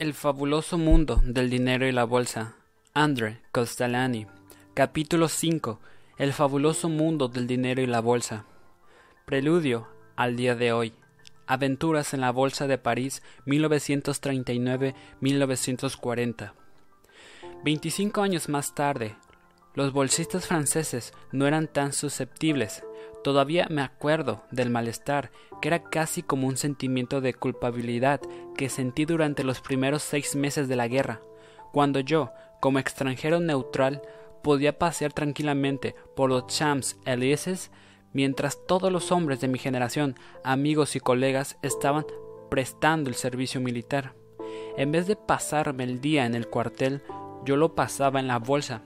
El fabuloso mundo del dinero y la bolsa. Andre Costalani. Capítulo 5. El fabuloso mundo del dinero y la bolsa. Preludio al día de hoy. Aventuras en la Bolsa de París 1939-1940. Veinticinco años más tarde, los bolsistas franceses no eran tan susceptibles Todavía me acuerdo del malestar, que era casi como un sentimiento de culpabilidad que sentí durante los primeros seis meses de la guerra, cuando yo, como extranjero neutral, podía pasear tranquilamente por los Champs-Élysées mientras todos los hombres de mi generación, amigos y colegas, estaban prestando el servicio militar. En vez de pasarme el día en el cuartel, yo lo pasaba en la bolsa.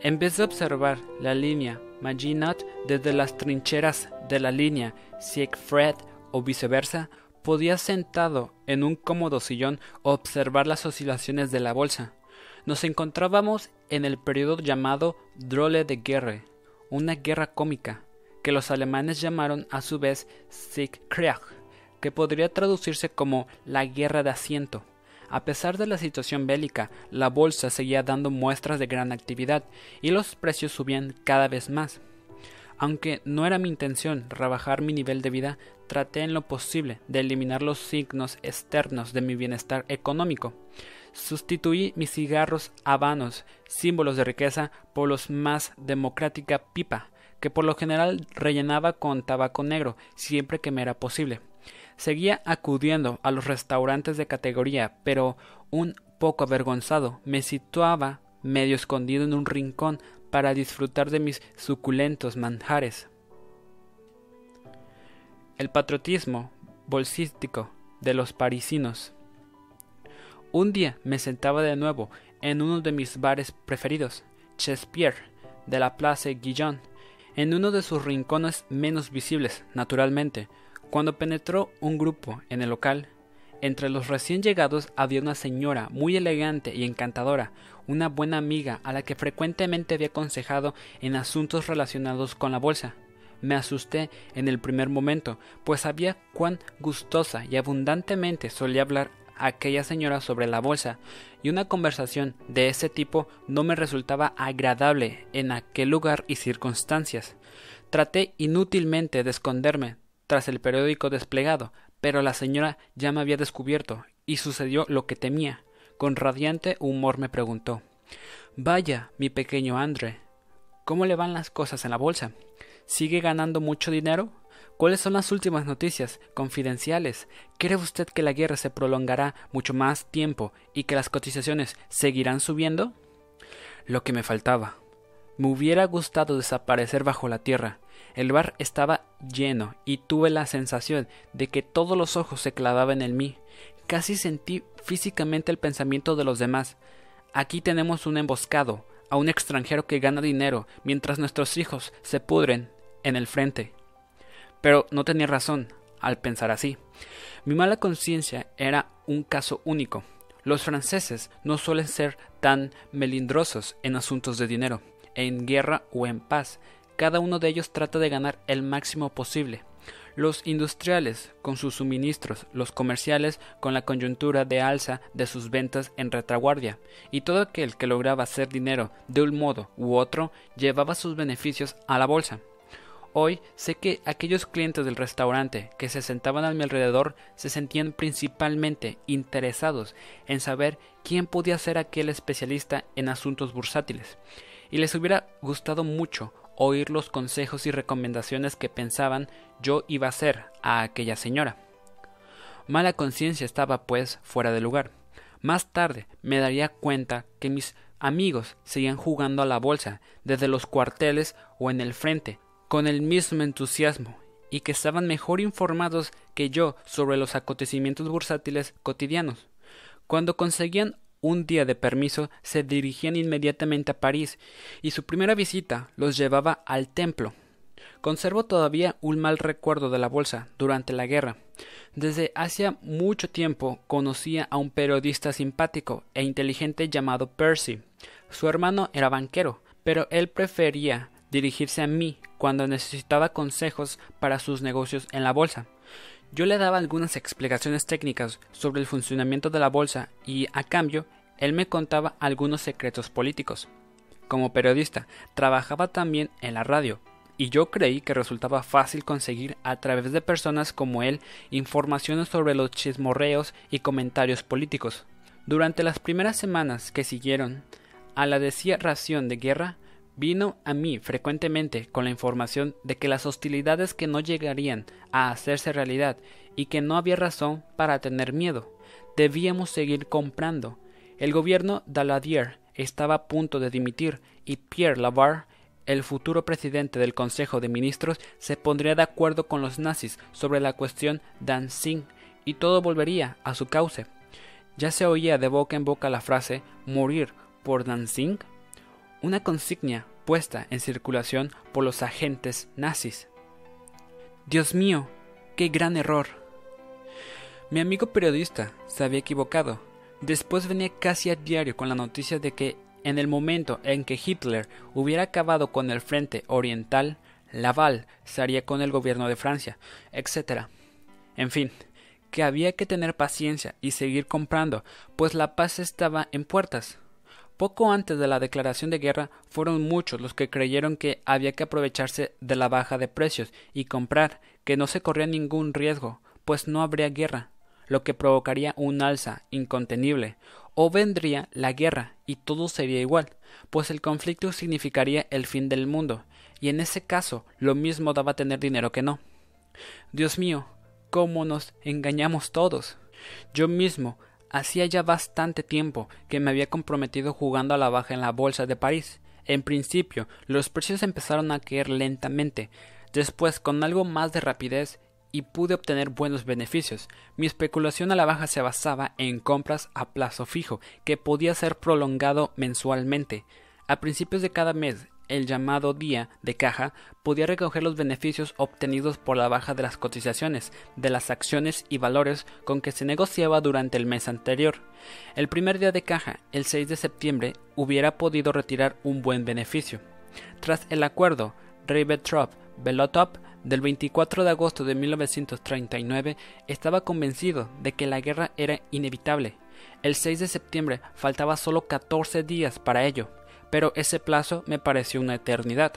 En vez de observar la línea Maginot desde las trincheras de la línea Siegfried o viceversa, podía sentado en un cómodo sillón observar las oscilaciones de la bolsa. Nos encontrábamos en el periodo llamado Drole de Guerre, una guerra cómica, que los alemanes llamaron a su vez Siegkrieg, que podría traducirse como la guerra de asiento. A pesar de la situación bélica, la bolsa seguía dando muestras de gran actividad y los precios subían cada vez más. Aunque no era mi intención rebajar mi nivel de vida, traté en lo posible de eliminar los signos externos de mi bienestar económico. Sustituí mis cigarros habanos, símbolos de riqueza, por los más democrática pipa, que por lo general rellenaba con tabaco negro siempre que me era posible. Seguía acudiendo a los restaurantes de categoría, pero un poco avergonzado me situaba medio escondido en un rincón para disfrutar de mis suculentos manjares. El patriotismo bolsístico de los parisinos. Un día me sentaba de nuevo en uno de mis bares preferidos, Chespierre, de la Place Guillon, en uno de sus rincones menos visibles, naturalmente, cuando penetró un grupo en el local, entre los recién llegados había una señora muy elegante y encantadora, una buena amiga a la que frecuentemente había aconsejado en asuntos relacionados con la bolsa. Me asusté en el primer momento, pues sabía cuán gustosa y abundantemente solía hablar aquella señora sobre la bolsa, y una conversación de ese tipo no me resultaba agradable en aquel lugar y circunstancias. Traté inútilmente de esconderme tras el periódico desplegado, pero la señora ya me había descubierto, y sucedió lo que temía. Con radiante humor me preguntó Vaya, mi pequeño André, ¿cómo le van las cosas en la bolsa? ¿Sigue ganando mucho dinero? ¿Cuáles son las últimas noticias confidenciales? ¿Cree usted que la guerra se prolongará mucho más tiempo y que las cotizaciones seguirán subiendo? Lo que me faltaba. Me hubiera gustado desaparecer bajo la tierra. El bar estaba lleno y tuve la sensación de que todos los ojos se clavaban en mí. Casi sentí físicamente el pensamiento de los demás. Aquí tenemos un emboscado, a un extranjero que gana dinero mientras nuestros hijos se pudren en el frente. Pero no tenía razón al pensar así. Mi mala conciencia era un caso único. Los franceses no suelen ser tan melindrosos en asuntos de dinero en guerra o en paz. Cada uno de ellos trata de ganar el máximo posible. Los industriales con sus suministros, los comerciales con la coyuntura de alza de sus ventas en retaguardia, y todo aquel que lograba hacer dinero de un modo u otro llevaba sus beneficios a la bolsa. Hoy sé que aquellos clientes del restaurante que se sentaban a mi alrededor se sentían principalmente interesados en saber quién podía ser aquel especialista en asuntos bursátiles, y les hubiera gustado mucho oír los consejos y recomendaciones que pensaban yo iba a hacer a aquella señora. Mala conciencia estaba, pues, fuera de lugar. Más tarde me daría cuenta que mis amigos seguían jugando a la bolsa desde los cuarteles o en el frente, con el mismo entusiasmo, y que estaban mejor informados que yo sobre los acontecimientos bursátiles cotidianos. Cuando conseguían un día de permiso, se dirigían inmediatamente a París, y su primera visita los llevaba al templo. Conservo todavía un mal recuerdo de la bolsa durante la guerra. Desde hacía mucho tiempo conocía a un periodista simpático e inteligente llamado Percy. Su hermano era banquero, pero él prefería dirigirse a mí cuando necesitaba consejos para sus negocios en la bolsa. Yo le daba algunas explicaciones técnicas sobre el funcionamiento de la bolsa y, a cambio, él me contaba algunos secretos políticos. Como periodista, trabajaba también en la radio, y yo creí que resultaba fácil conseguir a través de personas como él informaciones sobre los chismorreos y comentarios políticos. Durante las primeras semanas que siguieron a la ración de guerra, vino a mí frecuentemente con la información de que las hostilidades que no llegarían a hacerse realidad y que no había razón para tener miedo. Debíamos seguir comprando. El gobierno Daladier estaba a punto de dimitir y Pierre Lavar el futuro presidente del Consejo de Ministros se pondría de acuerdo con los nazis sobre la cuestión Danzig y todo volvería a su cauce. Ya se oía de boca en boca la frase morir por Danzig, una consigna puesta en circulación por los agentes nazis. Dios mío, qué gran error. Mi amigo periodista se había equivocado. Después venía casi a diario con la noticia de que en el momento en que Hitler hubiera acabado con el frente oriental, Laval se haría con el gobierno de Francia, etc. En fin, que había que tener paciencia y seguir comprando, pues la paz estaba en puertas. Poco antes de la declaración de guerra fueron muchos los que creyeron que había que aprovecharse de la baja de precios y comprar, que no se corría ningún riesgo, pues no habría guerra, lo que provocaría un alza incontenible, o vendría la guerra y todo sería igual, pues el conflicto significaría el fin del mundo, y en ese caso lo mismo daba tener dinero que no. Dios mío, cómo nos engañamos todos. Yo mismo hacía ya bastante tiempo que me había comprometido jugando a la baja en la bolsa de París. En principio, los precios empezaron a caer lentamente, después con algo más de rapidez y pude obtener buenos beneficios. Mi especulación a la baja se basaba en compras a plazo fijo, que podía ser prolongado mensualmente. A principios de cada mes, el llamado día de caja podía recoger los beneficios obtenidos por la baja de las cotizaciones, de las acciones y valores con que se negociaba durante el mes anterior. El primer día de caja, el 6 de septiembre, hubiera podido retirar un buen beneficio. Tras el acuerdo Ribbentrop-Belotop del 24 de agosto de 1939 estaba convencido de que la guerra era inevitable. El 6 de septiembre faltaba solo 14 días para ello, pero ese plazo me pareció una eternidad.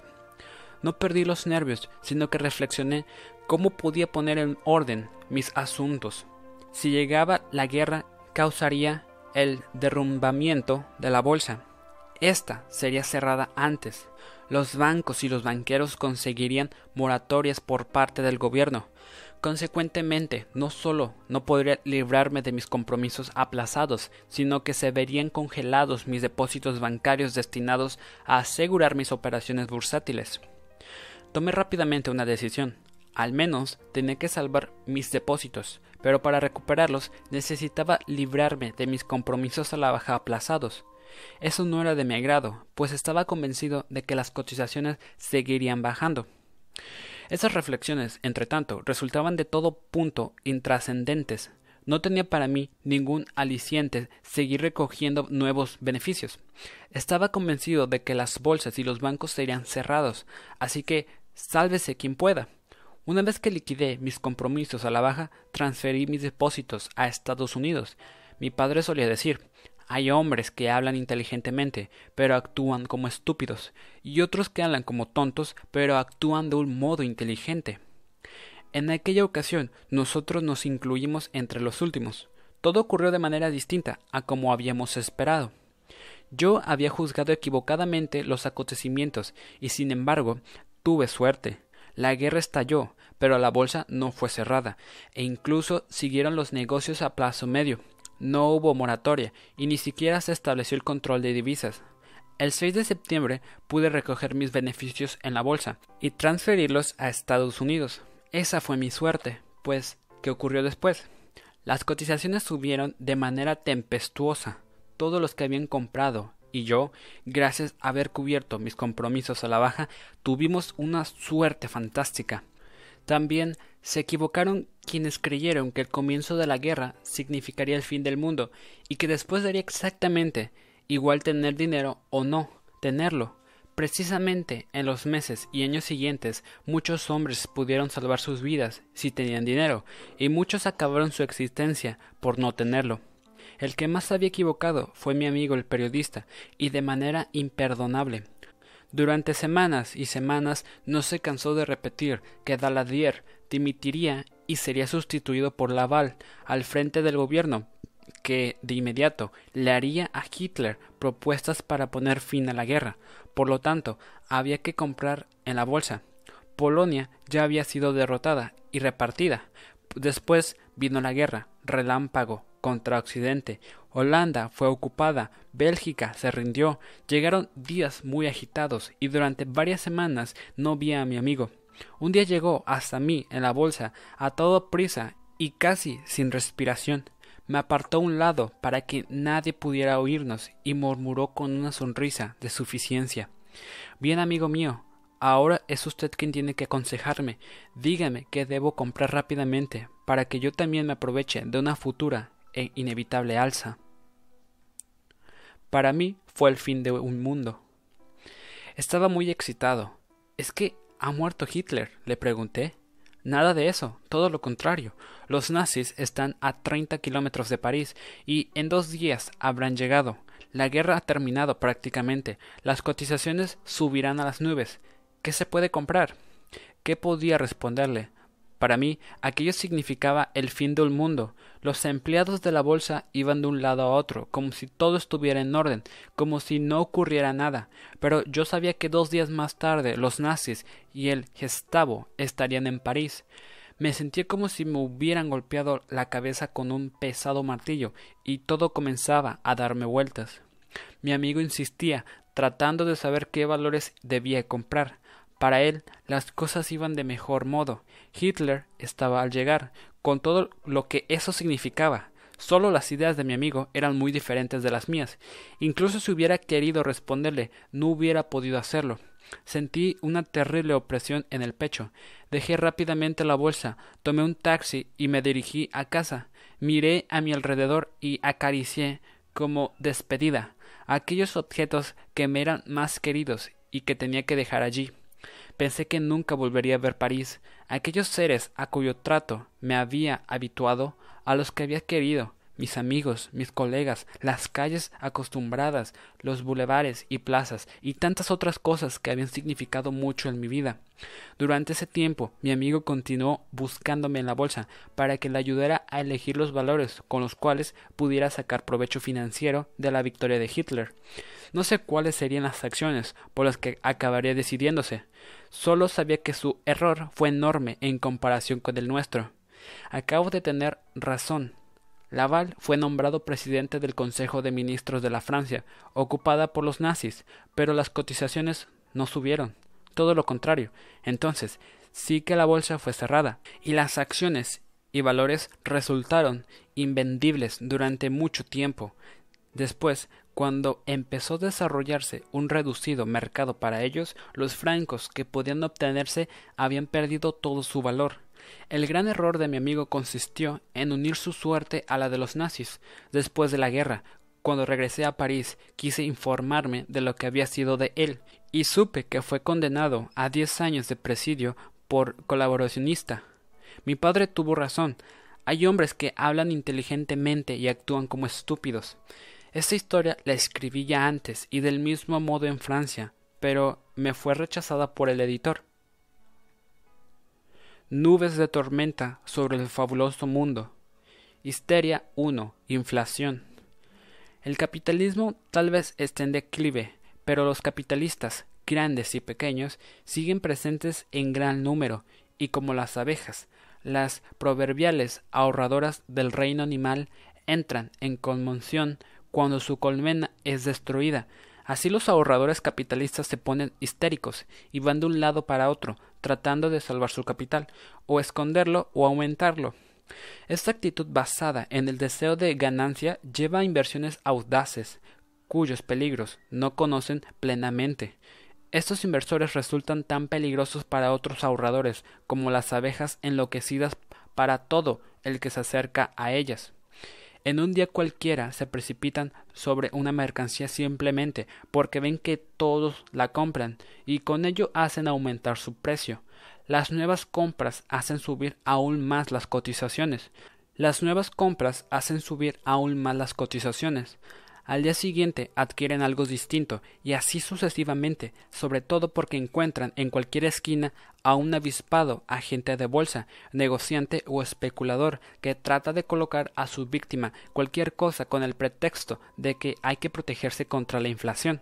No perdí los nervios, sino que reflexioné cómo podía poner en orden mis asuntos. Si llegaba la guerra, causaría el derrumbamiento de la bolsa. Esta sería cerrada antes los bancos y los banqueros conseguirían moratorias por parte del gobierno. Consecuentemente, no solo no podría librarme de mis compromisos aplazados, sino que se verían congelados mis depósitos bancarios destinados a asegurar mis operaciones bursátiles. Tomé rápidamente una decisión. Al menos tenía que salvar mis depósitos, pero para recuperarlos necesitaba librarme de mis compromisos a la baja aplazados. Eso no era de mi agrado, pues estaba convencido de que las cotizaciones seguirían bajando. Esas reflexiones, entre tanto, resultaban de todo punto intrascendentes. No tenía para mí ningún aliciente seguir recogiendo nuevos beneficios. Estaba convencido de que las bolsas y los bancos serían cerrados, así que sálvese quien pueda. Una vez que liquidé mis compromisos a la baja, transferí mis depósitos a Estados Unidos. Mi padre solía decir hay hombres que hablan inteligentemente, pero actúan como estúpidos, y otros que hablan como tontos, pero actúan de un modo inteligente. En aquella ocasión nosotros nos incluimos entre los últimos. Todo ocurrió de manera distinta a como habíamos esperado. Yo había juzgado equivocadamente los acontecimientos y sin embargo tuve suerte. La guerra estalló, pero la bolsa no fue cerrada, e incluso siguieron los negocios a plazo medio. No hubo moratoria y ni siquiera se estableció el control de divisas. El 6 de septiembre pude recoger mis beneficios en la bolsa y transferirlos a Estados Unidos. Esa fue mi suerte, pues, ¿qué ocurrió después? Las cotizaciones subieron de manera tempestuosa. Todos los que habían comprado y yo, gracias a haber cubierto mis compromisos a la baja, tuvimos una suerte fantástica. También se equivocaron quienes creyeron que el comienzo de la guerra significaría el fin del mundo y que después daría exactamente igual tener dinero o no tenerlo. Precisamente en los meses y años siguientes muchos hombres pudieron salvar sus vidas si tenían dinero, y muchos acabaron su existencia por no tenerlo. El que más había equivocado fue mi amigo el periodista, y de manera imperdonable. Durante semanas y semanas no se cansó de repetir que Daladier dimitiría y sería sustituido por Laval al frente del gobierno, que de inmediato le haría a Hitler propuestas para poner fin a la guerra. Por lo tanto, había que comprar en la bolsa. Polonia ya había sido derrotada y repartida. Después vino la guerra, relámpago, contra Occidente. Holanda fue ocupada, Bélgica se rindió. Llegaron días muy agitados y durante varias semanas no vi a mi amigo. Un día llegó hasta mí en la bolsa, a toda prisa y casi sin respiración. Me apartó a un lado para que nadie pudiera oírnos y murmuró con una sonrisa de suficiencia. Bien, amigo mío, ahora es usted quien tiene que aconsejarme. Dígame qué debo comprar rápidamente para que yo también me aproveche de una futura e inevitable alza. Para mí fue el fin de un mundo. Estaba muy excitado. ¿Es que ha muerto Hitler? le pregunté. Nada de eso, todo lo contrario. Los nazis están a 30 kilómetros de París y en dos días habrán llegado. La guerra ha terminado prácticamente. Las cotizaciones subirán a las nubes. ¿Qué se puede comprar? ¿Qué podía responderle? Para mí, aquello significaba el fin del mundo. Los empleados de la bolsa iban de un lado a otro, como si todo estuviera en orden, como si no ocurriera nada. Pero yo sabía que dos días más tarde los nazis y el Gestapo estarían en París. Me sentí como si me hubieran golpeado la cabeza con un pesado martillo, y todo comenzaba a darme vueltas. Mi amigo insistía, tratando de saber qué valores debía comprar. Para él las cosas iban de mejor modo. Hitler estaba al llegar, con todo lo que eso significaba. Solo las ideas de mi amigo eran muy diferentes de las mías. Incluso si hubiera querido responderle, no hubiera podido hacerlo. Sentí una terrible opresión en el pecho. Dejé rápidamente la bolsa, tomé un taxi y me dirigí a casa. Miré a mi alrededor y acaricié, como despedida, aquellos objetos que me eran más queridos y que tenía que dejar allí. Pensé que nunca volvería a ver París, aquellos seres a cuyo trato me había habituado, a los que había querido, mis amigos, mis colegas, las calles acostumbradas, los bulevares y plazas, y tantas otras cosas que habían significado mucho en mi vida. Durante ese tiempo, mi amigo continuó buscándome en la bolsa para que le ayudara a elegir los valores con los cuales pudiera sacar provecho financiero de la victoria de Hitler. No sé cuáles serían las acciones por las que acabaría decidiéndose. Solo sabía que su error fue enorme en comparación con el nuestro. Acabo de tener razón Laval fue nombrado presidente del Consejo de Ministros de la Francia, ocupada por los nazis, pero las cotizaciones no subieron. Todo lo contrario. Entonces, sí que la bolsa fue cerrada, y las acciones y valores resultaron invendibles durante mucho tiempo. Después, cuando empezó a desarrollarse un reducido mercado para ellos, los francos que podían obtenerse habían perdido todo su valor. El gran error de mi amigo consistió en unir su suerte a la de los nazis. Después de la guerra, cuando regresé a París, quise informarme de lo que había sido de él, y supe que fue condenado a diez años de presidio por colaboracionista. Mi padre tuvo razón. Hay hombres que hablan inteligentemente y actúan como estúpidos. Esta historia la escribí ya antes y del mismo modo en Francia, pero me fue rechazada por el editor nubes de tormenta sobre el fabuloso mundo. Histeria 1. Inflación. El capitalismo tal vez esté en declive, pero los capitalistas, grandes y pequeños, siguen presentes en gran número, y como las abejas, las proverbiales ahorradoras del reino animal entran en conmoción cuando su colmena es destruida. Así los ahorradores capitalistas se ponen histéricos y van de un lado para otro, tratando de salvar su capital, o esconderlo o aumentarlo. Esta actitud basada en el deseo de ganancia lleva a inversiones audaces, cuyos peligros no conocen plenamente. Estos inversores resultan tan peligrosos para otros ahorradores como las abejas enloquecidas para todo el que se acerca a ellas. En un día cualquiera se precipitan sobre una mercancía simplemente porque ven que todos la compran y con ello hacen aumentar su precio. Las nuevas compras hacen subir aún más las cotizaciones. Las nuevas compras hacen subir aún más las cotizaciones. Al día siguiente adquieren algo distinto y así sucesivamente, sobre todo porque encuentran en cualquier esquina a un avispado agente de bolsa, negociante o especulador que trata de colocar a su víctima cualquier cosa con el pretexto de que hay que protegerse contra la inflación.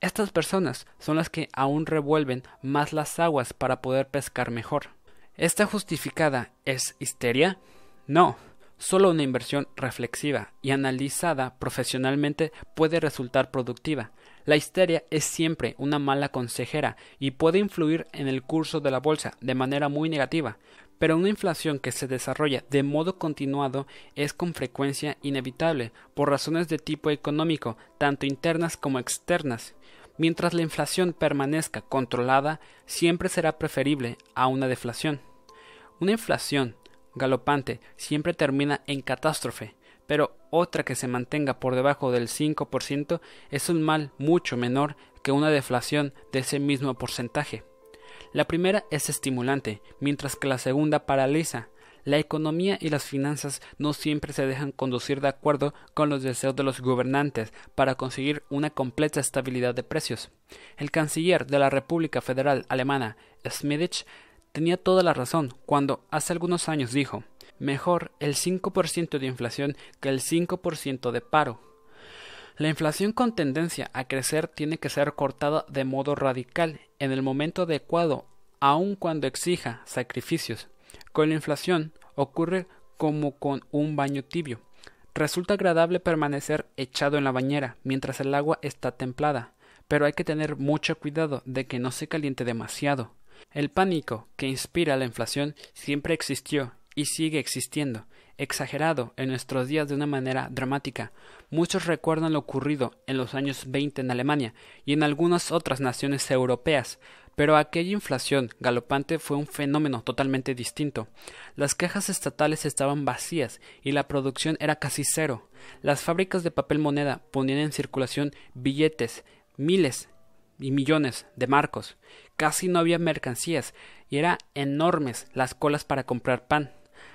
Estas personas son las que aún revuelven más las aguas para poder pescar mejor. ¿Esta justificada es histeria? No, Solo una inversión reflexiva y analizada profesionalmente puede resultar productiva. La histeria es siempre una mala consejera y puede influir en el curso de la bolsa de manera muy negativa, pero una inflación que se desarrolla de modo continuado es con frecuencia inevitable por razones de tipo económico, tanto internas como externas. Mientras la inflación permanezca controlada, siempre será preferible a una deflación. Una inflación galopante siempre termina en catástrofe, pero otra que se mantenga por debajo del 5% es un mal mucho menor que una deflación de ese mismo porcentaje. La primera es estimulante, mientras que la segunda paraliza. La economía y las finanzas no siempre se dejan conducir de acuerdo con los deseos de los gobernantes para conseguir una completa estabilidad de precios. El canciller de la República Federal Alemana, Schmidich, tenía toda la razón cuando hace algunos años dijo mejor el 5% de inflación que el 5% de paro. La inflación con tendencia a crecer tiene que ser cortada de modo radical en el momento adecuado, aun cuando exija sacrificios. Con la inflación ocurre como con un baño tibio. Resulta agradable permanecer echado en la bañera mientras el agua está templada, pero hay que tener mucho cuidado de que no se caliente demasiado. El pánico que inspira la inflación siempre existió y sigue existiendo, exagerado en nuestros días de una manera dramática. Muchos recuerdan lo ocurrido en los años 20 en Alemania y en algunas otras naciones europeas, pero aquella inflación galopante fue un fenómeno totalmente distinto. Las cajas estatales estaban vacías y la producción era casi cero. Las fábricas de papel moneda ponían en circulación billetes, miles y millones de marcos. Casi no había mercancías y eran enormes las colas para comprar pan.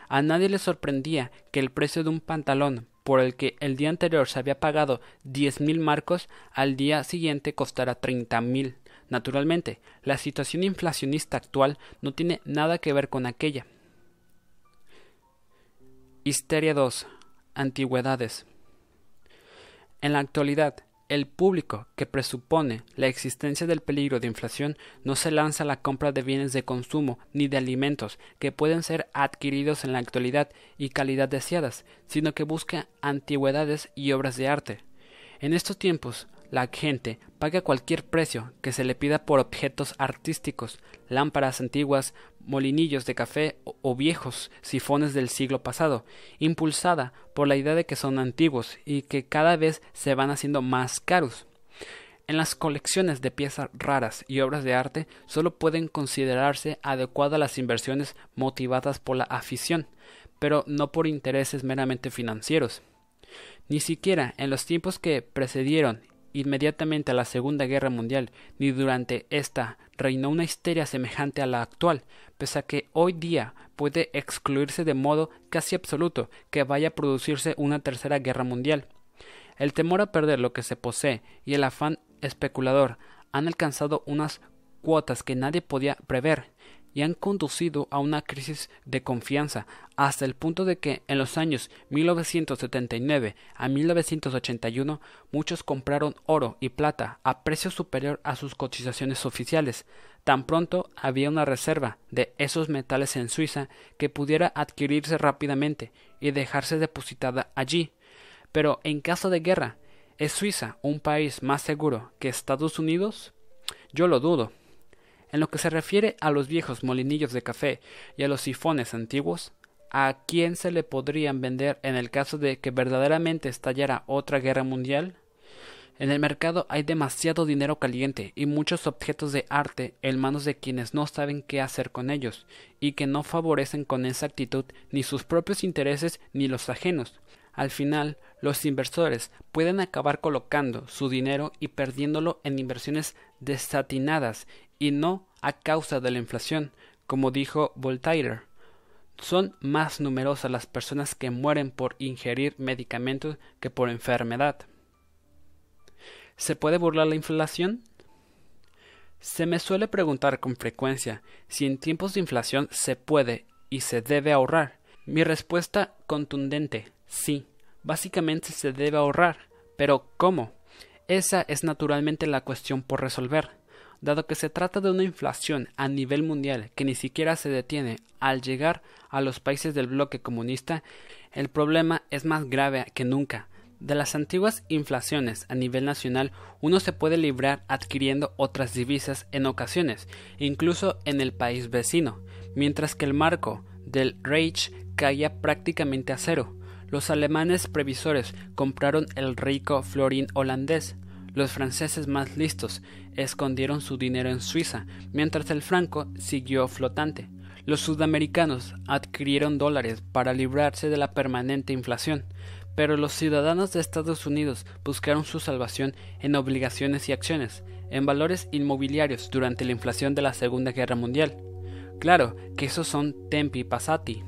A nadie le sorprendía que el precio de un pantalón por el que el día anterior se había pagado diez mil marcos al día siguiente costara treinta mil. Naturalmente, la situación inflacionista actual no tiene nada que ver con aquella. Histeria 2. Antigüedades. En la actualidad, el público que presupone la existencia del peligro de inflación no se lanza a la compra de bienes de consumo ni de alimentos que pueden ser adquiridos en la actualidad y calidad deseadas, sino que busca antigüedades y obras de arte. En estos tiempos, la gente paga cualquier precio que se le pida por objetos artísticos, lámparas antiguas, molinillos de café o viejos sifones del siglo pasado, impulsada por la idea de que son antiguos y que cada vez se van haciendo más caros. En las colecciones de piezas raras y obras de arte solo pueden considerarse adecuadas las inversiones motivadas por la afición, pero no por intereses meramente financieros. Ni siquiera en los tiempos que precedieron inmediatamente a la Segunda Guerra Mundial, ni durante esta reinó una histeria semejante a la actual, pese a que hoy día puede excluirse de modo casi absoluto que vaya a producirse una tercera guerra mundial. El temor a perder lo que se posee y el afán especulador han alcanzado unas cuotas que nadie podía prever, y han conducido a una crisis de confianza hasta el punto de que en los años 1979 a 1981 muchos compraron oro y plata a precio superior a sus cotizaciones oficiales. Tan pronto había una reserva de esos metales en Suiza que pudiera adquirirse rápidamente y dejarse depositada allí. Pero en caso de guerra, ¿es Suiza un país más seguro que Estados Unidos? Yo lo dudo. En lo que se refiere a los viejos molinillos de café y a los sifones antiguos, ¿a quién se le podrían vender en el caso de que verdaderamente estallara otra guerra mundial? En el mercado hay demasiado dinero caliente y muchos objetos de arte en manos de quienes no saben qué hacer con ellos y que no favorecen con esa actitud ni sus propios intereses ni los ajenos. Al final, los inversores pueden acabar colocando su dinero y perdiéndolo en inversiones desatinadas y no a causa de la inflación, como dijo Voltaire. Son más numerosas las personas que mueren por ingerir medicamentos que por enfermedad. ¿Se puede burlar la inflación? Se me suele preguntar con frecuencia si en tiempos de inflación se puede y se debe ahorrar. Mi respuesta contundente, sí, básicamente se debe ahorrar. Pero ¿cómo? Esa es naturalmente la cuestión por resolver. Dado que se trata de una inflación a nivel mundial que ni siquiera se detiene al llegar a los países del bloque comunista, el problema es más grave que nunca. De las antiguas inflaciones a nivel nacional, uno se puede librar adquiriendo otras divisas en ocasiones, incluso en el país vecino, mientras que el marco del Reich caía prácticamente a cero. Los alemanes previsores compraron el rico florín holandés. Los franceses más listos escondieron su dinero en Suiza, mientras el franco siguió flotante. Los sudamericanos adquirieron dólares para librarse de la permanente inflación pero los ciudadanos de Estados Unidos buscaron su salvación en obligaciones y acciones, en valores inmobiliarios durante la inflación de la Segunda Guerra Mundial. Claro que esos son tempi passati.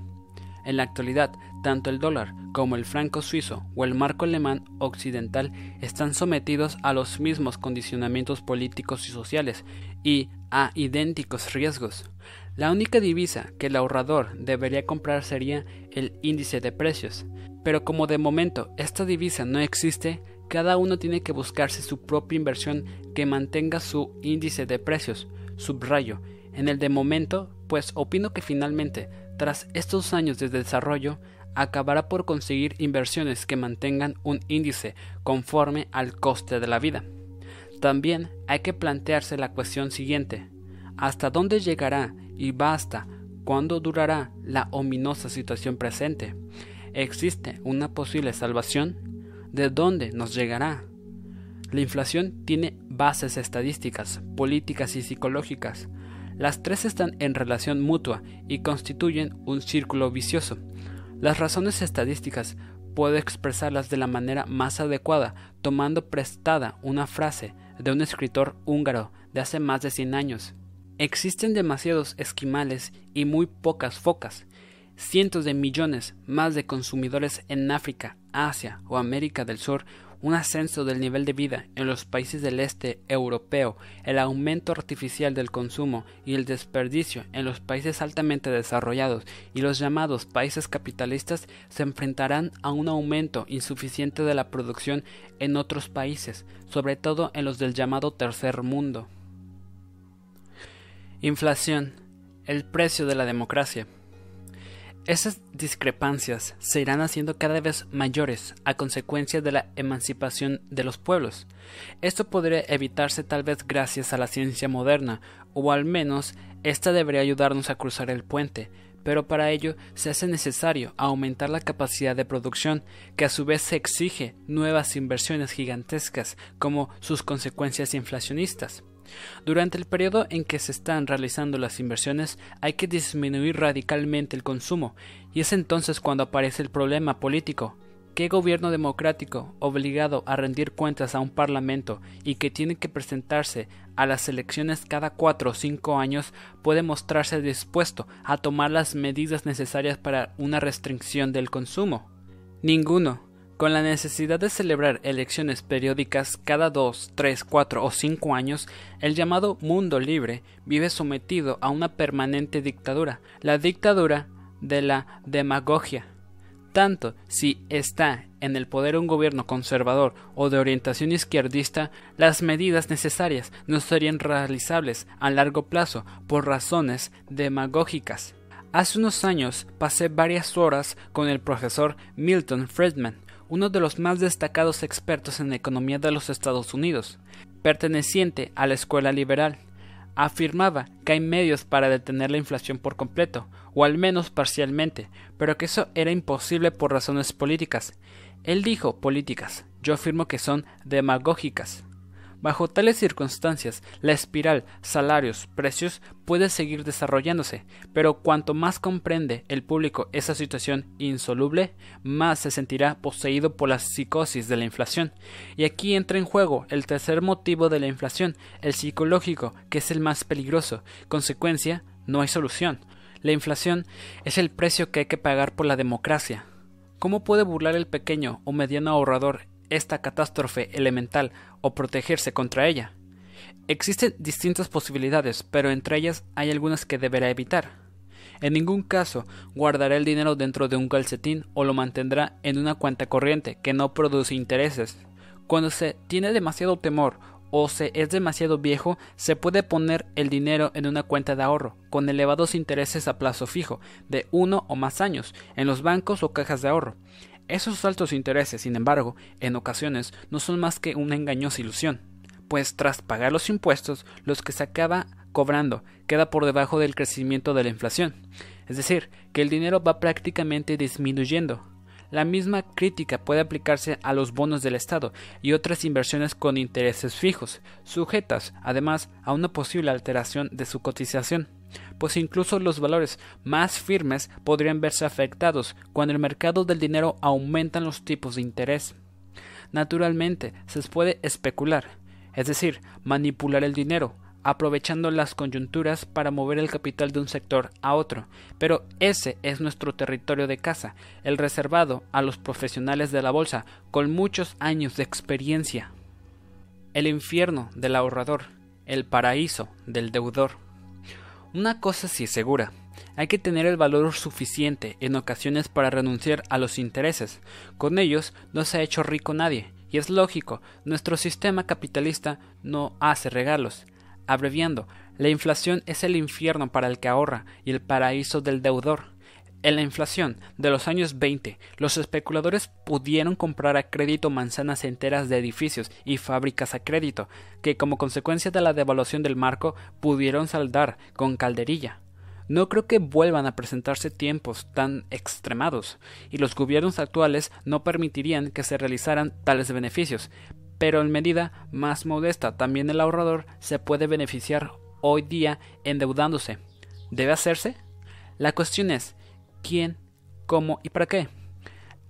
En la actualidad, tanto el dólar como el franco suizo o el marco alemán occidental están sometidos a los mismos condicionamientos políticos y sociales y a idénticos riesgos. La única divisa que el ahorrador debería comprar sería el índice de precios, pero como de momento esta divisa no existe, cada uno tiene que buscarse su propia inversión que mantenga su índice de precios, subrayo, en el de momento, pues opino que finalmente, tras estos años de desarrollo, acabará por conseguir inversiones que mantengan un índice conforme al coste de la vida. También hay que plantearse la cuestión siguiente, ¿hasta dónde llegará y basta cuándo durará la ominosa situación presente? ¿Existe una posible salvación? ¿De dónde nos llegará? La inflación tiene bases estadísticas, políticas y psicológicas. Las tres están en relación mutua y constituyen un círculo vicioso. Las razones estadísticas puedo expresarlas de la manera más adecuada tomando prestada una frase de un escritor húngaro de hace más de 100 años. Existen demasiados esquimales y muy pocas focas, cientos de millones más de consumidores en África, Asia o América del Sur, un ascenso del nivel de vida en los países del este europeo, el aumento artificial del consumo y el desperdicio en los países altamente desarrollados y los llamados países capitalistas se enfrentarán a un aumento insuficiente de la producción en otros países, sobre todo en los del llamado tercer mundo. Inflación. El precio de la democracia. Esas discrepancias se irán haciendo cada vez mayores a consecuencia de la emancipación de los pueblos. Esto podría evitarse tal vez gracias a la ciencia moderna, o al menos ésta debería ayudarnos a cruzar el puente, pero para ello se hace necesario aumentar la capacidad de producción, que a su vez se exige nuevas inversiones gigantescas como sus consecuencias inflacionistas. Durante el periodo en que se están realizando las inversiones hay que disminuir radicalmente el consumo, y es entonces cuando aparece el problema político. ¿Qué gobierno democrático, obligado a rendir cuentas a un parlamento y que tiene que presentarse a las elecciones cada cuatro o cinco años, puede mostrarse dispuesto a tomar las medidas necesarias para una restricción del consumo? Ninguno. Con la necesidad de celebrar elecciones periódicas cada dos, tres, cuatro o cinco años, el llamado mundo libre vive sometido a una permanente dictadura, la dictadura de la demagogia. Tanto si está en el poder un gobierno conservador o de orientación izquierdista, las medidas necesarias no serían realizables a largo plazo por razones demagógicas. Hace unos años pasé varias horas con el profesor Milton Friedman, uno de los más destacados expertos en economía de los Estados Unidos, perteneciente a la escuela liberal, afirmaba que hay medios para detener la inflación por completo, o al menos parcialmente, pero que eso era imposible por razones políticas. Él dijo políticas, yo afirmo que son demagógicas. Bajo tales circunstancias, la espiral salarios precios puede seguir desarrollándose, pero cuanto más comprende el público esa situación insoluble, más se sentirá poseído por la psicosis de la inflación. Y aquí entra en juego el tercer motivo de la inflación, el psicológico, que es el más peligroso. Consecuencia, no hay solución. La inflación es el precio que hay que pagar por la democracia. ¿Cómo puede burlar el pequeño o mediano ahorrador esta catástrofe elemental o protegerse contra ella. Existen distintas posibilidades, pero entre ellas hay algunas que deberá evitar. En ningún caso guardará el dinero dentro de un calcetín o lo mantendrá en una cuenta corriente que no produce intereses. Cuando se tiene demasiado temor o se es demasiado viejo, se puede poner el dinero en una cuenta de ahorro con elevados intereses a plazo fijo de uno o más años en los bancos o cajas de ahorro. Esos altos intereses, sin embargo, en ocasiones no son más que una engañosa ilusión, pues tras pagar los impuestos, los que se acaba cobrando queda por debajo del crecimiento de la inflación, es decir, que el dinero va prácticamente disminuyendo. La misma crítica puede aplicarse a los bonos del Estado y otras inversiones con intereses fijos, sujetas, además, a una posible alteración de su cotización pues incluso los valores más firmes podrían verse afectados cuando el mercado del dinero aumentan los tipos de interés. Naturalmente, se puede especular, es decir, manipular el dinero, aprovechando las coyunturas para mover el capital de un sector a otro, pero ese es nuestro territorio de casa, el reservado a los profesionales de la bolsa con muchos años de experiencia. El infierno del ahorrador, el paraíso del deudor. Una cosa sí es segura, hay que tener el valor suficiente en ocasiones para renunciar a los intereses. Con ellos no se ha hecho rico nadie, y es lógico, nuestro sistema capitalista no hace regalos. Abreviando, la inflación es el infierno para el que ahorra y el paraíso del deudor. En la inflación de los años 20, los especuladores pudieron comprar a crédito manzanas enteras de edificios y fábricas a crédito, que como consecuencia de la devaluación del marco pudieron saldar con calderilla. No creo que vuelvan a presentarse tiempos tan extremados, y los gobiernos actuales no permitirían que se realizaran tales beneficios, pero en medida más modesta también el ahorrador se puede beneficiar hoy día endeudándose. ¿Debe hacerse? La cuestión es quién, cómo y para qué.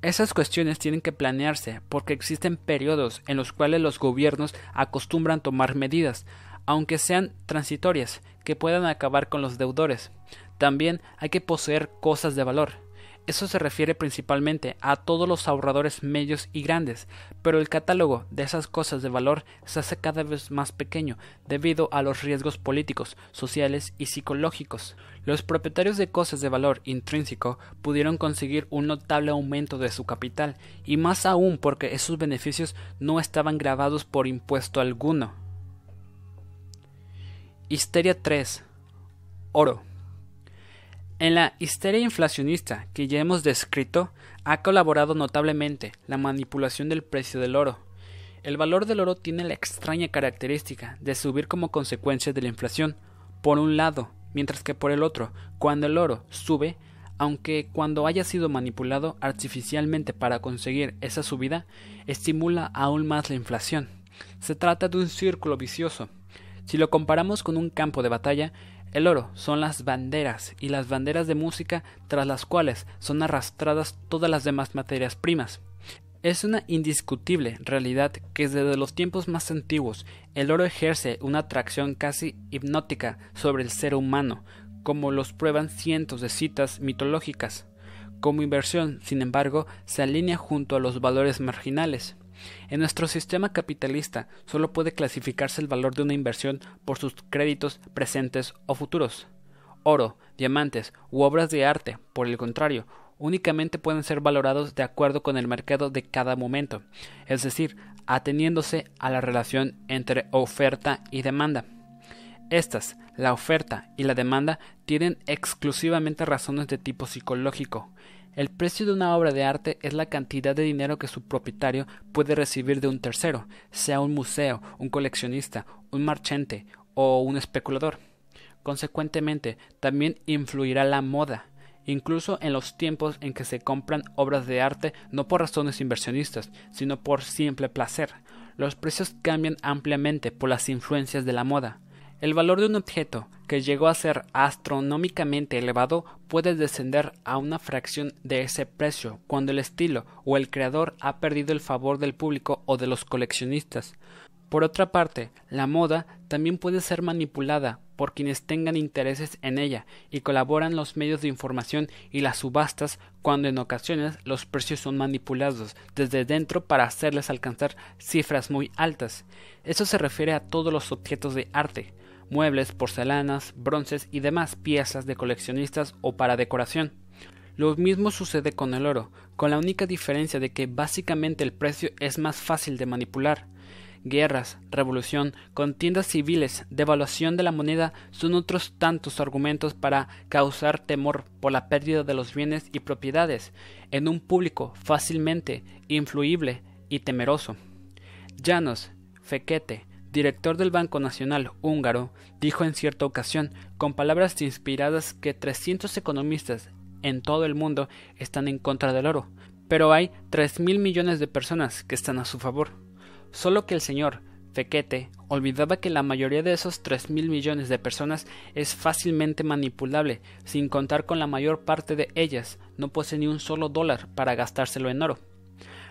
Esas cuestiones tienen que planearse porque existen periodos en los cuales los gobiernos acostumbran tomar medidas, aunque sean transitorias, que puedan acabar con los deudores. También hay que poseer cosas de valor, eso se refiere principalmente a todos los ahorradores medios y grandes, pero el catálogo de esas cosas de valor se hace cada vez más pequeño debido a los riesgos políticos, sociales y psicológicos. Los propietarios de cosas de valor intrínseco pudieron conseguir un notable aumento de su capital, y más aún porque esos beneficios no estaban grabados por impuesto alguno. Histeria 3. Oro. En la histeria inflacionista que ya hemos descrito, ha colaborado notablemente la manipulación del precio del oro. El valor del oro tiene la extraña característica de subir como consecuencia de la inflación, por un lado, mientras que por el otro, cuando el oro sube, aunque cuando haya sido manipulado artificialmente para conseguir esa subida, estimula aún más la inflación. Se trata de un círculo vicioso. Si lo comparamos con un campo de batalla, el oro son las banderas y las banderas de música tras las cuales son arrastradas todas las demás materias primas. Es una indiscutible realidad que desde los tiempos más antiguos el oro ejerce una atracción casi hipnótica sobre el ser humano, como los prueban cientos de citas mitológicas. Como inversión, sin embargo, se alinea junto a los valores marginales. En nuestro sistema capitalista solo puede clasificarse el valor de una inversión por sus créditos presentes o futuros. Oro, diamantes u obras de arte, por el contrario, únicamente pueden ser valorados de acuerdo con el mercado de cada momento, es decir, ateniéndose a la relación entre oferta y demanda. Estas, la oferta y la demanda, tienen exclusivamente razones de tipo psicológico, el precio de una obra de arte es la cantidad de dinero que su propietario puede recibir de un tercero, sea un museo, un coleccionista, un marchante o un especulador. Consecuentemente, también influirá la moda, incluso en los tiempos en que se compran obras de arte no por razones inversionistas, sino por simple placer. los precios cambian ampliamente por las influencias de la moda. El valor de un objeto que llegó a ser astronómicamente elevado puede descender a una fracción de ese precio cuando el estilo o el creador ha perdido el favor del público o de los coleccionistas. Por otra parte, la moda también puede ser manipulada por quienes tengan intereses en ella y colaboran los medios de información y las subastas cuando en ocasiones los precios son manipulados desde dentro para hacerles alcanzar cifras muy altas. Eso se refiere a todos los objetos de arte, muebles, porcelanas, bronces y demás piezas de coleccionistas o para decoración. Lo mismo sucede con el oro, con la única diferencia de que básicamente el precio es más fácil de manipular. Guerras, revolución, contiendas civiles, devaluación de la moneda son otros tantos argumentos para causar temor por la pérdida de los bienes y propiedades en un público fácilmente influible y temeroso. Llanos, Fequete, director del Banco Nacional húngaro, dijo en cierta ocasión, con palabras inspiradas, que 300 economistas en todo el mundo están en contra del oro, pero hay tres mil millones de personas que están a su favor. Solo que el señor Fequete olvidaba que la mayoría de esos tres mil millones de personas es fácilmente manipulable, sin contar con la mayor parte de ellas no posee ni un solo dólar para gastárselo en oro.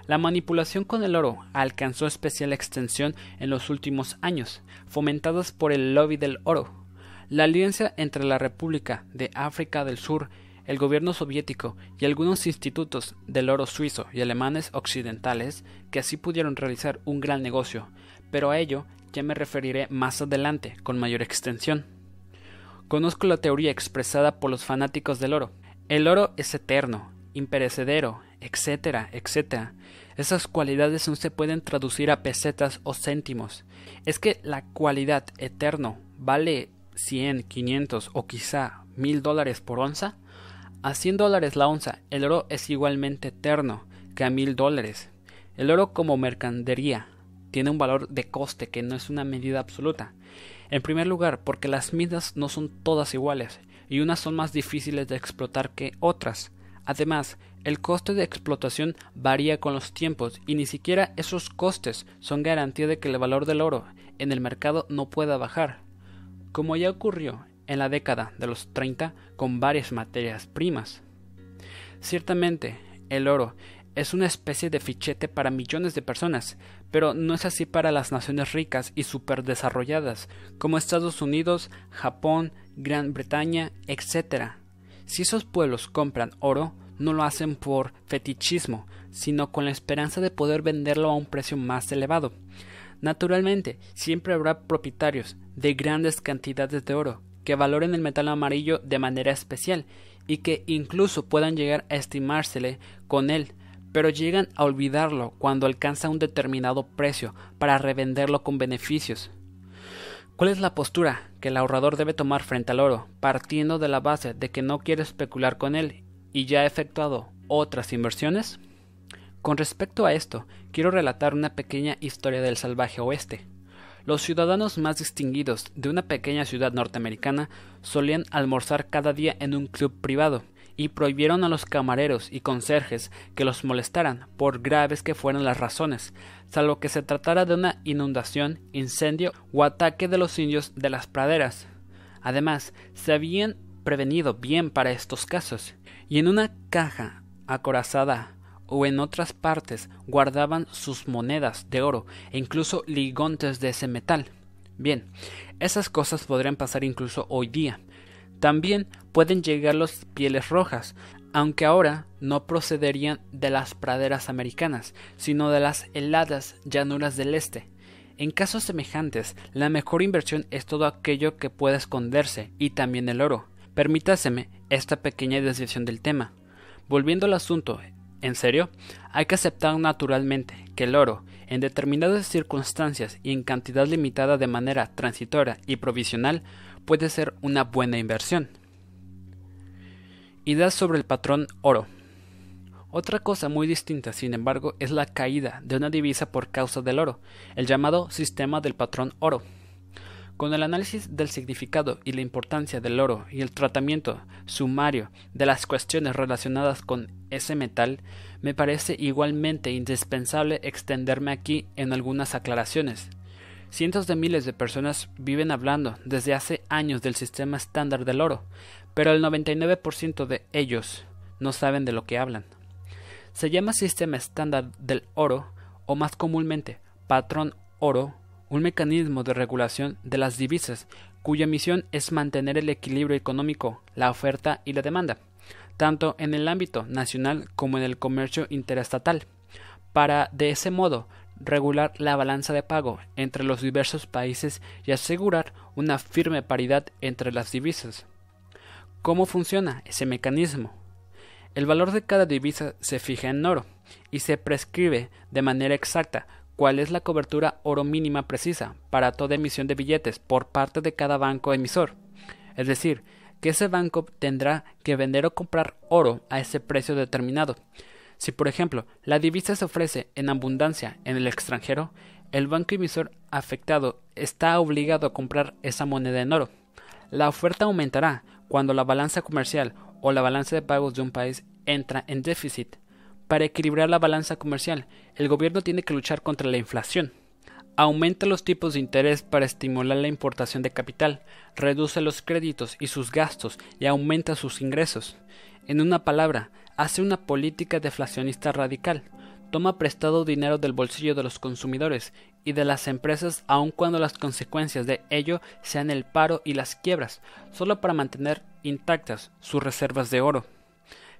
La manipulación con el oro alcanzó especial extensión en los últimos años, fomentadas por el lobby del oro. La alianza entre la República de África del Sur, el gobierno soviético y algunos institutos del oro suizo y alemanes occidentales, que así pudieron realizar un gran negocio, pero a ello ya me referiré más adelante con mayor extensión. Conozco la teoría expresada por los fanáticos del oro. El oro es eterno, imperecedero, etcétera, etcétera. Esas cualidades no se pueden traducir a pesetas o céntimos. Es que la cualidad eterno vale 100, 500 o quizá mil dólares por onza. A 100 dólares la onza, el oro es igualmente eterno que a mil dólares. El oro como mercadería tiene un valor de coste que no es una medida absoluta. En primer lugar, porque las minas no son todas iguales, y unas son más difíciles de explotar que otras. Además, el coste de explotación varía con los tiempos y ni siquiera esos costes son garantía de que el valor del oro en el mercado no pueda bajar, como ya ocurrió en la década de los 30 con varias materias primas. Ciertamente, el oro es una especie de fichete para millones de personas, pero no es así para las naciones ricas y superdesarrolladas como Estados Unidos, Japón, Gran Bretaña, etc. Si esos pueblos compran oro, no lo hacen por fetichismo, sino con la esperanza de poder venderlo a un precio más elevado. Naturalmente, siempre habrá propietarios de grandes cantidades de oro que valoren el metal amarillo de manera especial y que incluso puedan llegar a estimársele con él, pero llegan a olvidarlo cuando alcanza un determinado precio para revenderlo con beneficios. ¿Cuál es la postura que el ahorrador debe tomar frente al oro, partiendo de la base de que no quiere especular con él y ya ha efectuado otras inversiones? Con respecto a esto, quiero relatar una pequeña historia del salvaje oeste. Los ciudadanos más distinguidos de una pequeña ciudad norteamericana solían almorzar cada día en un club privado, y prohibieron a los camareros y conserjes que los molestaran, por graves que fueran las razones, salvo que se tratara de una inundación, incendio o ataque de los indios de las praderas. Además, se habían prevenido bien para estos casos, y en una caja acorazada o en otras partes guardaban sus monedas de oro e incluso ligontes de ese metal. Bien, esas cosas podrían pasar incluso hoy día, también pueden llegar los pieles rojas, aunque ahora no procederían de las praderas americanas, sino de las heladas llanuras del este. En casos semejantes, la mejor inversión es todo aquello que pueda esconderse, y también el oro. Permítaseme esta pequeña desviación del tema. Volviendo al asunto, en serio, hay que aceptar naturalmente que el oro, en determinadas circunstancias y en cantidad limitada de manera transitoria y provisional, puede ser una buena inversión. Ideas sobre el patrón oro. Otra cosa muy distinta, sin embargo, es la caída de una divisa por causa del oro, el llamado sistema del patrón oro. Con el análisis del significado y la importancia del oro y el tratamiento sumario de las cuestiones relacionadas con ese metal, me parece igualmente indispensable extenderme aquí en algunas aclaraciones. Cientos de miles de personas viven hablando desde hace años del sistema estándar del oro, pero el 99% de ellos no saben de lo que hablan. Se llama sistema estándar del oro, o más comúnmente patrón oro, un mecanismo de regulación de las divisas cuya misión es mantener el equilibrio económico, la oferta y la demanda, tanto en el ámbito nacional como en el comercio interestatal, para de ese modo regular la balanza de pago entre los diversos países y asegurar una firme paridad entre las divisas. ¿Cómo funciona ese mecanismo? El valor de cada divisa se fija en oro y se prescribe de manera exacta cuál es la cobertura oro mínima precisa para toda emisión de billetes por parte de cada banco emisor. Es decir, que ese banco tendrá que vender o comprar oro a ese precio determinado. Si, por ejemplo, la divisa se ofrece en abundancia en el extranjero, el banco emisor afectado está obligado a comprar esa moneda en oro. La oferta aumentará cuando la balanza comercial o la balanza de pagos de un país entra en déficit. Para equilibrar la balanza comercial, el gobierno tiene que luchar contra la inflación. Aumenta los tipos de interés para estimular la importación de capital, reduce los créditos y sus gastos y aumenta sus ingresos. En una palabra, hace una política deflacionista radical, toma prestado dinero del bolsillo de los consumidores y de las empresas aun cuando las consecuencias de ello sean el paro y las quiebras, solo para mantener intactas sus reservas de oro.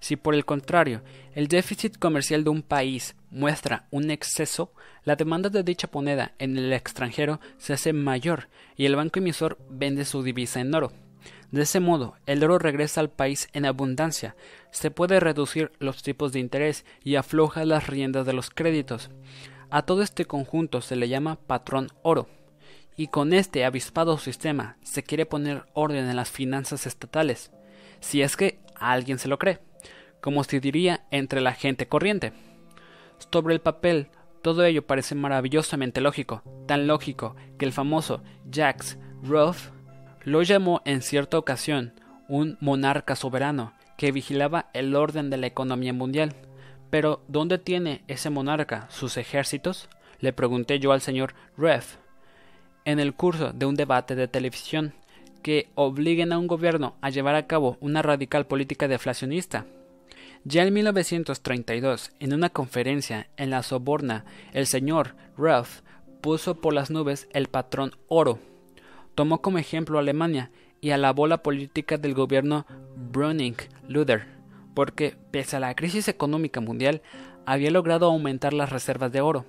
Si por el contrario el déficit comercial de un país muestra un exceso, la demanda de dicha moneda en el extranjero se hace mayor y el banco emisor vende su divisa en oro. De ese modo, el oro regresa al país en abundancia, se puede reducir los tipos de interés y afloja las riendas de los créditos. A todo este conjunto se le llama patrón oro. Y con este avispado sistema se quiere poner orden en las finanzas estatales, si es que alguien se lo cree como se diría entre la gente corriente. Sobre el papel, todo ello parece maravillosamente lógico, tan lógico que el famoso Jacques Ruff lo llamó en cierta ocasión un monarca soberano que vigilaba el orden de la economía mundial. Pero ¿dónde tiene ese monarca sus ejércitos? le pregunté yo al señor Ruff en el curso de un debate de televisión que obliguen a un gobierno a llevar a cabo una radical política deflacionista. Ya en 1932, en una conferencia en la Soborna, el señor Ruff puso por las nubes el patrón oro. Tomó como ejemplo a Alemania y alabó la política del gobierno Brüning-Luther, porque, pese a la crisis económica mundial, había logrado aumentar las reservas de oro.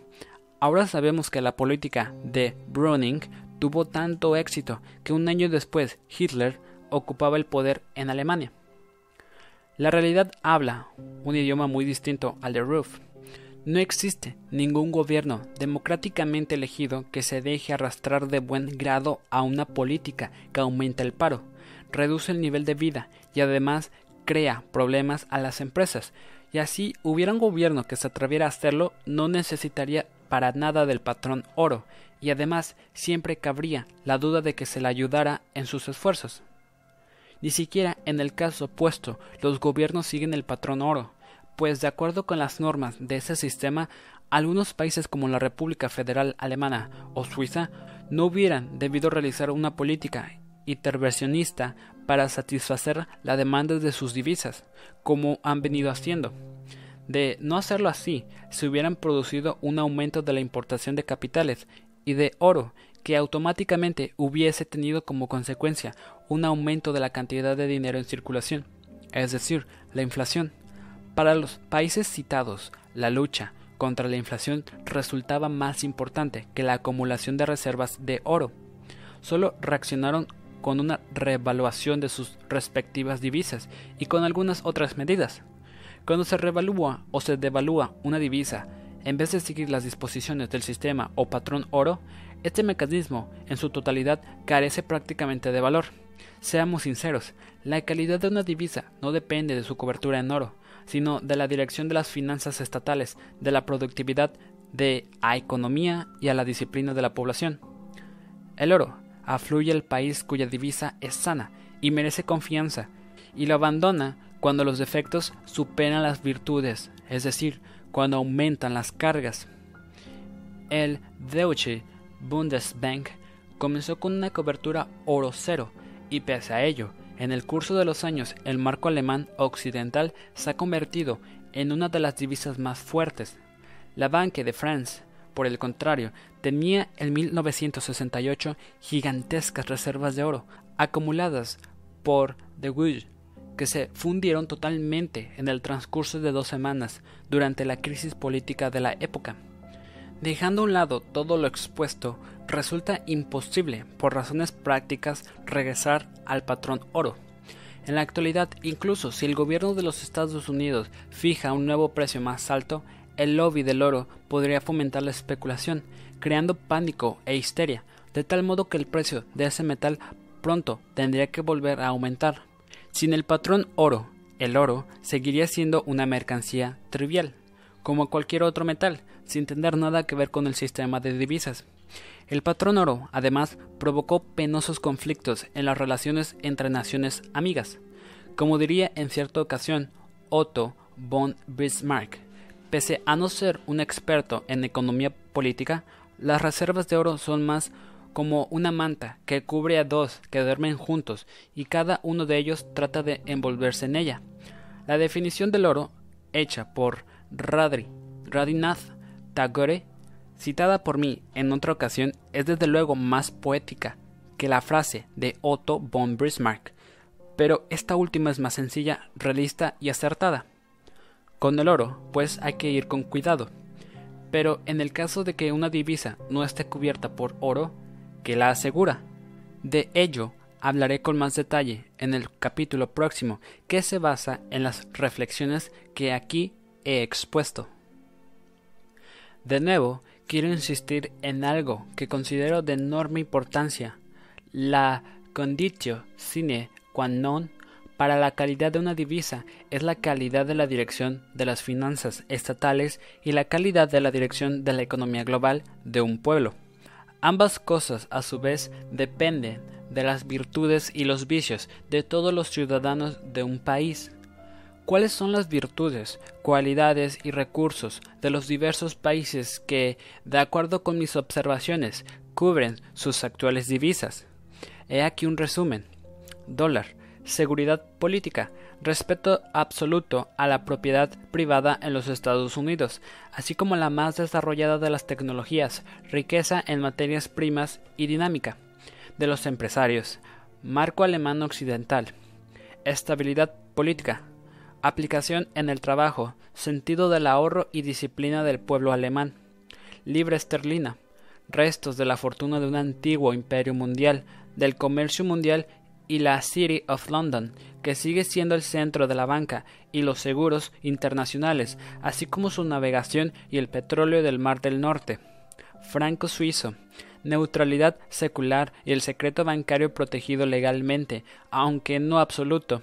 Ahora sabemos que la política de Brüning tuvo tanto éxito que un año después Hitler ocupaba el poder en Alemania. La realidad habla un idioma muy distinto al de Roof. No existe ningún gobierno democráticamente elegido que se deje arrastrar de buen grado a una política que aumenta el paro, reduce el nivel de vida y además crea problemas a las empresas. Y así hubiera un gobierno que se atreviera a hacerlo, no necesitaría para nada del patrón oro, y además siempre cabría la duda de que se le ayudara en sus esfuerzos. Ni siquiera en el caso opuesto los gobiernos siguen el patrón oro, pues de acuerdo con las normas de ese sistema, algunos países como la República Federal Alemana o Suiza no hubieran debido realizar una política intervencionista para satisfacer la demanda de sus divisas, como han venido haciendo. De no hacerlo así, se hubieran producido un aumento de la importación de capitales y de oro que automáticamente hubiese tenido como consecuencia un aumento de la cantidad de dinero en circulación, es decir, la inflación. Para los países citados, la lucha contra la inflación resultaba más importante que la acumulación de reservas de oro. Solo reaccionaron con una revaluación de sus respectivas divisas y con algunas otras medidas. Cuando se revalúa o se devalúa una divisa, en vez de seguir las disposiciones del sistema o patrón oro, este mecanismo, en su totalidad, carece prácticamente de valor. Seamos sinceros, la calidad de una divisa no depende de su cobertura en oro, sino de la dirección de las finanzas estatales, de la productividad, de la economía y a la disciplina de la población. El oro, afluye al país cuya divisa es sana y merece confianza, y lo abandona cuando los defectos superan las virtudes, es decir, cuando aumentan las cargas. El Deutsche Bundesbank comenzó con una cobertura oro cero, y pese a ello, en el curso de los años el marco alemán occidental se ha convertido en una de las divisas más fuertes. La Banque de France, por el contrario, tenía en 1968 gigantescas reservas de oro acumuladas por De Gaulle, que se fundieron totalmente en el transcurso de dos semanas durante la crisis política de la época. Dejando a un lado todo lo expuesto, resulta imposible, por razones prácticas, regresar al patrón oro. En la actualidad, incluso si el gobierno de los Estados Unidos fija un nuevo precio más alto, el lobby del oro podría fomentar la especulación, creando pánico e histeria, de tal modo que el precio de ese metal pronto tendría que volver a aumentar. Sin el patrón oro, el oro seguiría siendo una mercancía trivial, como cualquier otro metal, sin tener nada que ver con el sistema de divisas. El patrón oro, además, provocó penosos conflictos en las relaciones entre naciones amigas. Como diría en cierta ocasión Otto von Bismarck, pese a no ser un experto en economía política, las reservas de oro son más como una manta que cubre a dos que duermen juntos y cada uno de ellos trata de envolverse en ella. La definición del oro, hecha por Radri, Radinath Tagore citada por mí en otra ocasión, es desde luego más poética que la frase de Otto von Bismarck, pero esta última es más sencilla, realista y acertada. Con el oro, pues hay que ir con cuidado. Pero en el caso de que una divisa no esté cubierta por oro, ¿qué la asegura? De ello hablaré con más detalle en el capítulo próximo, que se basa en las reflexiones que aquí he expuesto. De nuevo, quiero insistir en algo que considero de enorme importancia, la conditio sine qua non para la calidad de una divisa es la calidad de la dirección de las finanzas estatales y la calidad de la dirección de la economía global de un pueblo. Ambas cosas, a su vez, dependen de las virtudes y los vicios de todos los ciudadanos de un país cuáles son las virtudes, cualidades y recursos de los diversos países que, de acuerdo con mis observaciones, cubren sus actuales divisas. He aquí un resumen. Dólar. Seguridad política. Respeto absoluto a la propiedad privada en los Estados Unidos, así como la más desarrollada de las tecnologías, riqueza en materias primas y dinámica de los empresarios. Marco alemán occidental. Estabilidad política aplicación en el trabajo, sentido del ahorro y disciplina del pueblo alemán, libra esterlina, restos de la fortuna de un antiguo imperio mundial, del comercio mundial y la City of London, que sigue siendo el centro de la banca y los seguros internacionales, así como su navegación y el petróleo del Mar del Norte. Franco suizo, neutralidad secular y el secreto bancario protegido legalmente, aunque no absoluto.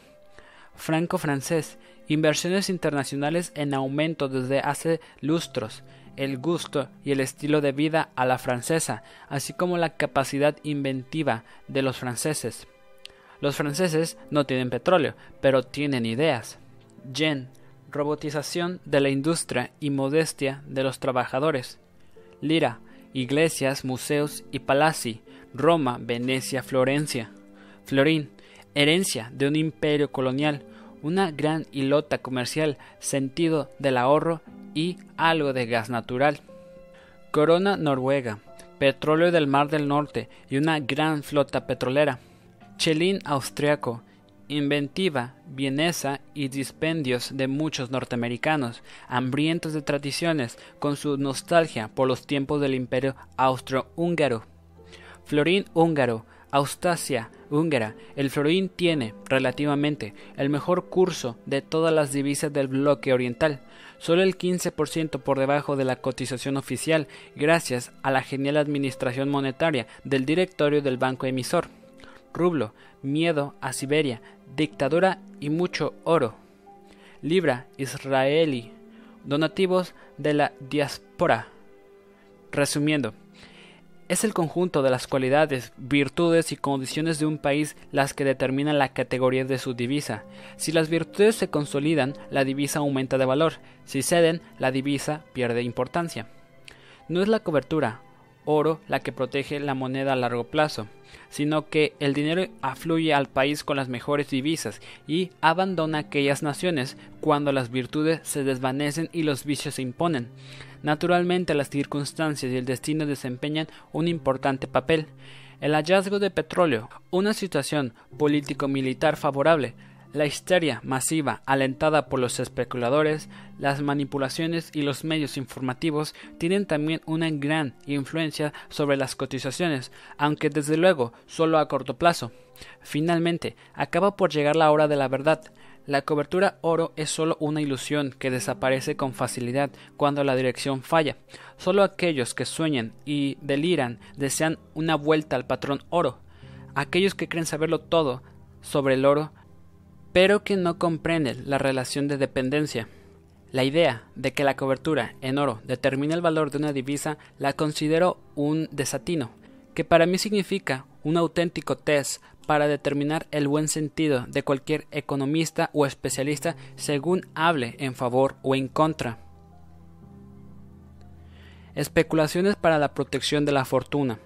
Franco francés, Inversiones internacionales en aumento desde hace lustros, el gusto y el estilo de vida a la francesa, así como la capacidad inventiva de los franceses. Los franceses no tienen petróleo, pero tienen ideas. Yen, robotización de la industria y modestia de los trabajadores. Lira, iglesias, museos y palaci. Roma, Venecia, Florencia. Florín, herencia de un imperio colonial, una gran hilota comercial, sentido del ahorro y algo de gas natural. Corona Noruega, petróleo del Mar del Norte y una gran flota petrolera. Chelín austriaco, inventiva, vienesa y dispendios de muchos norteamericanos, hambrientos de tradiciones, con su nostalgia por los tiempos del imperio austrohúngaro. Florín húngaro, Austrasia húngara, el florín tiene, relativamente, el mejor curso de todas las divisas del bloque oriental, solo el 15% por debajo de la cotización oficial, gracias a la genial administración monetaria del directorio del banco emisor. Rublo, miedo a Siberia, dictadura y mucho oro. Libra israelí, donativos de la diáspora. Resumiendo, Es el conjunto de las cualidades, virtudes y condiciones de un país las que determinan la categoría de su divisa. Si las virtudes se consolidan, la divisa aumenta de valor. Si ceden, la divisa pierde importancia. No es la cobertura, oro la que protege la moneda a largo plazo, sino que el dinero afluye al país con las mejores divisas y abandona aquellas naciones cuando las virtudes se desvanecen y los vicios se imponen. Naturalmente las circunstancias y el destino desempeñan un importante papel. El hallazgo de petróleo, una situación político-militar favorable, la histeria masiva alentada por los especuladores, las manipulaciones y los medios informativos tienen también una gran influencia sobre las cotizaciones, aunque desde luego solo a corto plazo. Finalmente, acaba por llegar la hora de la verdad. La cobertura oro es solo una ilusión que desaparece con facilidad cuando la dirección falla. Solo aquellos que sueñan y deliran desean una vuelta al patrón oro. Aquellos que creen saberlo todo sobre el oro, pero que no comprenden la relación de dependencia. La idea de que la cobertura en oro determina el valor de una divisa la considero un desatino, que para mí significa un auténtico test para determinar el buen sentido de cualquier economista o especialista según hable en favor o en contra. Especulaciones para la protección de la fortuna.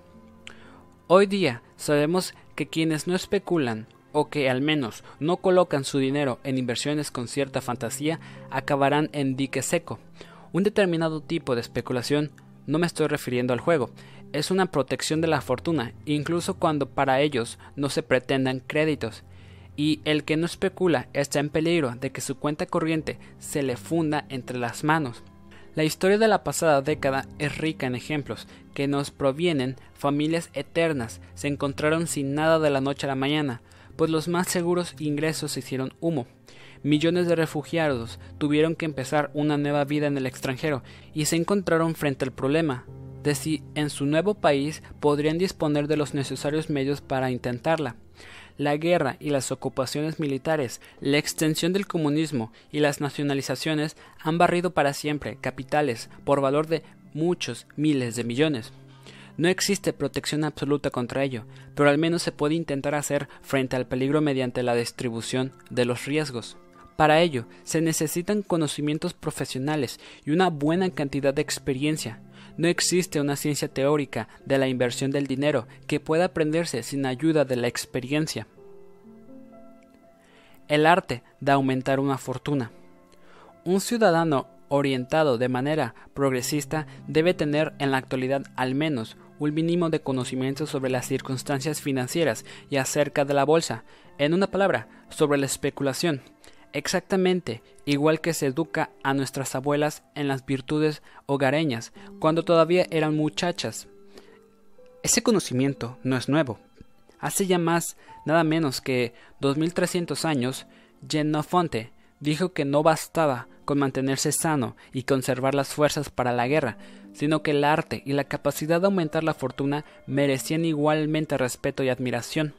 Hoy día sabemos que quienes no especulan o que al menos no colocan su dinero en inversiones con cierta fantasía acabarán en dique seco. Un determinado tipo de especulación no me estoy refiriendo al juego, es una protección de la fortuna, incluso cuando para ellos no se pretendan créditos, y el que no especula está en peligro de que su cuenta corriente se le funda entre las manos. La historia de la pasada década es rica en ejemplos que nos provienen familias eternas se encontraron sin nada de la noche a la mañana, pues los más seguros ingresos se hicieron humo. Millones de refugiados tuvieron que empezar una nueva vida en el extranjero y se encontraron frente al problema de si en su nuevo país podrían disponer de los necesarios medios para intentarla. La guerra y las ocupaciones militares, la extensión del comunismo y las nacionalizaciones han barrido para siempre capitales por valor de muchos miles de millones. No existe protección absoluta contra ello, pero al menos se puede intentar hacer frente al peligro mediante la distribución de los riesgos. Para ello se necesitan conocimientos profesionales y una buena cantidad de experiencia, no existe una ciencia teórica de la inversión del dinero que pueda aprenderse sin ayuda de la experiencia. El arte de aumentar una fortuna. Un ciudadano orientado de manera progresista debe tener en la actualidad al menos un mínimo de conocimiento sobre las circunstancias financieras y acerca de la bolsa, en una palabra, sobre la especulación, exactamente igual que se educa a nuestras abuelas en las virtudes hogareñas cuando todavía eran muchachas. Ese conocimiento no es nuevo. Hace ya más, nada menos que 2300 años, Genofonte dijo que no bastaba con mantenerse sano y conservar las fuerzas para la guerra, sino que el arte y la capacidad de aumentar la fortuna merecían igualmente respeto y admiración.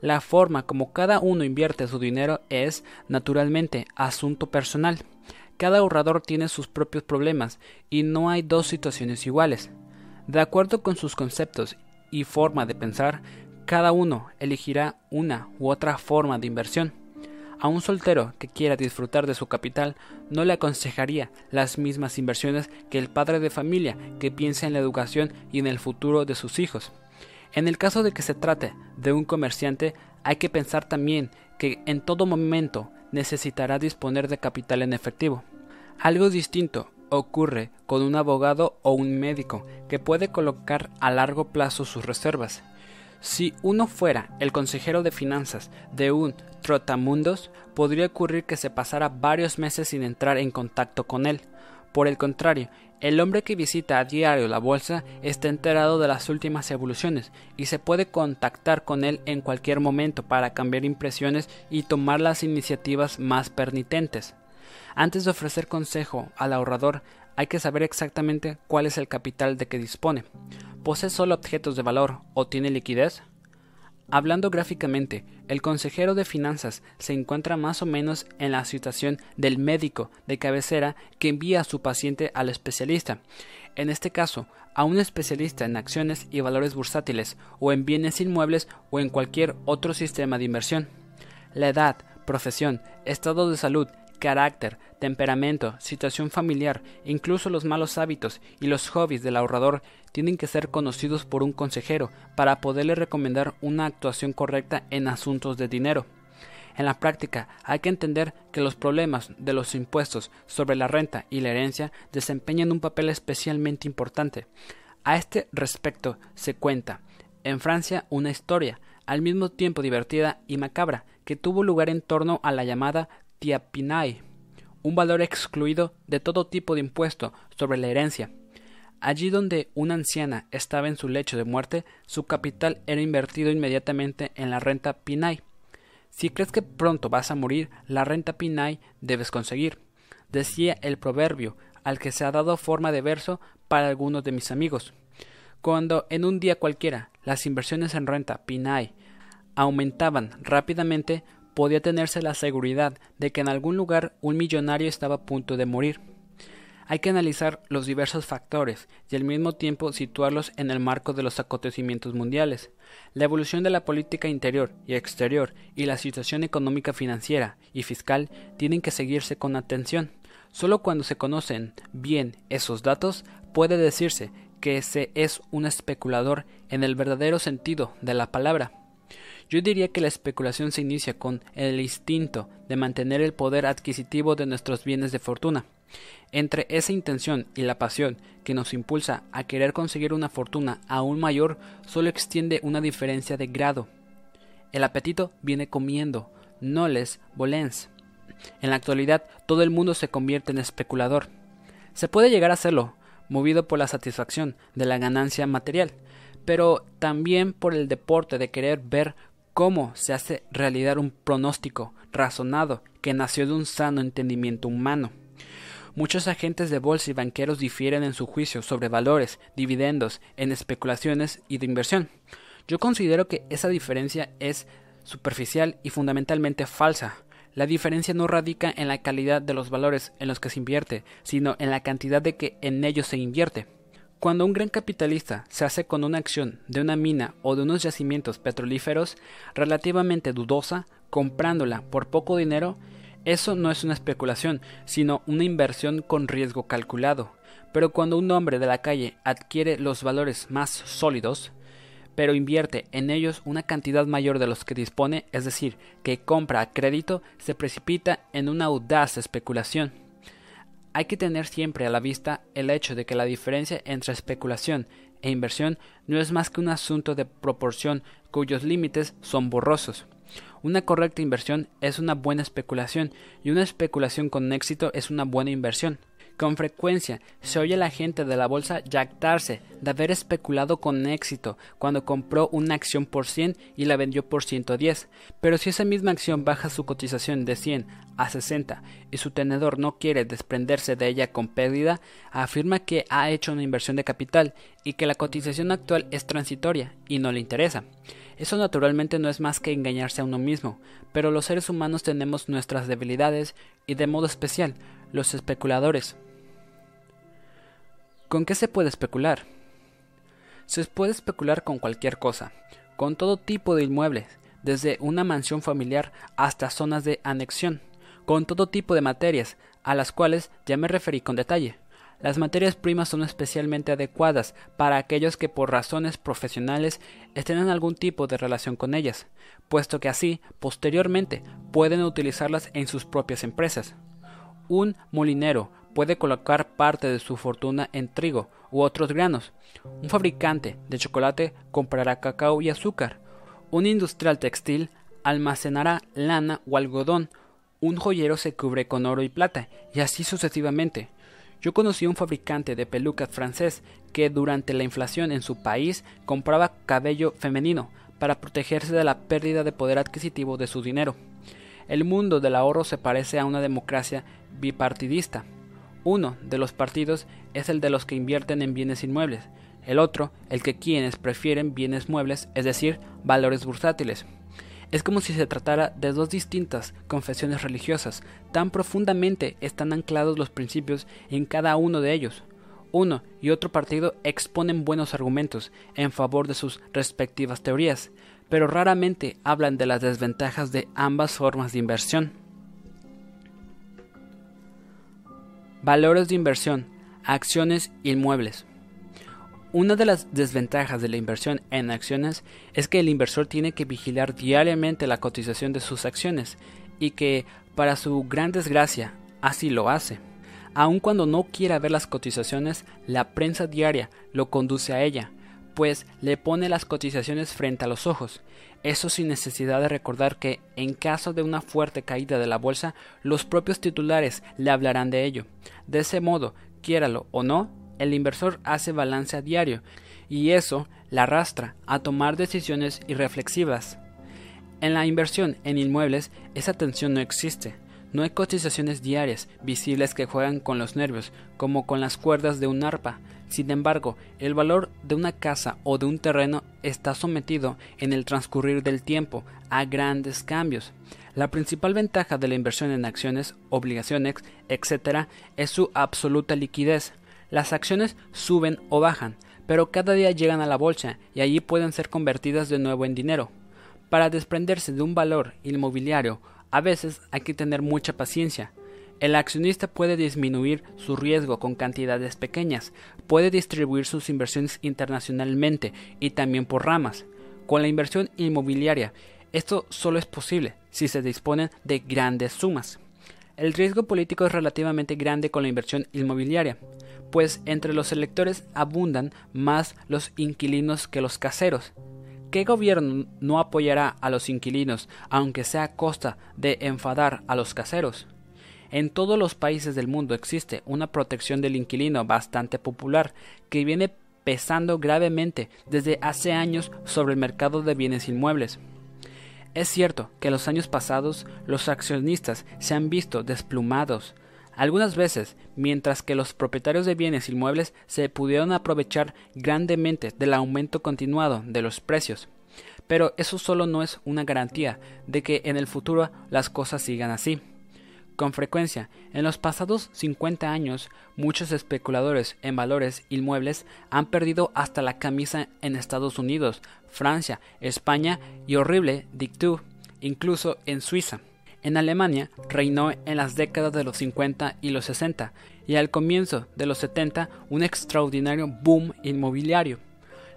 La forma como cada uno invierte su dinero es, naturalmente, asunto personal. Cada ahorrador tiene sus propios problemas y no hay dos situaciones iguales. De acuerdo con sus conceptos y forma de pensar, cada uno elegirá una u otra forma de inversión. A un soltero que quiera disfrutar de su capital no le aconsejaría las mismas inversiones que el padre de familia que piensa en la educación y en el futuro de sus hijos. En el caso de que se trate de un comerciante, hay que pensar también que en todo momento necesitará disponer de capital en efectivo. Algo distinto ocurre con un abogado o un médico que puede colocar a largo plazo sus reservas. Si uno fuera el consejero de finanzas de un trotamundos, podría ocurrir que se pasara varios meses sin entrar en contacto con él. Por el contrario, el hombre que visita a diario la bolsa está enterado de las últimas evoluciones y se puede contactar con él en cualquier momento para cambiar impresiones y tomar las iniciativas más pernitentes. Antes de ofrecer consejo al ahorrador, hay que saber exactamente cuál es el capital de que dispone. ¿Posee solo objetos de valor o tiene liquidez? Hablando gráficamente, el consejero de finanzas se encuentra más o menos en la situación del médico de cabecera que envía a su paciente al especialista. en este caso, a un especialista en acciones y valores bursátiles, o en bienes inmuebles o en cualquier otro sistema de inversión. La edad, profesión, estado de salud, carácter, temperamento, situación familiar, incluso los malos hábitos y los hobbies del ahorrador tienen que ser conocidos por un consejero para poderle recomendar una actuación correcta en asuntos de dinero. En la práctica, hay que entender que los problemas de los impuestos sobre la renta y la herencia desempeñan un papel especialmente importante. A este respecto se cuenta en Francia una historia, al mismo tiempo divertida y macabra, que tuvo lugar en torno a la llamada tiapinae, un valor excluido de todo tipo de impuesto sobre la herencia. Allí donde una anciana estaba en su lecho de muerte, su capital era invertido inmediatamente en la renta Pinay, si crees que pronto vas a morir, la renta Pinay debes conseguir, decía el proverbio, al que se ha dado forma de verso para algunos de mis amigos. Cuando en un día cualquiera las inversiones en renta Pinay aumentaban rápidamente, podía tenerse la seguridad de que en algún lugar un millonario estaba a punto de morir. Hay que analizar los diversos factores y al mismo tiempo situarlos en el marco de los acontecimientos mundiales. La evolución de la política interior y exterior y la situación económica financiera y fiscal tienen que seguirse con atención. Solo cuando se conocen bien esos datos puede decirse que se es un especulador en el verdadero sentido de la palabra. Yo diría que la especulación se inicia con el instinto de mantener el poder adquisitivo de nuestros bienes de fortuna. Entre esa intención y la pasión que nos impulsa a querer conseguir una fortuna aún mayor solo extiende una diferencia de grado. El apetito viene comiendo, no les volens. En la actualidad todo el mundo se convierte en especulador. Se puede llegar a hacerlo, movido por la satisfacción de la ganancia material, pero también por el deporte de querer ver cómo se hace realidad un pronóstico razonado que nació de un sano entendimiento humano. Muchos agentes de bolsa y banqueros difieren en su juicio sobre valores, dividendos, en especulaciones y de inversión. Yo considero que esa diferencia es superficial y fundamentalmente falsa. La diferencia no radica en la calidad de los valores en los que se invierte, sino en la cantidad de que en ellos se invierte. Cuando un gran capitalista se hace con una acción de una mina o de unos yacimientos petrolíferos relativamente dudosa, comprándola por poco dinero, eso no es una especulación, sino una inversión con riesgo calculado. Pero cuando un hombre de la calle adquiere los valores más sólidos, pero invierte en ellos una cantidad mayor de los que dispone, es decir, que compra a crédito, se precipita en una audaz especulación. Hay que tener siempre a la vista el hecho de que la diferencia entre especulación e inversión no es más que un asunto de proporción cuyos límites son borrosos. Una correcta inversión es una buena especulación y una especulación con éxito es una buena inversión. Con frecuencia se oye a la gente de la bolsa jactarse de haber especulado con éxito cuando compró una acción por 100 y la vendió por 110, pero si esa misma acción baja su cotización de 100 a 60 y su tenedor no quiere desprenderse de ella con pérdida, afirma que ha hecho una inversión de capital y que la cotización actual es transitoria y no le interesa. Eso naturalmente no es más que engañarse a uno mismo, pero los seres humanos tenemos nuestras debilidades y de modo especial los especuladores. ¿Con qué se puede especular? Se puede especular con cualquier cosa, con todo tipo de inmuebles, desde una mansión familiar hasta zonas de anexión, con todo tipo de materias, a las cuales ya me referí con detalle. Las materias primas son especialmente adecuadas para aquellos que por razones profesionales estén en algún tipo de relación con ellas, puesto que así, posteriormente, pueden utilizarlas en sus propias empresas. Un molinero puede colocar parte de su fortuna en trigo u otros granos. Un fabricante de chocolate comprará cacao y azúcar. Un industrial textil almacenará lana o algodón. Un joyero se cubre con oro y plata, y así sucesivamente. Yo conocí a un fabricante de pelucas francés que durante la inflación en su país compraba cabello femenino para protegerse de la pérdida de poder adquisitivo de su dinero. El mundo del ahorro se parece a una democracia bipartidista. Uno de los partidos es el de los que invierten en bienes inmuebles, el otro el que quienes prefieren bienes muebles, es decir, valores bursátiles. Es como si se tratara de dos distintas confesiones religiosas, tan profundamente están anclados los principios en cada uno de ellos. Uno y otro partido exponen buenos argumentos en favor de sus respectivas teorías, pero raramente hablan de las desventajas de ambas formas de inversión. Valores de inversión, acciones inmuebles. Una de las desventajas de la inversión en acciones es que el inversor tiene que vigilar diariamente la cotización de sus acciones y que, para su gran desgracia, así lo hace. Aun cuando no quiera ver las cotizaciones, la prensa diaria lo conduce a ella, pues le pone las cotizaciones frente a los ojos. Eso sin necesidad de recordar que, en caso de una fuerte caída de la bolsa, los propios titulares le hablarán de ello. De ese modo, quiéralo o no, el inversor hace balance a diario, y eso la arrastra a tomar decisiones irreflexivas. En la inversión en inmuebles, esa tensión no existe. No hay cotizaciones diarias visibles que juegan con los nervios, como con las cuerdas de un arpa. Sin embargo, el valor de una casa o de un terreno está sometido en el transcurrir del tiempo a grandes cambios. La principal ventaja de la inversión en acciones, obligaciones, etc. es su absoluta liquidez. Las acciones suben o bajan, pero cada día llegan a la bolsa y allí pueden ser convertidas de nuevo en dinero. Para desprenderse de un valor inmobiliario a veces hay que tener mucha paciencia. El accionista puede disminuir su riesgo con cantidades pequeñas, puede distribuir sus inversiones internacionalmente y también por ramas. Con la inversión inmobiliaria, esto solo es posible si se disponen de grandes sumas. El riesgo político es relativamente grande con la inversión inmobiliaria, pues entre los electores abundan más los inquilinos que los caseros, ¿Qué gobierno no apoyará a los inquilinos, aunque sea a costa de enfadar a los caseros? En todos los países del mundo existe una protección del inquilino bastante popular que viene pesando gravemente desde hace años sobre el mercado de bienes inmuebles. Es cierto que en los años pasados los accionistas se han visto desplumados, algunas veces, mientras que los propietarios de bienes inmuebles se pudieron aprovechar grandemente del aumento continuado de los precios. Pero eso solo no es una garantía de que en el futuro las cosas sigan así. Con frecuencia, en los pasados 50 años, muchos especuladores en valores inmuebles han perdido hasta la camisa en Estados Unidos, Francia, España y horrible dictú, incluso en Suiza. En Alemania reinó en las décadas de los 50 y los 60 y al comienzo de los 70 un extraordinario boom inmobiliario.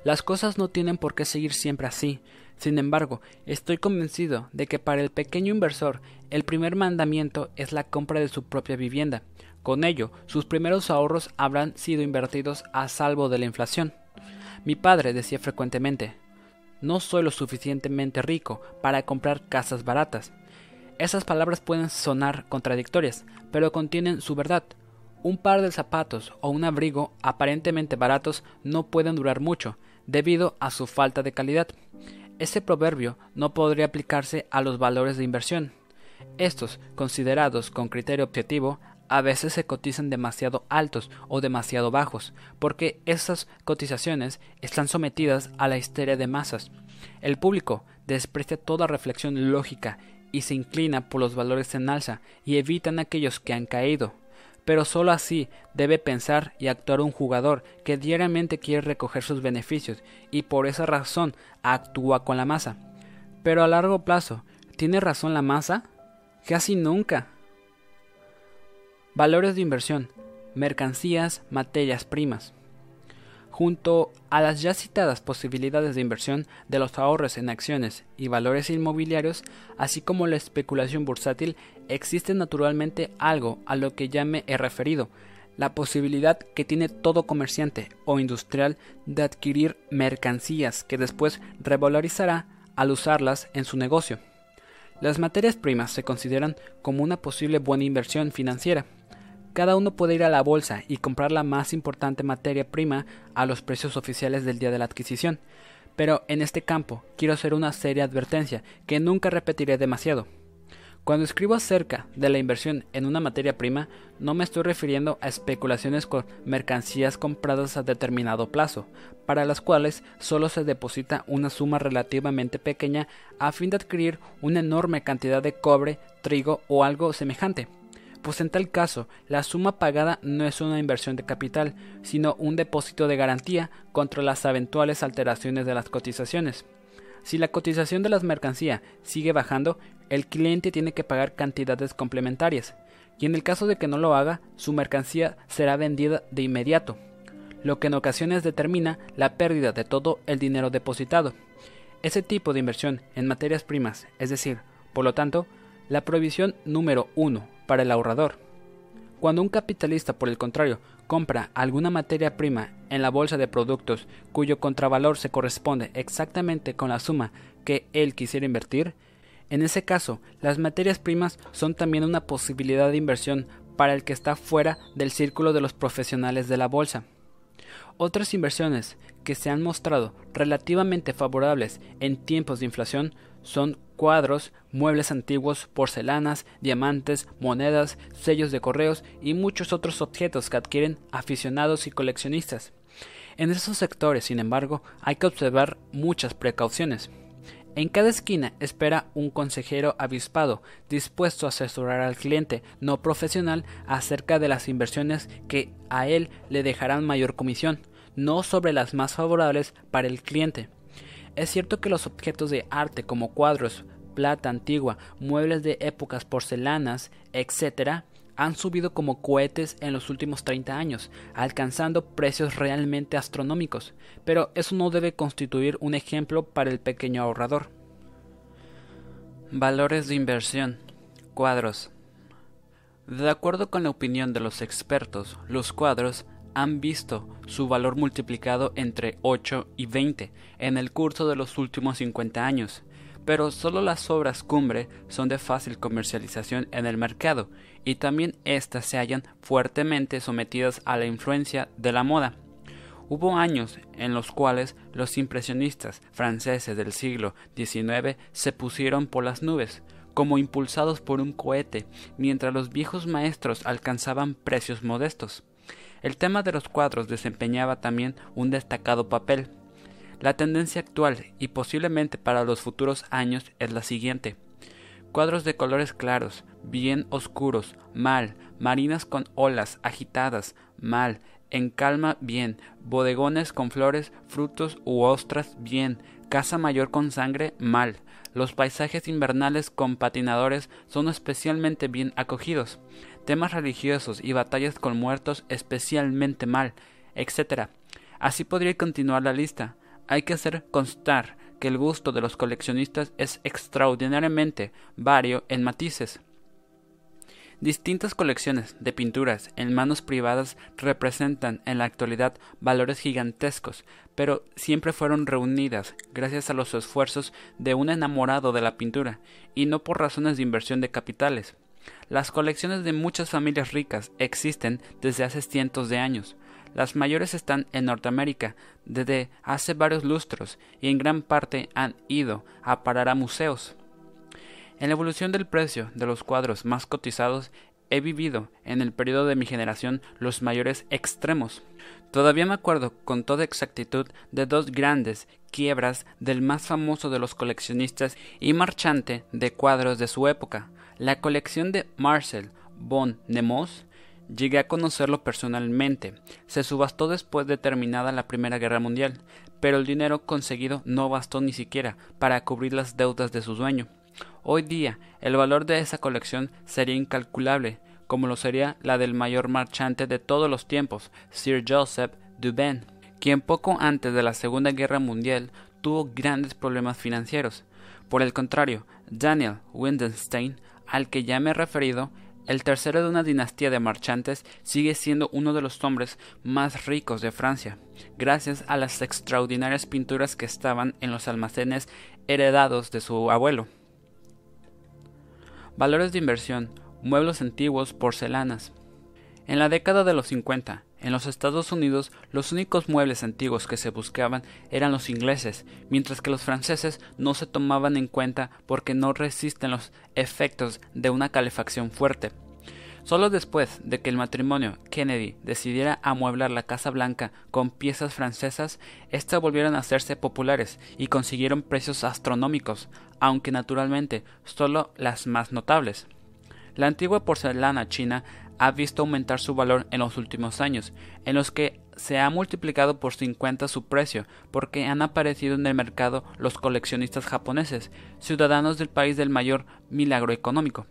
Las cosas no tienen por qué seguir siempre así. Sin embargo, estoy convencido de que para el pequeño inversor el primer mandamiento es la compra de su propia vivienda. Con ello, sus primeros ahorros habrán sido invertidos a salvo de la inflación. Mi padre decía frecuentemente No soy lo suficientemente rico para comprar casas baratas, esas palabras pueden sonar contradictorias, pero contienen su verdad. Un par de zapatos o un abrigo aparentemente baratos no pueden durar mucho, debido a su falta de calidad. Ese proverbio no podría aplicarse a los valores de inversión. Estos, considerados con criterio objetivo, a veces se cotizan demasiado altos o demasiado bajos, porque esas cotizaciones están sometidas a la histeria de masas. El público desprecia toda reflexión lógica y se inclina por los valores en alza y evitan aquellos que han caído. Pero sólo así debe pensar y actuar un jugador que diariamente quiere recoger sus beneficios y por esa razón actúa con la masa. Pero a largo plazo, ¿tiene razón la masa? Casi nunca. Valores de inversión, mercancías, materias primas. Junto a las ya citadas posibilidades de inversión de los ahorros en acciones y valores inmobiliarios, así como la especulación bursátil, existe naturalmente algo a lo que ya me he referido, la posibilidad que tiene todo comerciante o industrial de adquirir mercancías que después revalorizará al usarlas en su negocio. Las materias primas se consideran como una posible buena inversión financiera, cada uno puede ir a la bolsa y comprar la más importante materia prima a los precios oficiales del día de la adquisición. Pero en este campo quiero hacer una seria advertencia que nunca repetiré demasiado. Cuando escribo acerca de la inversión en una materia prima, no me estoy refiriendo a especulaciones con mercancías compradas a determinado plazo, para las cuales solo se deposita una suma relativamente pequeña a fin de adquirir una enorme cantidad de cobre, trigo o algo semejante pues en tal caso la suma pagada no es una inversión de capital, sino un depósito de garantía contra las eventuales alteraciones de las cotizaciones. Si la cotización de las mercancías sigue bajando, el cliente tiene que pagar cantidades complementarias, y en el caso de que no lo haga, su mercancía será vendida de inmediato, lo que en ocasiones determina la pérdida de todo el dinero depositado. Ese tipo de inversión en materias primas, es decir, por lo tanto, la provisión número uno para el ahorrador. Cuando un capitalista, por el contrario, compra alguna materia prima en la bolsa de productos cuyo contravalor se corresponde exactamente con la suma que él quisiera invertir, en ese caso, las materias primas son también una posibilidad de inversión para el que está fuera del círculo de los profesionales de la bolsa. Otras inversiones que se han mostrado relativamente favorables en tiempos de inflación son cuadros, muebles antiguos, porcelanas, diamantes, monedas, sellos de correos y muchos otros objetos que adquieren aficionados y coleccionistas. En esos sectores, sin embargo, hay que observar muchas precauciones. En cada esquina espera un consejero avispado, dispuesto a asesorar al cliente no profesional acerca de las inversiones que a él le dejarán mayor comisión, no sobre las más favorables para el cliente. Es cierto que los objetos de arte como cuadros, plata antigua, muebles de épocas, porcelanas, etc., han subido como cohetes en los últimos 30 años, alcanzando precios realmente astronómicos, pero eso no debe constituir un ejemplo para el pequeño ahorrador. Valores de inversión. Cuadros. De acuerdo con la opinión de los expertos, los cuadros han visto su valor multiplicado entre 8 y 20 en el curso de los últimos 50 años, pero solo las obras cumbre son de fácil comercialización en el mercado y también éstas se hallan fuertemente sometidas a la influencia de la moda. Hubo años en los cuales los impresionistas franceses del siglo XIX se pusieron por las nubes, como impulsados por un cohete, mientras los viejos maestros alcanzaban precios modestos. El tema de los cuadros desempeñaba también un destacado papel. La tendencia actual y posiblemente para los futuros años es la siguiente. Cuadros de colores claros, bien oscuros, mal, marinas con olas agitadas, mal, en calma, bien, bodegones con flores, frutos u ostras, bien, casa mayor con sangre, mal. Los paisajes invernales con patinadores son especialmente bien acogidos temas religiosos y batallas con muertos especialmente mal, etc. Así podría continuar la lista. Hay que hacer constar que el gusto de los coleccionistas es extraordinariamente vario en matices. Distintas colecciones de pinturas en manos privadas representan en la actualidad valores gigantescos, pero siempre fueron reunidas gracias a los esfuerzos de un enamorado de la pintura, y no por razones de inversión de capitales. Las colecciones de muchas familias ricas existen desde hace cientos de años. Las mayores están en Norteamérica desde hace varios lustros y en gran parte han ido a parar a museos. En la evolución del precio de los cuadros más cotizados he vivido en el periodo de mi generación los mayores extremos. Todavía me acuerdo con toda exactitud de dos grandes quiebras del más famoso de los coleccionistas y marchante de cuadros de su época, la colección de Marcel von llegué a conocerlo personalmente. Se subastó después de terminada la Primera Guerra Mundial, pero el dinero conseguido no bastó ni siquiera para cubrir las deudas de su dueño. Hoy día, el valor de esa colección sería incalculable, como lo sería la del mayor marchante de todos los tiempos, Sir Joseph Dubain, quien poco antes de la Segunda Guerra Mundial tuvo grandes problemas financieros. Por el contrario, Daniel Windenstein al que ya me he referido, el tercero de una dinastía de marchantes sigue siendo uno de los hombres más ricos de Francia, gracias a las extraordinarias pinturas que estaban en los almacenes heredados de su abuelo. Valores de inversión, muebles antiguos, porcelanas. En la década de los 50, en los Estados Unidos, los únicos muebles antiguos que se buscaban eran los ingleses, mientras que los franceses no se tomaban en cuenta porque no resisten los efectos de una calefacción fuerte. Solo después de que el matrimonio Kennedy decidiera amueblar la Casa Blanca con piezas francesas, éstas volvieron a hacerse populares y consiguieron precios astronómicos, aunque naturalmente solo las más notables. La antigua porcelana china ha visto aumentar su valor en los últimos años, en los que se ha multiplicado por 50 su precio, porque han aparecido en el mercado los coleccionistas japoneses, ciudadanos del país del mayor milagro económico.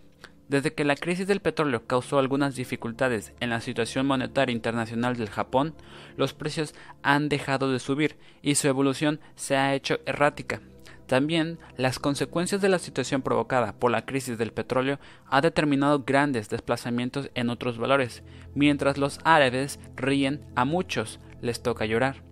Desde que la crisis del petróleo causó algunas dificultades en la situación monetaria internacional del Japón, los precios han dejado de subir y su evolución se ha hecho errática. También las consecuencias de la situación provocada por la crisis del petróleo ha determinado grandes desplazamientos en otros valores, mientras los árabes ríen, a muchos les toca llorar.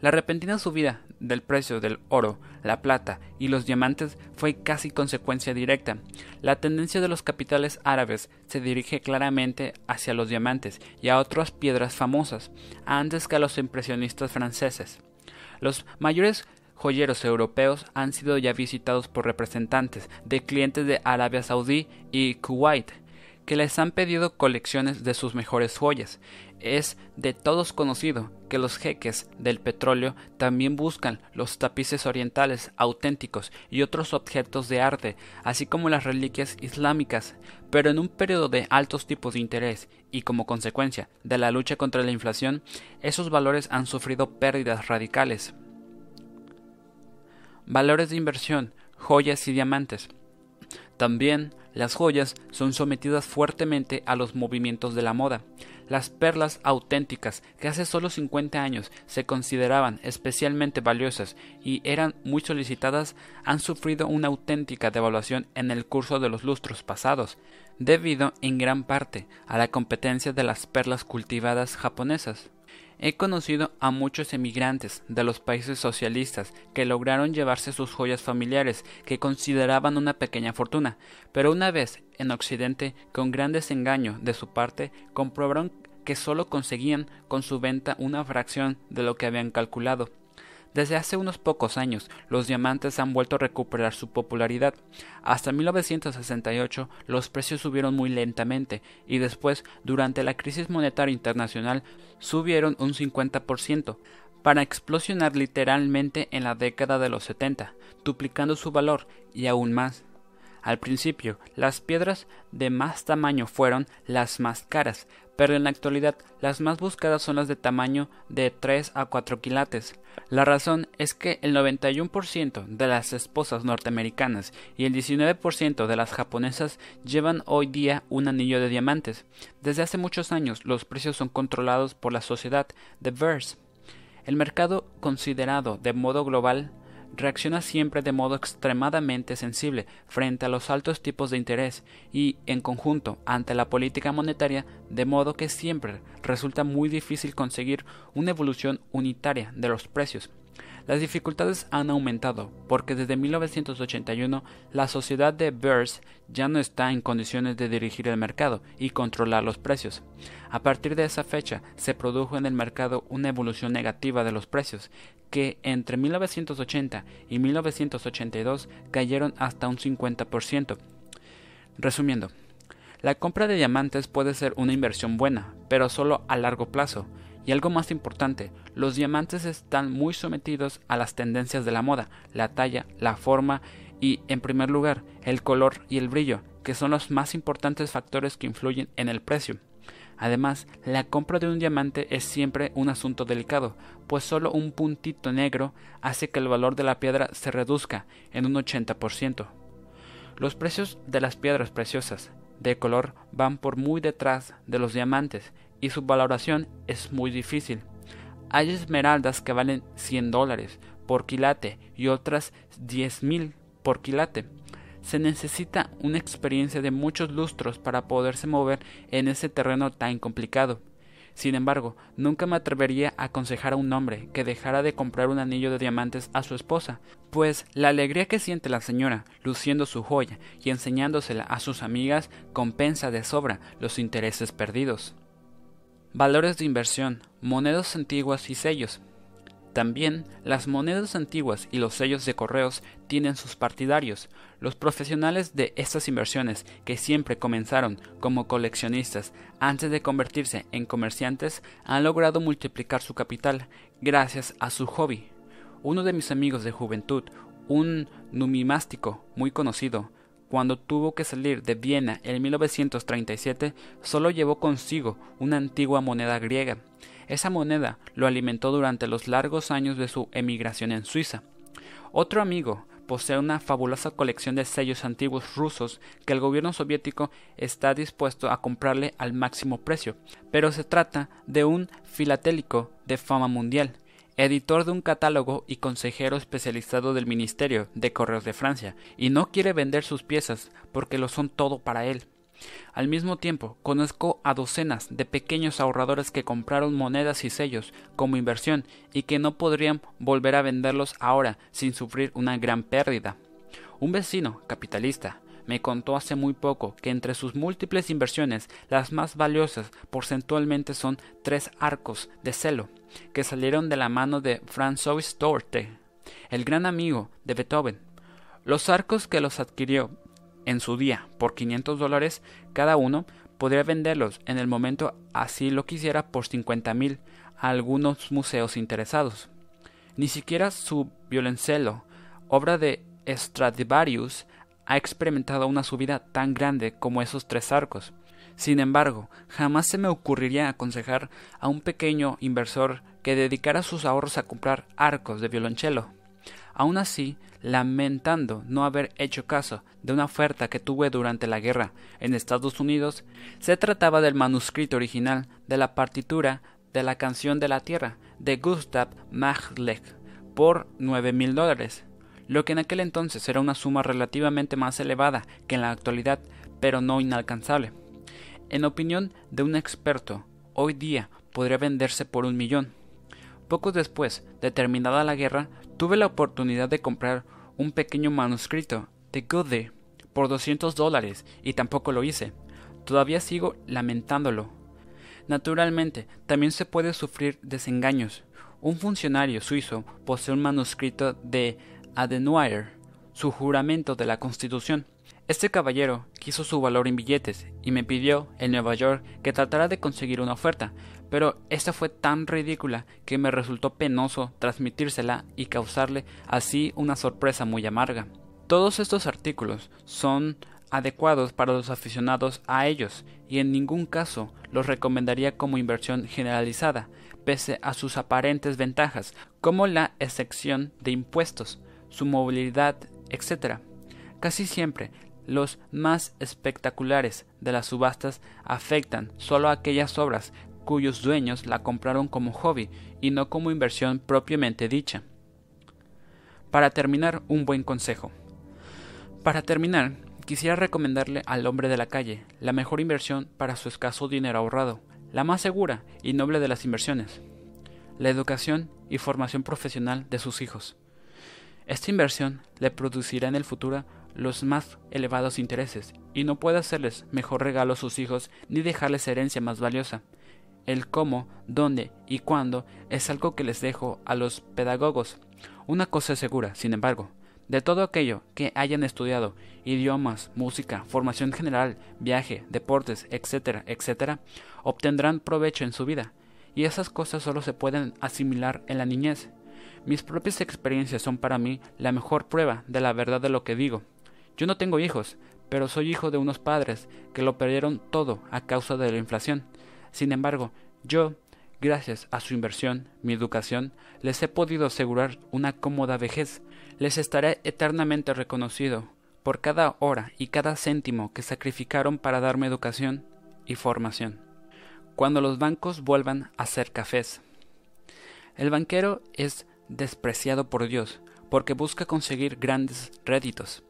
La repentina subida del precio del oro, la plata y los diamantes fue casi consecuencia directa. La tendencia de los capitales árabes se dirige claramente hacia los diamantes y a otras piedras famosas, antes que a los impresionistas franceses. Los mayores joyeros europeos han sido ya visitados por representantes de clientes de Arabia Saudí y Kuwait, que les han pedido colecciones de sus mejores joyas. Es de todos conocido que los jeques del petróleo también buscan los tapices orientales auténticos y otros objetos de arte, así como las reliquias islámicas, pero en un periodo de altos tipos de interés y como consecuencia de la lucha contra la inflación, esos valores han sufrido pérdidas radicales valores de inversión, joyas y diamantes. También las joyas son sometidas fuertemente a los movimientos de la moda. Las perlas auténticas, que hace solo 50 años se consideraban especialmente valiosas y eran muy solicitadas, han sufrido una auténtica devaluación en el curso de los lustros pasados, debido en gran parte a la competencia de las perlas cultivadas japonesas. He conocido a muchos emigrantes de los países socialistas que lograron llevarse sus joyas familiares que consideraban una pequeña fortuna, pero una vez en Occidente, con gran desengaño de su parte, comprobaron que solo conseguían con su venta una fracción de lo que habían calculado. Desde hace unos pocos años, los diamantes han vuelto a recuperar su popularidad. Hasta 1968 los precios subieron muy lentamente y después, durante la crisis monetaria internacional, subieron un 50%, para explosionar literalmente en la década de los 70, duplicando su valor y aún más. Al principio, las piedras de más tamaño fueron las más caras, pero en la actualidad las más buscadas son las de tamaño de 3 a 4 quilates. La razón es que el 91% de las esposas norteamericanas y el 19% de las japonesas llevan hoy día un anillo de diamantes. Desde hace muchos años los precios son controlados por la sociedad de Verse. El mercado considerado de modo global reacciona siempre de modo extremadamente sensible frente a los altos tipos de interés y, en conjunto, ante la política monetaria, de modo que siempre resulta muy difícil conseguir una evolución unitaria de los precios. Las dificultades han aumentado porque desde 1981 la sociedad de Beurs ya no está en condiciones de dirigir el mercado y controlar los precios. A partir de esa fecha se produjo en el mercado una evolución negativa de los precios que entre 1980 y 1982 cayeron hasta un 50%. Resumiendo, la compra de diamantes puede ser una inversión buena, pero solo a largo plazo. Y algo más importante, los diamantes están muy sometidos a las tendencias de la moda, la talla, la forma y, en primer lugar, el color y el brillo, que son los más importantes factores que influyen en el precio. Además, la compra de un diamante es siempre un asunto delicado, pues solo un puntito negro hace que el valor de la piedra se reduzca en un 80%. Los precios de las piedras preciosas de color van por muy detrás de los diamantes y su valoración es muy difícil. Hay esmeraldas que valen 100 dólares por quilate y otras 10 mil por quilate se necesita una experiencia de muchos lustros para poderse mover en ese terreno tan complicado. Sin embargo, nunca me atrevería a aconsejar a un hombre que dejara de comprar un anillo de diamantes a su esposa, pues la alegría que siente la señora luciendo su joya y enseñándosela a sus amigas compensa de sobra los intereses perdidos. Valores de inversión, monedas antiguas y sellos. También las monedas antiguas y los sellos de correos tienen sus partidarios. Los profesionales de estas inversiones, que siempre comenzaron como coleccionistas antes de convertirse en comerciantes, han logrado multiplicar su capital gracias a su hobby. Uno de mis amigos de juventud, un numimástico muy conocido, cuando tuvo que salir de Viena en 1937, solo llevó consigo una antigua moneda griega. Esa moneda lo alimentó durante los largos años de su emigración en Suiza. Otro amigo posee una fabulosa colección de sellos antiguos rusos que el gobierno soviético está dispuesto a comprarle al máximo precio, pero se trata de un filatélico de fama mundial, editor de un catálogo y consejero especializado del Ministerio de Correos de Francia, y no quiere vender sus piezas porque lo son todo para él. Al mismo tiempo, conozco a docenas de pequeños ahorradores que compraron monedas y sellos como inversión y que no podrían volver a venderlos ahora sin sufrir una gran pérdida. Un vecino, capitalista, me contó hace muy poco que entre sus múltiples inversiones las más valiosas porcentualmente son tres arcos de celo que salieron de la mano de François Torte, el gran amigo de Beethoven. Los arcos que los adquirió en su día por 500 dólares cada uno, podría venderlos en el momento así lo quisiera por 50 mil a algunos museos interesados. Ni siquiera su violoncelo, obra de Stradivarius, ha experimentado una subida tan grande como esos tres arcos. Sin embargo, jamás se me ocurriría aconsejar a un pequeño inversor que dedicara sus ahorros a comprar arcos de violonchelo. Aun así, lamentando no haber hecho caso de una oferta que tuve durante la guerra en Estados Unidos, se trataba del manuscrito original de la partitura de la canción de la tierra de Gustav Mahler por nueve mil dólares, lo que en aquel entonces era una suma relativamente más elevada que en la actualidad, pero no inalcanzable. En opinión de un experto, hoy día podría venderse por un millón. Poco después de terminada la guerra, tuve la oportunidad de comprar un pequeño manuscrito de Goethe por 200 dólares y tampoco lo hice. Todavía sigo lamentándolo. Naturalmente, también se puede sufrir desengaños. Un funcionario suizo posee un manuscrito de Adenauer, su juramento de la Constitución. Este caballero quiso su valor en billetes y me pidió en Nueva York que tratara de conseguir una oferta, pero esta fue tan ridícula que me resultó penoso transmitírsela y causarle así una sorpresa muy amarga. Todos estos artículos son adecuados para los aficionados a ellos y en ningún caso los recomendaría como inversión generalizada, pese a sus aparentes ventajas, como la excepción de impuestos, su movilidad, etc. Casi siempre los más espectaculares de las subastas afectan solo a aquellas obras cuyos dueños la compraron como hobby y no como inversión propiamente dicha. Para terminar, un buen consejo. Para terminar, quisiera recomendarle al hombre de la calle la mejor inversión para su escaso dinero ahorrado, la más segura y noble de las inversiones, la educación y formación profesional de sus hijos. Esta inversión le producirá en el futuro los más elevados intereses, y no puede hacerles mejor regalo a sus hijos ni dejarles herencia más valiosa. El cómo, dónde y cuándo es algo que les dejo a los pedagogos. Una cosa es segura, sin embargo, de todo aquello que hayan estudiado, idiomas, música, formación general, viaje, deportes, etcétera, etcétera, obtendrán provecho en su vida, y esas cosas solo se pueden asimilar en la niñez. Mis propias experiencias son para mí la mejor prueba de la verdad de lo que digo, yo no tengo hijos, pero soy hijo de unos padres que lo perdieron todo a causa de la inflación. Sin embargo, yo, gracias a su inversión, mi educación, les he podido asegurar una cómoda vejez. Les estaré eternamente reconocido por cada hora y cada céntimo que sacrificaron para darme educación y formación. Cuando los bancos vuelvan a hacer cafés. El banquero es despreciado por Dios porque busca conseguir grandes réditos.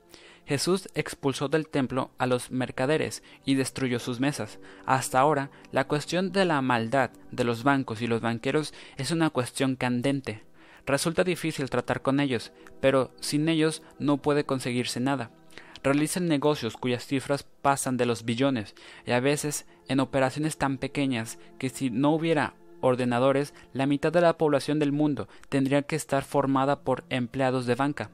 Jesús expulsó del templo a los mercaderes y destruyó sus mesas. Hasta ahora, la cuestión de la maldad de los bancos y los banqueros es una cuestión candente. Resulta difícil tratar con ellos, pero sin ellos no puede conseguirse nada. Realizan negocios cuyas cifras pasan de los billones y a veces en operaciones tan pequeñas que si no hubiera ordenadores, la mitad de la población del mundo tendría que estar formada por empleados de banca.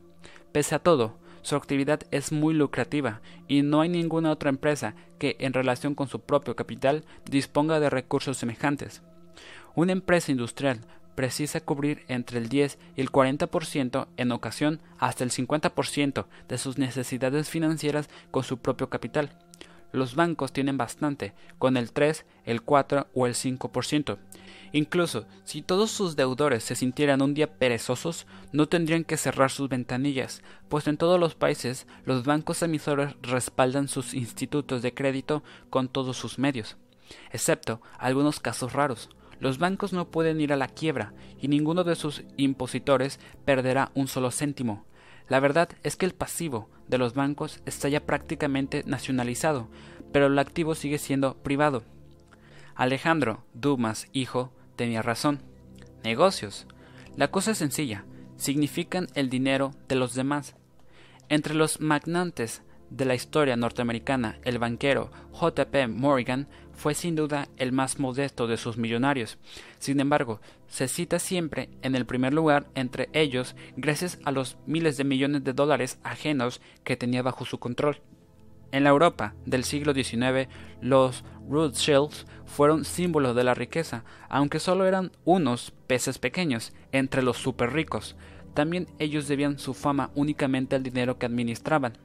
Pese a todo, su actividad es muy lucrativa y no hay ninguna otra empresa que, en relación con su propio capital, disponga de recursos semejantes. Una empresa industrial precisa cubrir entre el 10 y el 40%, en ocasión hasta el 50% de sus necesidades financieras con su propio capital. Los bancos tienen bastante, con el 3, el 4 o el 5%. Incluso si todos sus deudores se sintieran un día perezosos, no tendrían que cerrar sus ventanillas, pues en todos los países los bancos emisores respaldan sus institutos de crédito con todos sus medios, excepto algunos casos raros. Los bancos no pueden ir a la quiebra y ninguno de sus impositores perderá un solo céntimo. La verdad es que el pasivo de los bancos está ya prácticamente nacionalizado, pero el activo sigue siendo privado. Alejandro Dumas, hijo, tenía razón. Negocios. La cosa es sencilla. Significan el dinero de los demás. Entre los magnates de la historia norteamericana, el banquero J.P. Morgan fue sin duda el más modesto de sus millonarios. Sin embargo, se cita siempre en el primer lugar entre ellos gracias a los miles de millones de dólares ajenos que tenía bajo su control. En la Europa del siglo XIX, los Rothschilds fueron símbolos de la riqueza, aunque solo eran unos peces pequeños entre los super ricos. También ellos debían su fama únicamente al dinero que administraban.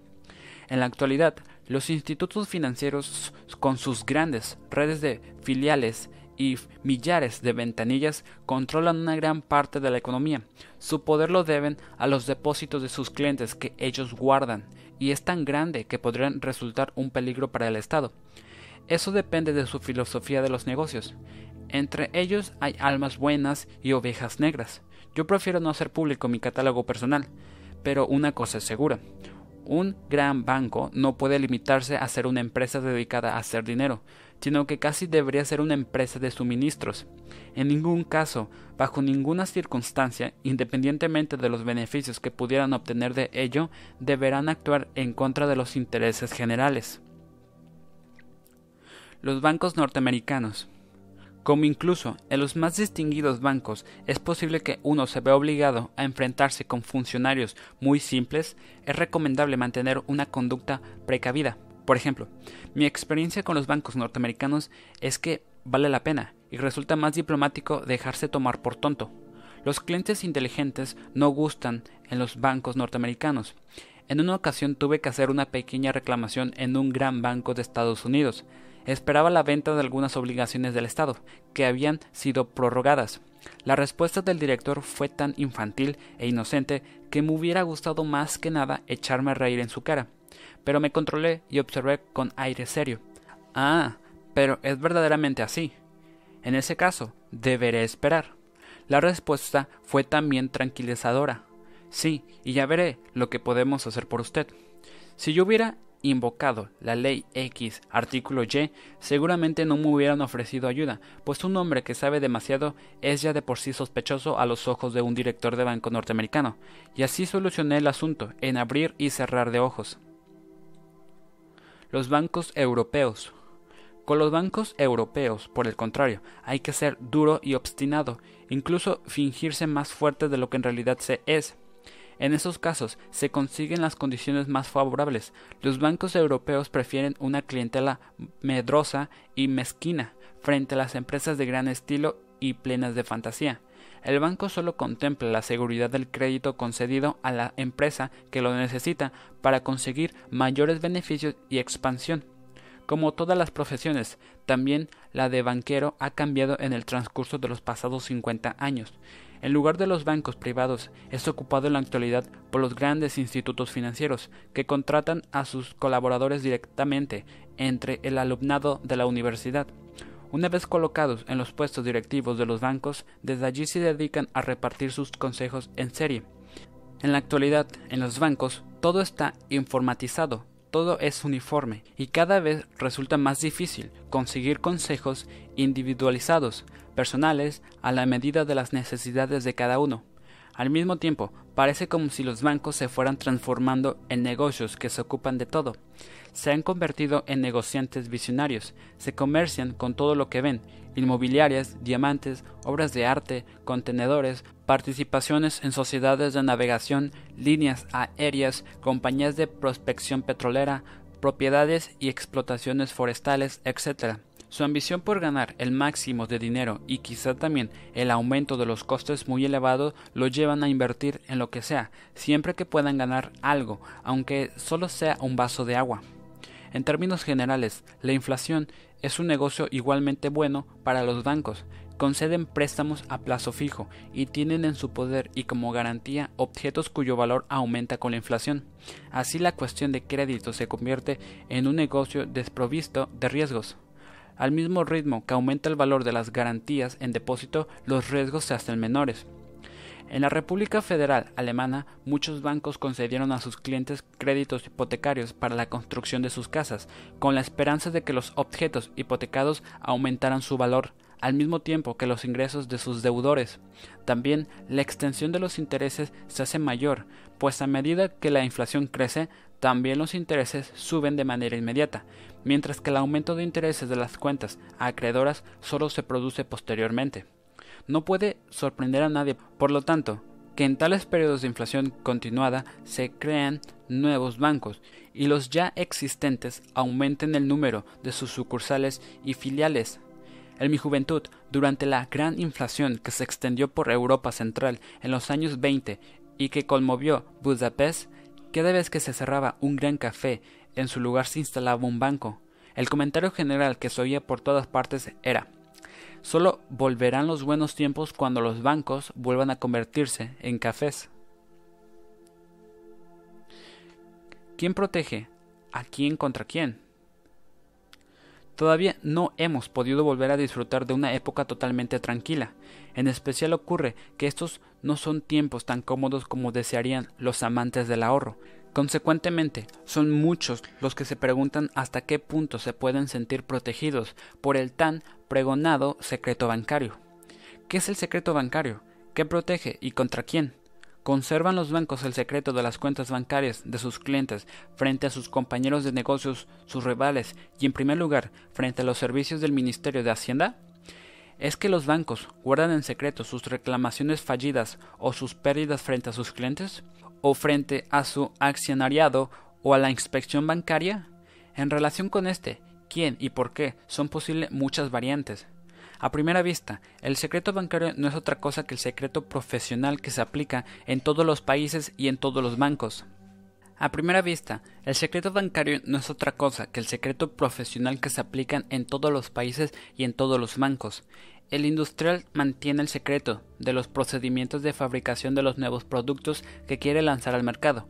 En la actualidad, los institutos financieros, con sus grandes redes de filiales y millares de ventanillas, controlan una gran parte de la economía. Su poder lo deben a los depósitos de sus clientes que ellos guardan, y es tan grande que podrían resultar un peligro para el Estado. Eso depende de su filosofía de los negocios. Entre ellos hay almas buenas y ovejas negras. Yo prefiero no hacer público mi catálogo personal, pero una cosa es segura. Un gran banco no puede limitarse a ser una empresa dedicada a hacer dinero, sino que casi debería ser una empresa de suministros. En ningún caso, bajo ninguna circunstancia, independientemente de los beneficios que pudieran obtener de ello, deberán actuar en contra de los intereses generales. Los bancos norteamericanos como incluso en los más distinguidos bancos es posible que uno se vea obligado a enfrentarse con funcionarios muy simples, es recomendable mantener una conducta precavida. Por ejemplo, mi experiencia con los bancos norteamericanos es que vale la pena y resulta más diplomático dejarse tomar por tonto. Los clientes inteligentes no gustan en los bancos norteamericanos. En una ocasión tuve que hacer una pequeña reclamación en un gran banco de Estados Unidos esperaba la venta de algunas obligaciones del Estado, que habían sido prorrogadas. La respuesta del director fue tan infantil e inocente que me hubiera gustado más que nada echarme a reír en su cara. Pero me controlé y observé con aire serio. Ah, pero es verdaderamente así. En ese caso, deberé esperar. La respuesta fue también tranquilizadora. Sí, y ya veré lo que podemos hacer por usted. Si yo hubiera invocado la ley X, artículo Y, seguramente no me hubieran ofrecido ayuda, pues un hombre que sabe demasiado es ya de por sí sospechoso a los ojos de un director de banco norteamericano, y así solucioné el asunto en abrir y cerrar de ojos. Los bancos europeos. Con los bancos europeos, por el contrario, hay que ser duro y obstinado, incluso fingirse más fuerte de lo que en realidad se es, en esos casos se consiguen las condiciones más favorables. Los bancos europeos prefieren una clientela medrosa y mezquina frente a las empresas de gran estilo y plenas de fantasía. El banco solo contempla la seguridad del crédito concedido a la empresa que lo necesita para conseguir mayores beneficios y expansión. Como todas las profesiones, también la de banquero ha cambiado en el transcurso de los pasados 50 años. En lugar de los bancos privados, es ocupado en la actualidad por los grandes institutos financieros, que contratan a sus colaboradores directamente entre el alumnado de la universidad. Una vez colocados en los puestos directivos de los bancos, desde allí se dedican a repartir sus consejos en serie. En la actualidad, en los bancos, todo está informatizado, todo es uniforme y cada vez resulta más difícil conseguir consejos individualizados, personales, a la medida de las necesidades de cada uno. Al mismo tiempo, parece como si los bancos se fueran transformando en negocios que se ocupan de todo. Se han convertido en negociantes visionarios, se comercian con todo lo que ven, inmobiliarias, diamantes, obras de arte, contenedores, participaciones en sociedades de navegación, líneas aéreas, compañías de prospección petrolera, propiedades y explotaciones forestales, etc. Su ambición por ganar el máximo de dinero y quizá también el aumento de los costes muy elevados lo llevan a invertir en lo que sea, siempre que puedan ganar algo, aunque solo sea un vaso de agua. En términos generales, la inflación es un negocio igualmente bueno para los bancos, conceden préstamos a plazo fijo y tienen en su poder y como garantía objetos cuyo valor aumenta con la inflación. Así la cuestión de crédito se convierte en un negocio desprovisto de riesgos. Al mismo ritmo que aumenta el valor de las garantías en depósito, los riesgos se hacen menores. En la República Federal Alemana, muchos bancos concedieron a sus clientes créditos hipotecarios para la construcción de sus casas, con la esperanza de que los objetos hipotecados aumentaran su valor al mismo tiempo que los ingresos de sus deudores. También la extensión de los intereses se hace mayor, pues a medida que la inflación crece, también los intereses suben de manera inmediata, mientras que el aumento de intereses de las cuentas acreedoras solo se produce posteriormente. No puede sorprender a nadie, por lo tanto, que en tales periodos de inflación continuada se crean nuevos bancos y los ya existentes aumenten el número de sus sucursales y filiales en mi juventud, durante la gran inflación que se extendió por Europa Central en los años 20 y que conmovió Budapest, cada vez que se cerraba un gran café, en su lugar se instalaba un banco. El comentario general que se oía por todas partes era Solo volverán los buenos tiempos cuando los bancos vuelvan a convertirse en cafés. ¿Quién protege? ¿A quién contra quién? Todavía no hemos podido volver a disfrutar de una época totalmente tranquila. En especial ocurre que estos no son tiempos tan cómodos como desearían los amantes del ahorro. Consecuentemente, son muchos los que se preguntan hasta qué punto se pueden sentir protegidos por el tan pregonado secreto bancario. ¿Qué es el secreto bancario? ¿Qué protege y contra quién? ¿Conservan los bancos el secreto de las cuentas bancarias de sus clientes frente a sus compañeros de negocios, sus rivales y, en primer lugar, frente a los servicios del Ministerio de Hacienda? ¿Es que los bancos guardan en secreto sus reclamaciones fallidas o sus pérdidas frente a sus clientes? ¿O frente a su accionariado o a la inspección bancaria? En relación con este, quién y por qué son posibles muchas variantes. A primera vista, el secreto bancario no es otra cosa que el secreto profesional que se aplica en todos los países y en todos los bancos. A primera vista, el secreto bancario no es otra cosa que el secreto profesional que se aplica en todos los países y en todos los bancos. El industrial mantiene el secreto de los procedimientos de fabricación de los nuevos productos que quiere lanzar al mercado.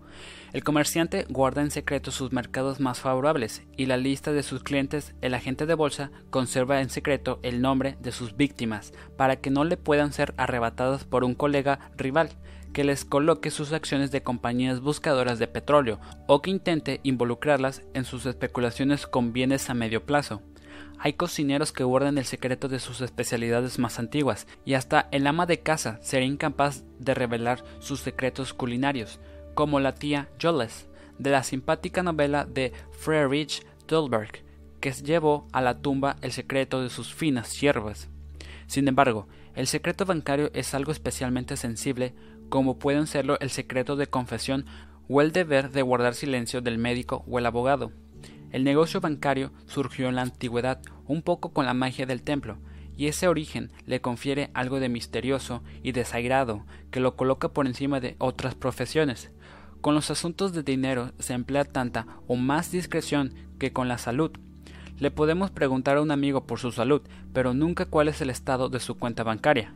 El comerciante guarda en secreto sus mercados más favorables y la lista de sus clientes. El agente de bolsa conserva en secreto el nombre de sus víctimas para que no le puedan ser arrebatadas por un colega rival que les coloque sus acciones de compañías buscadoras de petróleo o que intente involucrarlas en sus especulaciones con bienes a medio plazo. Hay cocineros que guardan el secreto de sus especialidades más antiguas, y hasta el ama de casa sería incapaz de revelar sus secretos culinarios, como la tía Jolles, de la simpática novela de Friedrich Dulberg, que llevó a la tumba el secreto de sus finas siervas. Sin embargo, el secreto bancario es algo especialmente sensible, como pueden serlo el secreto de confesión o el deber de guardar silencio del médico o el abogado. El negocio bancario surgió en la antigüedad un poco con la magia del templo, y ese origen le confiere algo de misterioso y desairado que lo coloca por encima de otras profesiones. Con los asuntos de dinero se emplea tanta o más discreción que con la salud. Le podemos preguntar a un amigo por su salud, pero nunca cuál es el estado de su cuenta bancaria.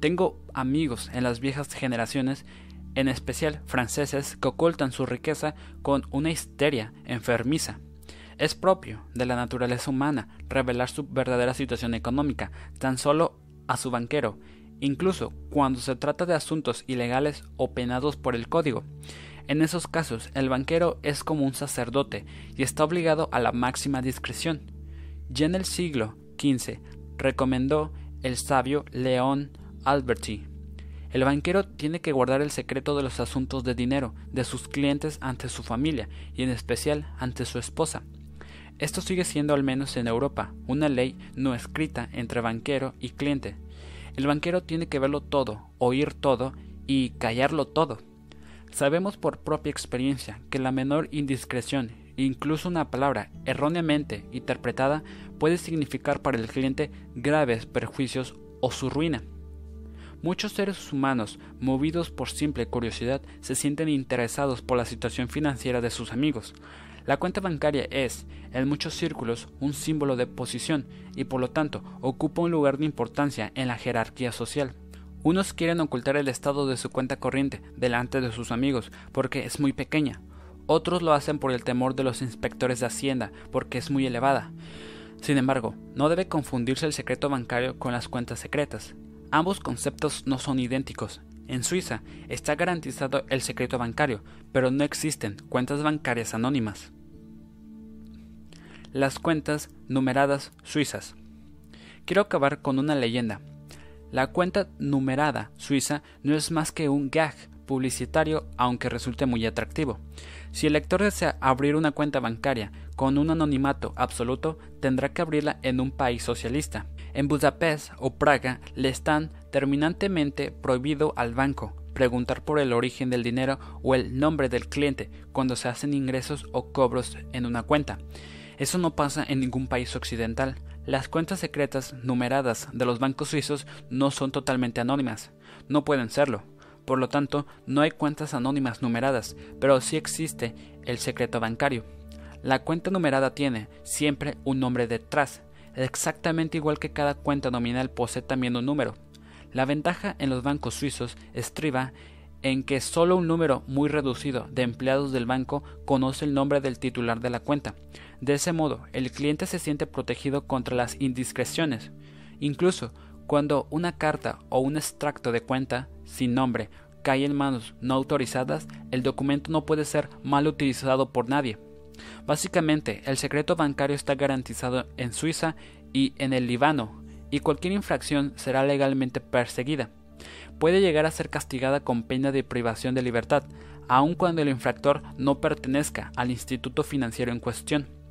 Tengo amigos en las viejas generaciones, en especial franceses, que ocultan su riqueza con una histeria enfermiza. Es propio de la naturaleza humana revelar su verdadera situación económica tan solo a su banquero, incluso cuando se trata de asuntos ilegales o penados por el código. En esos casos, el banquero es como un sacerdote y está obligado a la máxima discreción. Ya en el siglo XV recomendó el sabio León Alberti. El banquero tiene que guardar el secreto de los asuntos de dinero de sus clientes ante su familia y en especial ante su esposa. Esto sigue siendo, al menos en Europa, una ley no escrita entre banquero y cliente. El banquero tiene que verlo todo, oír todo y callarlo todo. Sabemos por propia experiencia que la menor indiscreción Incluso una palabra erróneamente interpretada puede significar para el cliente graves perjuicios o su ruina. Muchos seres humanos, movidos por simple curiosidad, se sienten interesados por la situación financiera de sus amigos. La cuenta bancaria es, en muchos círculos, un símbolo de posición y por lo tanto ocupa un lugar de importancia en la jerarquía social. Unos quieren ocultar el estado de su cuenta corriente delante de sus amigos porque es muy pequeña. Otros lo hacen por el temor de los inspectores de Hacienda porque es muy elevada. Sin embargo, no debe confundirse el secreto bancario con las cuentas secretas. Ambos conceptos no son idénticos. En Suiza está garantizado el secreto bancario, pero no existen cuentas bancarias anónimas. Las cuentas numeradas suizas. Quiero acabar con una leyenda. La cuenta numerada suiza no es más que un gag publicitario aunque resulte muy atractivo. Si el lector desea abrir una cuenta bancaria con un anonimato absoluto, tendrá que abrirla en un país socialista. En Budapest o Praga le están terminantemente prohibido al banco preguntar por el origen del dinero o el nombre del cliente cuando se hacen ingresos o cobros en una cuenta. Eso no pasa en ningún país occidental. Las cuentas secretas numeradas de los bancos suizos no son totalmente anónimas. No pueden serlo. Por lo tanto, no hay cuentas anónimas numeradas, pero sí existe el secreto bancario. La cuenta numerada tiene siempre un nombre detrás, exactamente igual que cada cuenta nominal posee también un número. La ventaja en los bancos suizos estriba en que solo un número muy reducido de empleados del banco conoce el nombre del titular de la cuenta. De ese modo, el cliente se siente protegido contra las indiscreciones. Incluso cuando una carta o un extracto de cuenta sin nombre cae en manos no autorizadas, el documento no puede ser mal utilizado por nadie. Básicamente, el secreto bancario está garantizado en Suiza y en el Líbano, y cualquier infracción será legalmente perseguida. Puede llegar a ser castigada con pena de privación de libertad, aun cuando el infractor no pertenezca al instituto financiero en cuestión.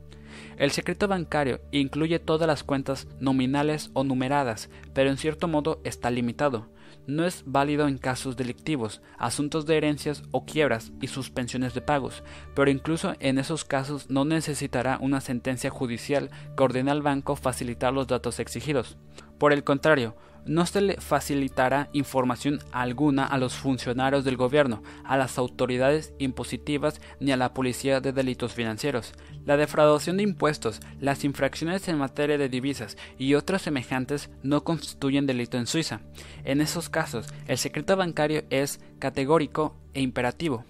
El secreto bancario incluye todas las cuentas nominales o numeradas, pero en cierto modo está limitado. No es válido en casos delictivos, asuntos de herencias o quiebras y suspensiones de pagos, pero incluso en esos casos no necesitará una sentencia judicial que ordene al banco facilitar los datos exigidos. Por el contrario, no se le facilitará información alguna a los funcionarios del gobierno, a las autoridades impositivas ni a la policía de delitos financieros. La defraudación de impuestos, las infracciones en materia de divisas y otras semejantes no constituyen delito en Suiza. En esos casos, el secreto bancario es categórico e imperativo.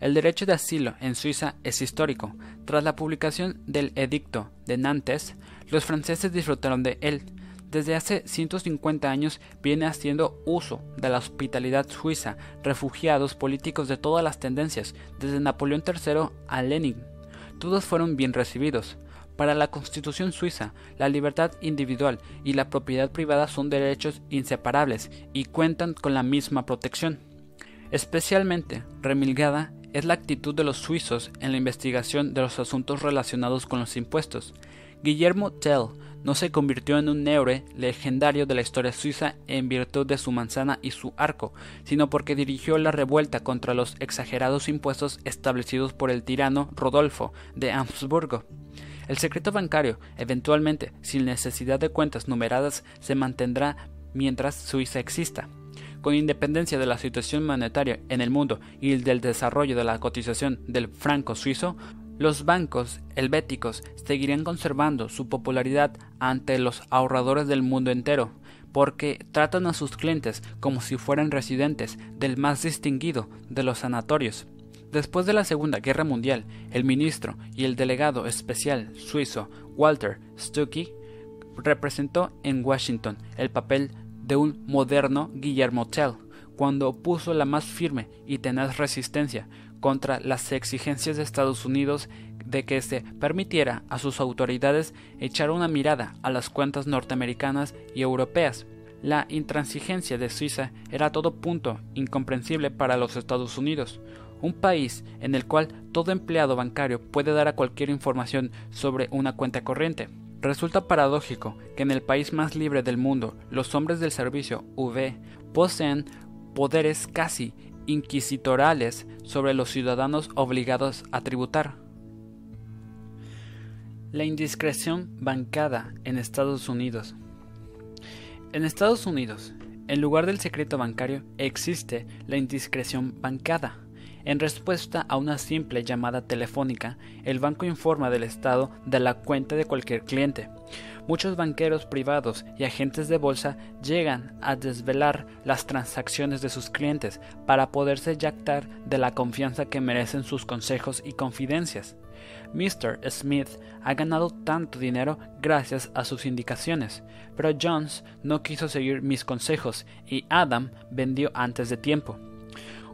El derecho de asilo en Suiza es histórico. Tras la publicación del Edicto de Nantes, los franceses disfrutaron de él desde hace 150 años viene haciendo uso de la hospitalidad suiza, refugiados políticos de todas las tendencias, desde Napoleón III a Lenin. Todos fueron bien recibidos. Para la Constitución suiza, la libertad individual y la propiedad privada son derechos inseparables y cuentan con la misma protección. Especialmente remilgada es la actitud de los suizos en la investigación de los asuntos relacionados con los impuestos. Guillermo Tell no se convirtió en un héroe legendario de la historia suiza en virtud de su manzana y su arco, sino porque dirigió la revuelta contra los exagerados impuestos establecidos por el tirano Rodolfo de Habsburgo. El secreto bancario, eventualmente, sin necesidad de cuentas numeradas, se mantendrá mientras Suiza exista. Con independencia de la situación monetaria en el mundo y del desarrollo de la cotización del franco suizo, los bancos helvéticos seguirían conservando su popularidad ante los ahorradores del mundo entero, porque tratan a sus clientes como si fueran residentes del más distinguido de los sanatorios. Después de la Segunda Guerra Mundial, el ministro y el delegado especial suizo Walter Stucky representó en Washington el papel de un moderno Guillermo Tell, cuando opuso la más firme y tenaz resistencia contra las exigencias de Estados Unidos de que se permitiera a sus autoridades echar una mirada a las cuentas norteamericanas y europeas. La intransigencia de Suiza era a todo punto incomprensible para los Estados Unidos, un país en el cual todo empleado bancario puede dar a cualquier información sobre una cuenta corriente. Resulta paradójico que en el país más libre del mundo los hombres del servicio UV poseen poderes casi inquisitorales sobre los ciudadanos obligados a tributar. La indiscreción bancada en Estados Unidos. En Estados Unidos, en lugar del secreto bancario, existe la indiscreción bancada. En respuesta a una simple llamada telefónica, el banco informa del estado de la cuenta de cualquier cliente. Muchos banqueros privados y agentes de bolsa llegan a desvelar las transacciones de sus clientes para poderse jactar de la confianza que merecen sus consejos y confidencias. Mr. Smith ha ganado tanto dinero gracias a sus indicaciones, pero Jones no quiso seguir mis consejos y Adam vendió antes de tiempo.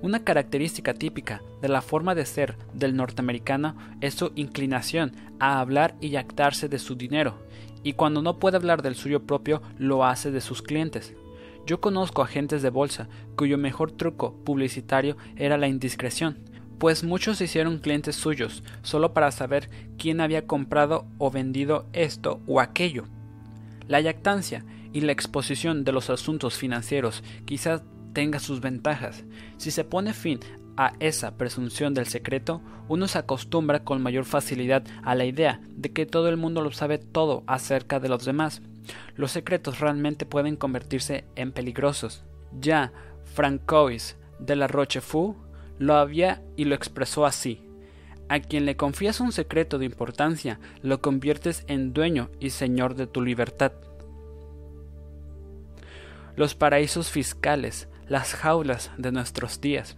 Una característica típica de la forma de ser del norteamericano es su inclinación a hablar y jactarse de su dinero, y cuando no puede hablar del suyo propio lo hace de sus clientes. Yo conozco agentes de bolsa cuyo mejor truco publicitario era la indiscreción, pues muchos hicieron clientes suyos solo para saber quién había comprado o vendido esto o aquello. La yactancia y la exposición de los asuntos financieros quizás tenga sus ventajas. Si se pone fin a esa presunción del secreto, uno se acostumbra con mayor facilidad a la idea de que todo el mundo lo sabe todo acerca de los demás. Los secretos realmente pueden convertirse en peligrosos. Ya Francois de la Rochefoucauld lo había y lo expresó así. A quien le confías un secreto de importancia, lo conviertes en dueño y señor de tu libertad. Los paraísos fiscales las jaulas de nuestros días.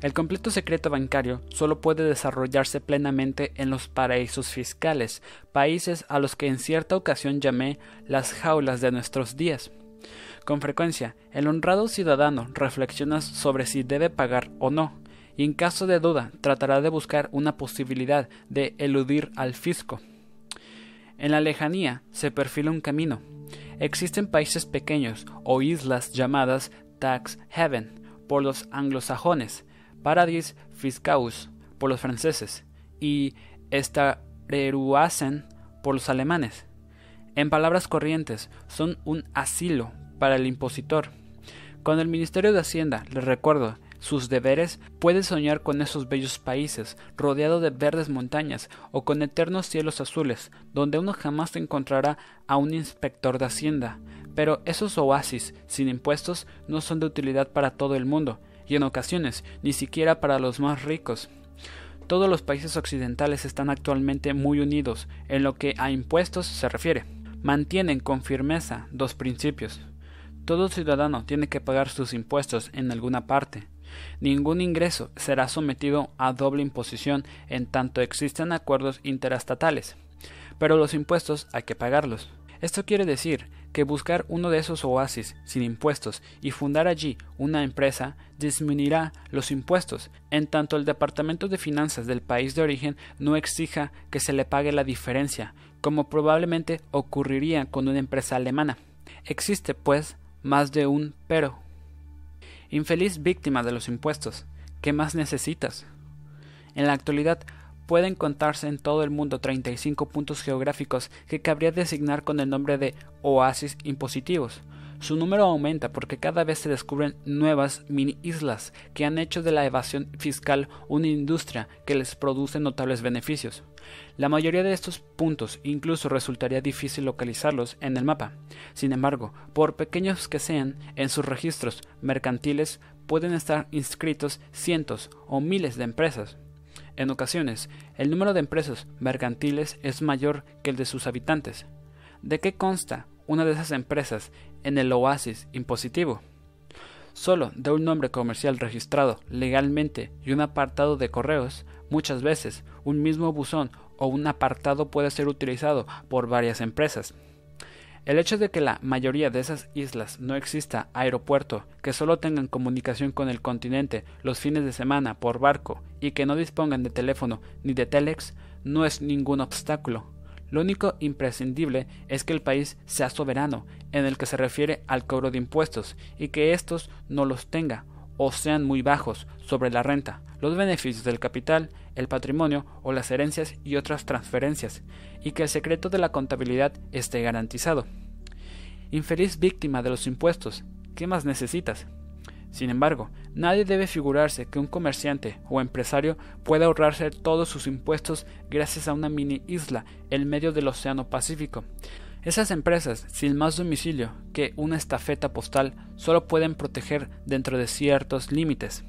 El completo secreto bancario solo puede desarrollarse plenamente en los paraísos fiscales, países a los que en cierta ocasión llamé las jaulas de nuestros días. Con frecuencia, el honrado ciudadano reflexiona sobre si debe pagar o no, y en caso de duda tratará de buscar una posibilidad de eludir al fisco. En la lejanía se perfila un camino. Existen países pequeños o islas llamadas tax haven por los anglosajones, paradis fiscaus por los franceses y Stareruasen por los alemanes. En palabras corrientes, son un asilo para el impositor. Cuando el Ministerio de Hacienda, le recuerdo, sus deberes, puede soñar con esos bellos países, rodeado de verdes montañas o con eternos cielos azules, donde uno jamás encontrará a un inspector de Hacienda, pero esos oasis sin impuestos no son de utilidad para todo el mundo, y en ocasiones ni siquiera para los más ricos. Todos los países occidentales están actualmente muy unidos en lo que a impuestos se refiere. Mantienen con firmeza dos principios. Todo ciudadano tiene que pagar sus impuestos en alguna parte. Ningún ingreso será sometido a doble imposición en tanto existan acuerdos interestatales. Pero los impuestos hay que pagarlos. Esto quiere decir que buscar uno de esos oasis sin impuestos y fundar allí una empresa disminuirá los impuestos, en tanto el Departamento de Finanzas del país de origen no exija que se le pague la diferencia, como probablemente ocurriría con una empresa alemana. Existe, pues, más de un pero. Infeliz víctima de los impuestos, ¿qué más necesitas? En la actualidad, pueden contarse en todo el mundo 35 puntos geográficos que cabría designar con el nombre de oasis impositivos. Su número aumenta porque cada vez se descubren nuevas mini islas que han hecho de la evasión fiscal una industria que les produce notables beneficios. La mayoría de estos puntos incluso resultaría difícil localizarlos en el mapa. Sin embargo, por pequeños que sean, en sus registros mercantiles pueden estar inscritos cientos o miles de empresas. En ocasiones, el número de empresas mercantiles es mayor que el de sus habitantes. ¿De qué consta una de esas empresas en el oasis impositivo? Solo de un nombre comercial registrado legalmente y un apartado de correos, muchas veces un mismo buzón o un apartado puede ser utilizado por varias empresas. El hecho de que la mayoría de esas islas no exista aeropuerto, que solo tengan comunicación con el continente los fines de semana por barco y que no dispongan de teléfono ni de telex, no es ningún obstáculo. Lo único imprescindible es que el país sea soberano en el que se refiere al cobro de impuestos y que éstos no los tenga o sean muy bajos sobre la renta, los beneficios del capital, el patrimonio o las herencias y otras transferencias, y que el secreto de la contabilidad esté garantizado. Infeliz víctima de los impuestos, ¿qué más necesitas? Sin embargo, nadie debe figurarse que un comerciante o empresario pueda ahorrarse todos sus impuestos gracias a una mini isla en medio del Océano Pacífico. Esas empresas, sin más domicilio que una estafeta postal, solo pueden proteger dentro de ciertos límites.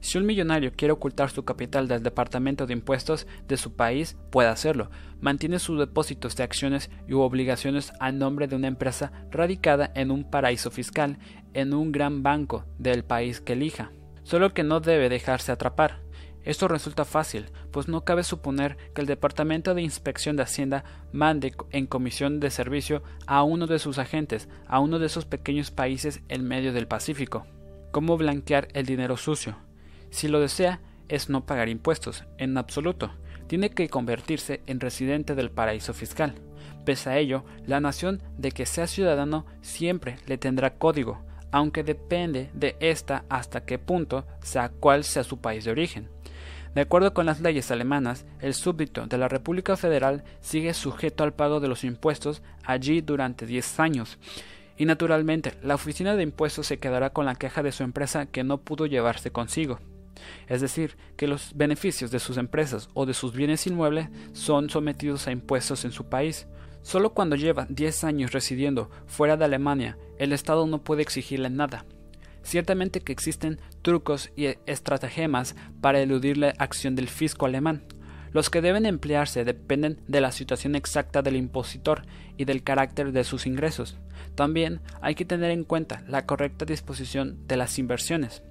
Si un millonario quiere ocultar su capital del Departamento de Impuestos de su país, puede hacerlo. Mantiene sus depósitos de acciones y obligaciones a nombre de una empresa radicada en un paraíso fiscal, en un gran banco del país que elija. Solo que no debe dejarse atrapar. Esto resulta fácil, pues no cabe suponer que el Departamento de Inspección de Hacienda mande en comisión de servicio a uno de sus agentes a uno de esos pequeños países en medio del Pacífico. ¿Cómo blanquear el dinero sucio? Si lo desea, es no pagar impuestos, en absoluto. Tiene que convertirse en residente del paraíso fiscal. Pese a ello, la nación de que sea ciudadano siempre le tendrá código, aunque depende de ésta hasta qué punto sea cuál sea su país de origen. De acuerdo con las leyes alemanas, el súbdito de la República Federal sigue sujeto al pago de los impuestos allí durante 10 años. Y naturalmente, la oficina de impuestos se quedará con la queja de su empresa que no pudo llevarse consigo es decir, que los beneficios de sus empresas o de sus bienes inmuebles son sometidos a impuestos en su país. Solo cuando lleva 10 años residiendo fuera de Alemania, el Estado no puede exigirle nada. Ciertamente que existen trucos y estratagemas para eludir la acción del fisco alemán. Los que deben emplearse dependen de la situación exacta del impositor y del carácter de sus ingresos. También hay que tener en cuenta la correcta disposición de las inversiones.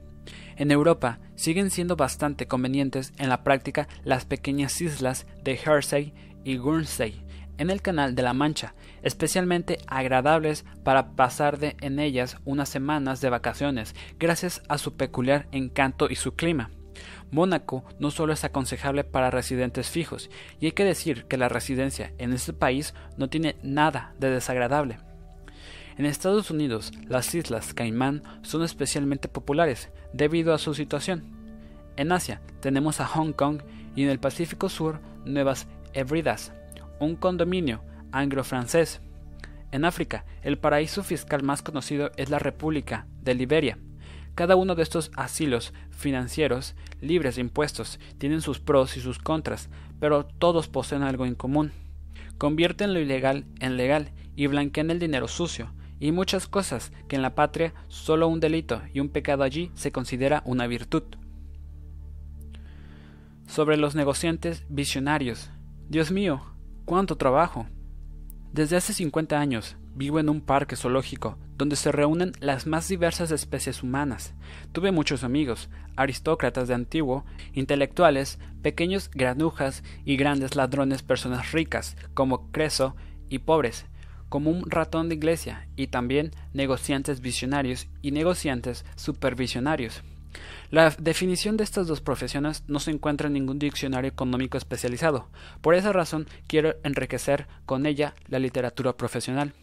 En Europa siguen siendo bastante convenientes en la práctica las pequeñas islas de Jersey y Guernsey en el Canal de la Mancha, especialmente agradables para pasar de en ellas unas semanas de vacaciones, gracias a su peculiar encanto y su clima. Mónaco no solo es aconsejable para residentes fijos, y hay que decir que la residencia en este país no tiene nada de desagradable. En Estados Unidos, las islas Caimán son especialmente populares debido a su situación. En Asia tenemos a Hong Kong y en el Pacífico Sur Nuevas Hebridas, un condominio anglo-francés. En África, el paraíso fiscal más conocido es la República de Liberia. Cada uno de estos asilos financieros libres de impuestos tienen sus pros y sus contras, pero todos poseen algo en común. Convierten lo ilegal en legal y blanquean el dinero sucio, y muchas cosas que en la patria solo un delito y un pecado allí se considera una virtud. Sobre los negociantes visionarios. Dios mío, cuánto trabajo. Desde hace 50 años vivo en un parque zoológico donde se reúnen las más diversas especies humanas. Tuve muchos amigos, aristócratas de antiguo, intelectuales, pequeños granujas y grandes ladrones personas ricas, como Creso, y pobres, como un ratón de iglesia y también negociantes visionarios y negociantes supervisionarios. La definición de estas dos profesiones no se encuentra en ningún diccionario económico especializado. Por esa razón quiero enriquecer con ella la literatura profesional.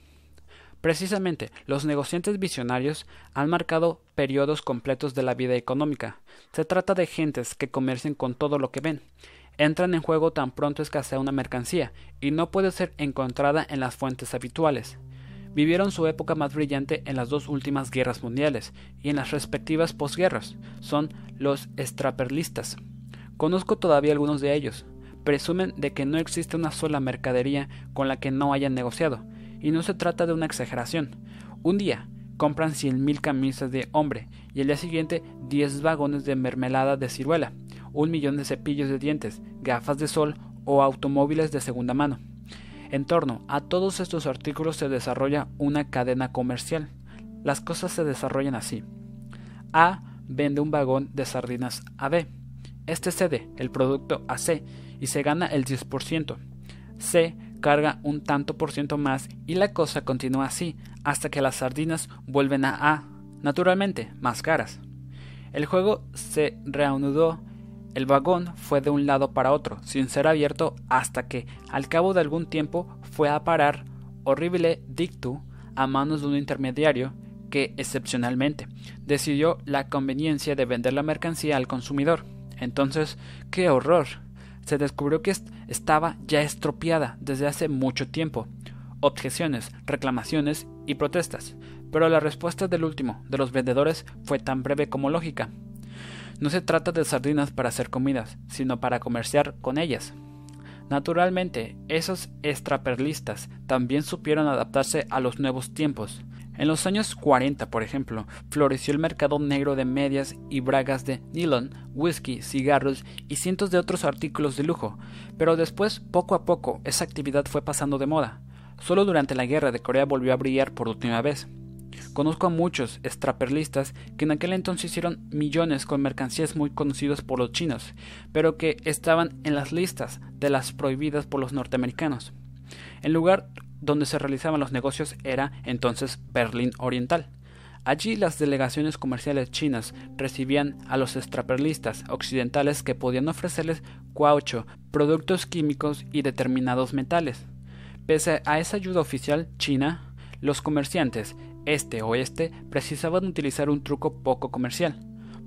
Precisamente, los negociantes visionarios han marcado periodos completos de la vida económica. Se trata de gentes que comercian con todo lo que ven, entran en juego tan pronto escasea una mercancía y no puede ser encontrada en las fuentes habituales. Vivieron su época más brillante en las dos últimas guerras mundiales y en las respectivas posguerras. Son los extraperlistas. Conozco todavía algunos de ellos. Presumen de que no existe una sola mercadería con la que no hayan negociado, y no se trata de una exageración. Un día compran cien mil camisas de hombre y el día siguiente diez vagones de mermelada de ciruela un millón de cepillos de dientes, gafas de sol o automóviles de segunda mano. En torno a todos estos artículos se desarrolla una cadena comercial. Las cosas se desarrollan así. A vende un vagón de sardinas a B. Este cede el producto a C y se gana el 10%. C carga un tanto por ciento más y la cosa continúa así hasta que las sardinas vuelven a A, naturalmente más caras. El juego se reanudó el vagón fue de un lado para otro, sin ser abierto, hasta que, al cabo de algún tiempo, fue a parar, horrible dictu, a manos de un intermediario que, excepcionalmente, decidió la conveniencia de vender la mercancía al consumidor. Entonces, ¡qué horror! Se descubrió que estaba ya estropeada desde hace mucho tiempo. Objeciones, reclamaciones y protestas, pero la respuesta del último, de los vendedores, fue tan breve como lógica. No se trata de sardinas para hacer comidas, sino para comerciar con ellas. Naturalmente, esos extraperlistas también supieron adaptarse a los nuevos tiempos. En los años 40, por ejemplo, floreció el mercado negro de medias y bragas de nylon, whisky, cigarros y cientos de otros artículos de lujo, pero después, poco a poco, esa actividad fue pasando de moda. Solo durante la guerra de Corea volvió a brillar por última vez. Conozco a muchos extraperlistas que en aquel entonces hicieron millones con mercancías muy conocidas por los chinos, pero que estaban en las listas de las prohibidas por los norteamericanos. El lugar donde se realizaban los negocios era entonces Berlín Oriental. Allí las delegaciones comerciales chinas recibían a los extraperlistas occidentales que podían ofrecerles caucho, productos químicos y determinados metales. Pese a esa ayuda oficial china, los comerciantes este oeste precisaban utilizar un truco poco comercial.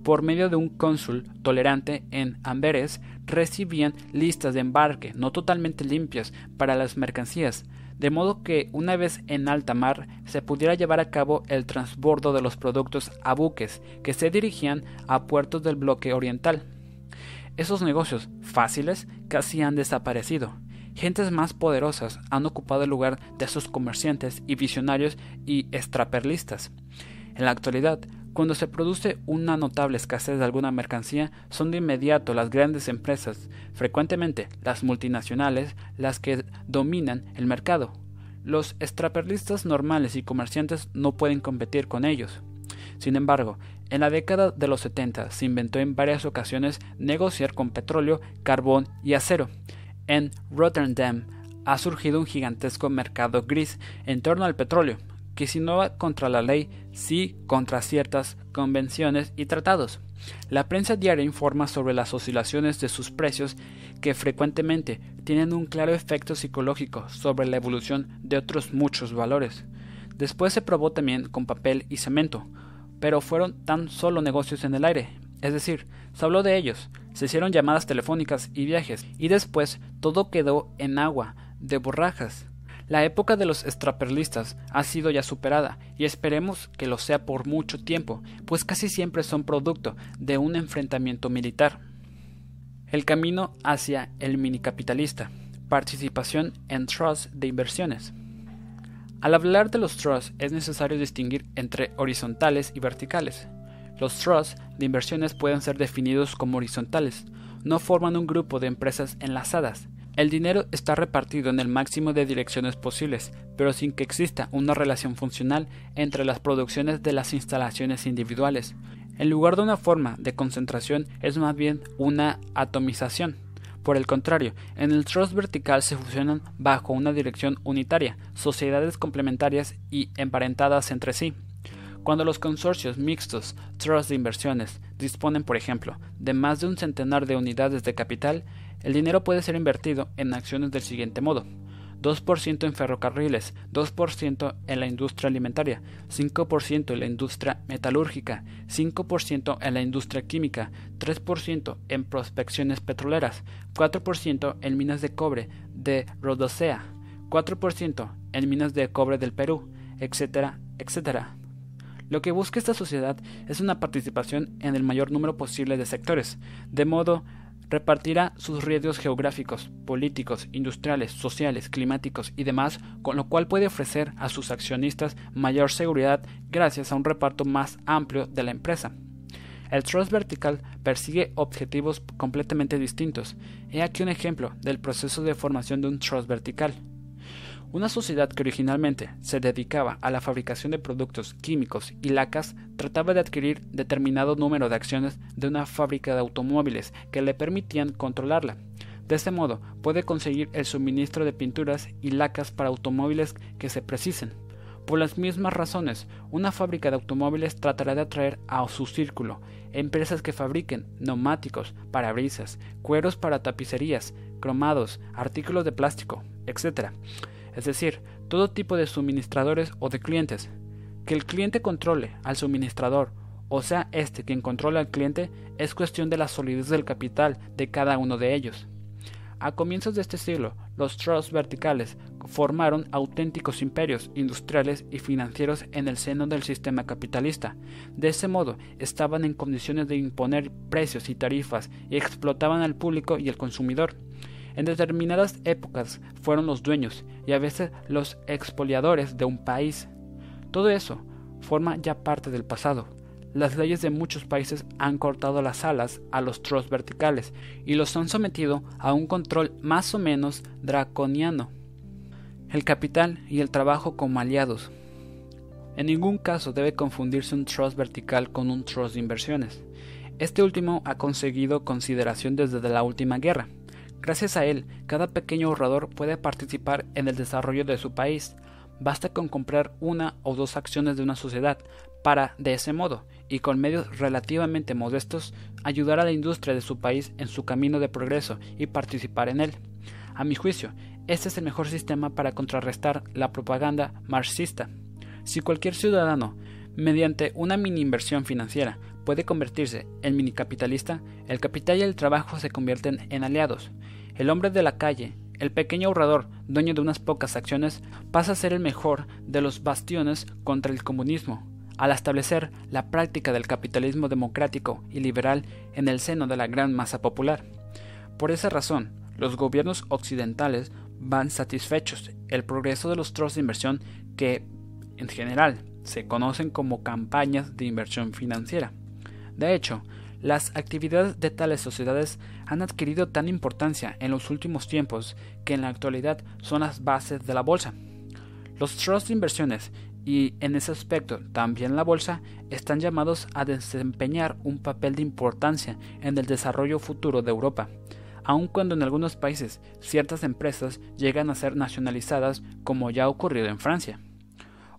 Por medio de un cónsul tolerante en Amberes, recibían listas de embarque no totalmente limpias para las mercancías, de modo que una vez en alta mar se pudiera llevar a cabo el transbordo de los productos a buques que se dirigían a puertos del bloque oriental. Esos negocios fáciles casi han desaparecido, Gentes más poderosas han ocupado el lugar de esos comerciantes y visionarios y extraperlistas. En la actualidad, cuando se produce una notable escasez de alguna mercancía, son de inmediato las grandes empresas, frecuentemente las multinacionales, las que dominan el mercado. Los extraperlistas normales y comerciantes no pueden competir con ellos. Sin embargo, en la década de los 70 se inventó en varias ocasiones negociar con petróleo, carbón y acero, en Rotterdam ha surgido un gigantesco mercado gris en torno al petróleo, que si no va contra la ley, sí contra ciertas convenciones y tratados. La prensa diaria informa sobre las oscilaciones de sus precios que frecuentemente tienen un claro efecto psicológico sobre la evolución de otros muchos valores. Después se probó también con papel y cemento, pero fueron tan solo negocios en el aire, es decir, se habló de ellos, se hicieron llamadas telefónicas y viajes, y después todo quedó en agua, de borrajas. La época de los extraperlistas ha sido ya superada, y esperemos que lo sea por mucho tiempo, pues casi siempre son producto de un enfrentamiento militar. El camino hacia el minicapitalista. Participación en trusts de inversiones. Al hablar de los trusts es necesario distinguir entre horizontales y verticales. Los trusts de inversiones pueden ser definidos como horizontales, no forman un grupo de empresas enlazadas. El dinero está repartido en el máximo de direcciones posibles, pero sin que exista una relación funcional entre las producciones de las instalaciones individuales. En lugar de una forma de concentración es más bien una atomización. Por el contrario, en el trust vertical se fusionan bajo una dirección unitaria, sociedades complementarias y emparentadas entre sí. Cuando los consorcios mixtos, trusts de inversiones, disponen, por ejemplo, de más de un centenar de unidades de capital, el dinero puede ser invertido en acciones del siguiente modo. 2% en ferrocarriles, 2% en la industria alimentaria, 5% en la industria metalúrgica, 5% en la industria química, 3% en prospecciones petroleras, 4% en minas de cobre de Rodosea, 4% en minas de cobre del Perú, etcétera, etcétera. Lo que busca esta sociedad es una participación en el mayor número posible de sectores, de modo repartirá sus riesgos geográficos, políticos, industriales, sociales, climáticos y demás, con lo cual puede ofrecer a sus accionistas mayor seguridad gracias a un reparto más amplio de la empresa. El trust vertical persigue objetivos completamente distintos. He aquí un ejemplo del proceso de formación de un trust vertical. Una sociedad que originalmente se dedicaba a la fabricación de productos químicos y lacas trataba de adquirir determinado número de acciones de una fábrica de automóviles que le permitían controlarla. De este modo puede conseguir el suministro de pinturas y lacas para automóviles que se precisen. Por las mismas razones, una fábrica de automóviles tratará de atraer a su círculo empresas que fabriquen neumáticos, parabrisas, cueros para tapicerías, cromados, artículos de plástico, etc es decir, todo tipo de suministradores o de clientes. Que el cliente controle al suministrador o sea este quien controla al cliente es cuestión de la solidez del capital de cada uno de ellos. A comienzos de este siglo, los trusts verticales formaron auténticos imperios industriales y financieros en el seno del sistema capitalista. De ese modo, estaban en condiciones de imponer precios y tarifas y explotaban al público y al consumidor. En determinadas épocas fueron los dueños y a veces los expoliadores de un país. Todo eso forma ya parte del pasado. Las leyes de muchos países han cortado las alas a los trolls verticales y los han sometido a un control más o menos draconiano. El capital y el trabajo como aliados. En ningún caso debe confundirse un trust vertical con un trust de inversiones. Este último ha conseguido consideración desde la última guerra. Gracias a él, cada pequeño ahorrador puede participar en el desarrollo de su país. Basta con comprar una o dos acciones de una sociedad para, de ese modo, y con medios relativamente modestos, ayudar a la industria de su país en su camino de progreso y participar en él. A mi juicio, este es el mejor sistema para contrarrestar la propaganda marxista. Si cualquier ciudadano, mediante una mini inversión financiera, puede convertirse en minicapitalista, el capital y el trabajo se convierten en aliados. El hombre de la calle, el pequeño ahorrador, dueño de unas pocas acciones, pasa a ser el mejor de los bastiones contra el comunismo, al establecer la práctica del capitalismo democrático y liberal en el seno de la gran masa popular. Por esa razón, los gobiernos occidentales van satisfechos. El progreso de los trusts de inversión que, en general, se conocen como campañas de inversión financiera. De hecho, las actividades de tales sociedades han adquirido tan importancia en los últimos tiempos que en la actualidad son las bases de la bolsa. Los trusts de inversiones y en ese aspecto también la bolsa están llamados a desempeñar un papel de importancia en el desarrollo futuro de Europa, aun cuando en algunos países ciertas empresas llegan a ser nacionalizadas como ya ha ocurrido en Francia.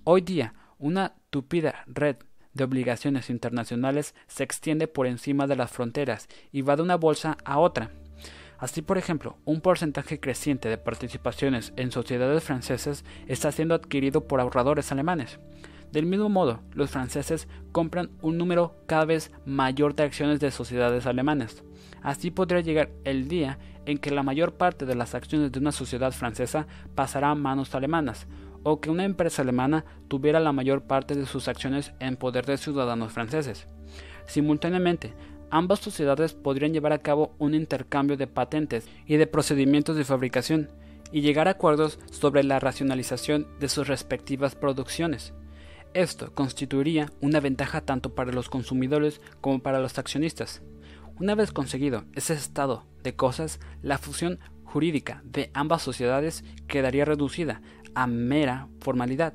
Hoy día, una tupida red de obligaciones internacionales se extiende por encima de las fronteras y va de una bolsa a otra. Así, por ejemplo, un porcentaje creciente de participaciones en sociedades francesas está siendo adquirido por ahorradores alemanes. Del mismo modo, los franceses compran un número cada vez mayor de acciones de sociedades alemanas. Así podría llegar el día en que la mayor parte de las acciones de una sociedad francesa pasará a manos alemanas, o que una empresa alemana tuviera la mayor parte de sus acciones en poder de ciudadanos franceses. Simultáneamente, ambas sociedades podrían llevar a cabo un intercambio de patentes y de procedimientos de fabricación y llegar a acuerdos sobre la racionalización de sus respectivas producciones. Esto constituiría una ventaja tanto para los consumidores como para los accionistas. Una vez conseguido ese estado de cosas, la fusión jurídica de ambas sociedades quedaría reducida a mera formalidad.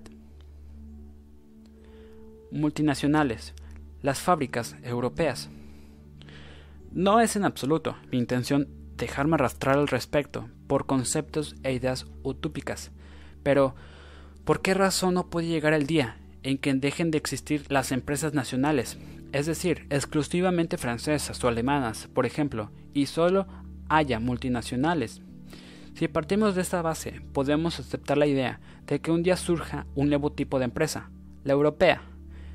Multinacionales. Las fábricas europeas. No es en absoluto mi intención dejarme arrastrar al respecto por conceptos e ideas utópicas, pero ¿por qué razón no puede llegar el día en que dejen de existir las empresas nacionales, es decir, exclusivamente francesas o alemanas, por ejemplo, y solo haya multinacionales? Si partimos de esta base, podemos aceptar la idea de que un día surja un nuevo tipo de empresa, la europea.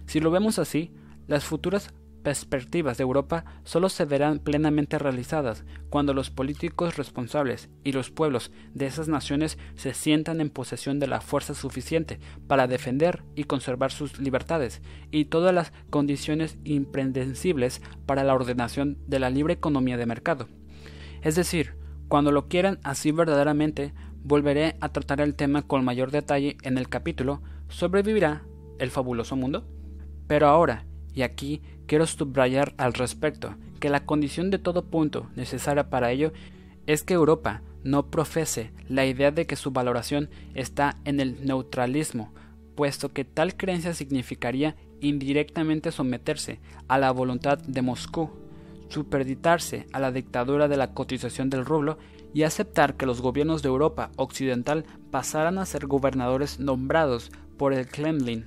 Si lo vemos así, las futuras perspectivas de Europa solo se verán plenamente realizadas cuando los políticos responsables y los pueblos de esas naciones se sientan en posesión de la fuerza suficiente para defender y conservar sus libertades y todas las condiciones impredecibles para la ordenación de la libre economía de mercado. Es decir, cuando lo quieran así verdaderamente, volveré a tratar el tema con mayor detalle en el capítulo ¿Sobrevivirá el fabuloso mundo? Pero ahora, y aquí quiero subrayar al respecto, que la condición de todo punto necesaria para ello es que Europa no profese la idea de que su valoración está en el neutralismo, puesto que tal creencia significaría indirectamente someterse a la voluntad de Moscú superditarse a la dictadura de la cotización del rublo y aceptar que los gobiernos de Europa occidental pasaran a ser gobernadores nombrados por el Kremlin.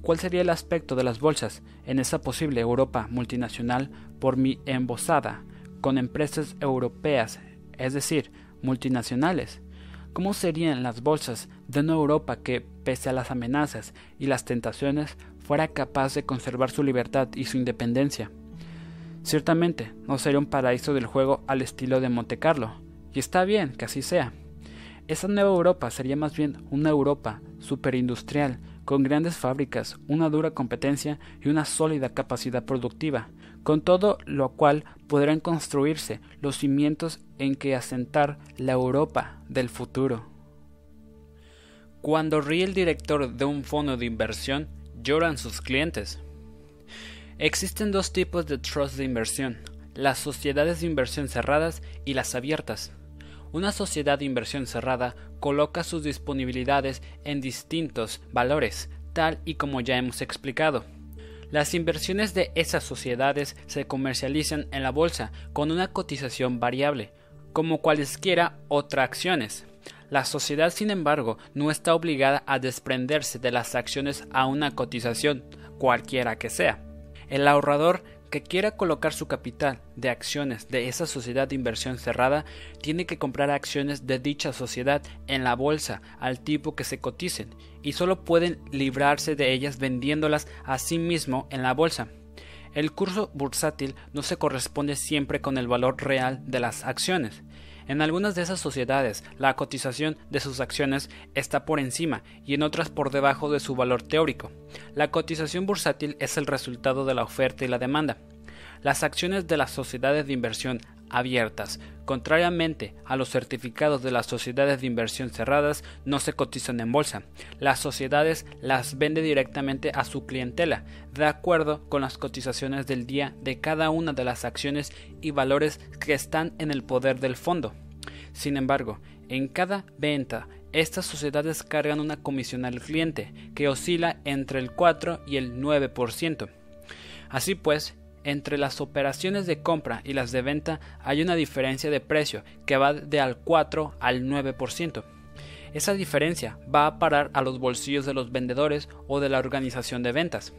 ¿Cuál sería el aspecto de las bolsas en esa posible Europa multinacional por mi embosada, con empresas europeas, es decir, multinacionales? ¿Cómo serían las bolsas de una Europa que, pese a las amenazas y las tentaciones, fuera capaz de conservar su libertad y su independencia? Ciertamente, no sería un paraíso del juego al estilo de Monte Carlo, y está bien que así sea. Esa nueva Europa sería más bien una Europa superindustrial, con grandes fábricas, una dura competencia y una sólida capacidad productiva, con todo lo cual podrán construirse los cimientos en que asentar la Europa del futuro. Cuando ríe el director de un fondo de inversión, lloran sus clientes. Existen dos tipos de trust de inversión, las sociedades de inversión cerradas y las abiertas. Una sociedad de inversión cerrada coloca sus disponibilidades en distintos valores, tal y como ya hemos explicado. Las inversiones de esas sociedades se comercializan en la bolsa con una cotización variable, como cualesquiera otras acciones. La sociedad, sin embargo, no está obligada a desprenderse de las acciones a una cotización, cualquiera que sea. El ahorrador que quiera colocar su capital de acciones de esa sociedad de inversión cerrada tiene que comprar acciones de dicha sociedad en la bolsa al tipo que se coticen y solo pueden librarse de ellas vendiéndolas a sí mismo en la bolsa. El curso bursátil no se corresponde siempre con el valor real de las acciones. En algunas de esas sociedades, la cotización de sus acciones está por encima y en otras por debajo de su valor teórico. La cotización bursátil es el resultado de la oferta y la demanda. Las acciones de las sociedades de inversión abiertas, contrariamente a los certificados de las sociedades de inversión cerradas, no se cotizan en bolsa. Las sociedades las vende directamente a su clientela, de acuerdo con las cotizaciones del día de cada una de las acciones y valores que están en el poder del fondo. Sin embargo, en cada venta, estas sociedades cargan una comisión al cliente, que oscila entre el 4 y el 9%. Así pues, entre las operaciones de compra y las de venta hay una diferencia de precio que va de al 4 al 9%. Esa diferencia va a parar a los bolsillos de los vendedores o de la organización de ventas.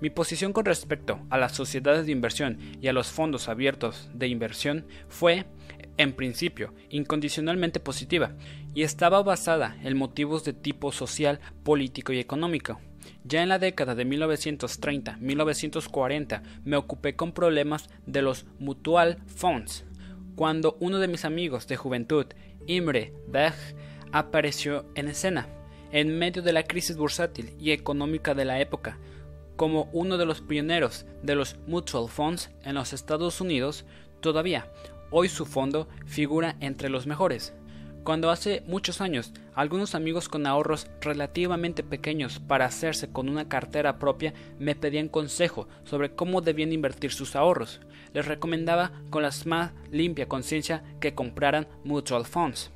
Mi posición con respecto a las sociedades de inversión y a los fondos abiertos de inversión fue, en principio, incondicionalmente positiva y estaba basada en motivos de tipo social, político y económico. Ya en la década de 1930-1940 me ocupé con problemas de los mutual funds, cuando uno de mis amigos de juventud, Imre Bech, apareció en escena, en medio de la crisis bursátil y económica de la época, como uno de los pioneros de los mutual funds en los Estados Unidos, todavía hoy su fondo figura entre los mejores. Cuando hace muchos años algunos amigos con ahorros relativamente pequeños para hacerse con una cartera propia me pedían consejo sobre cómo debían invertir sus ahorros, les recomendaba con la más limpia conciencia que compraran mutual funds.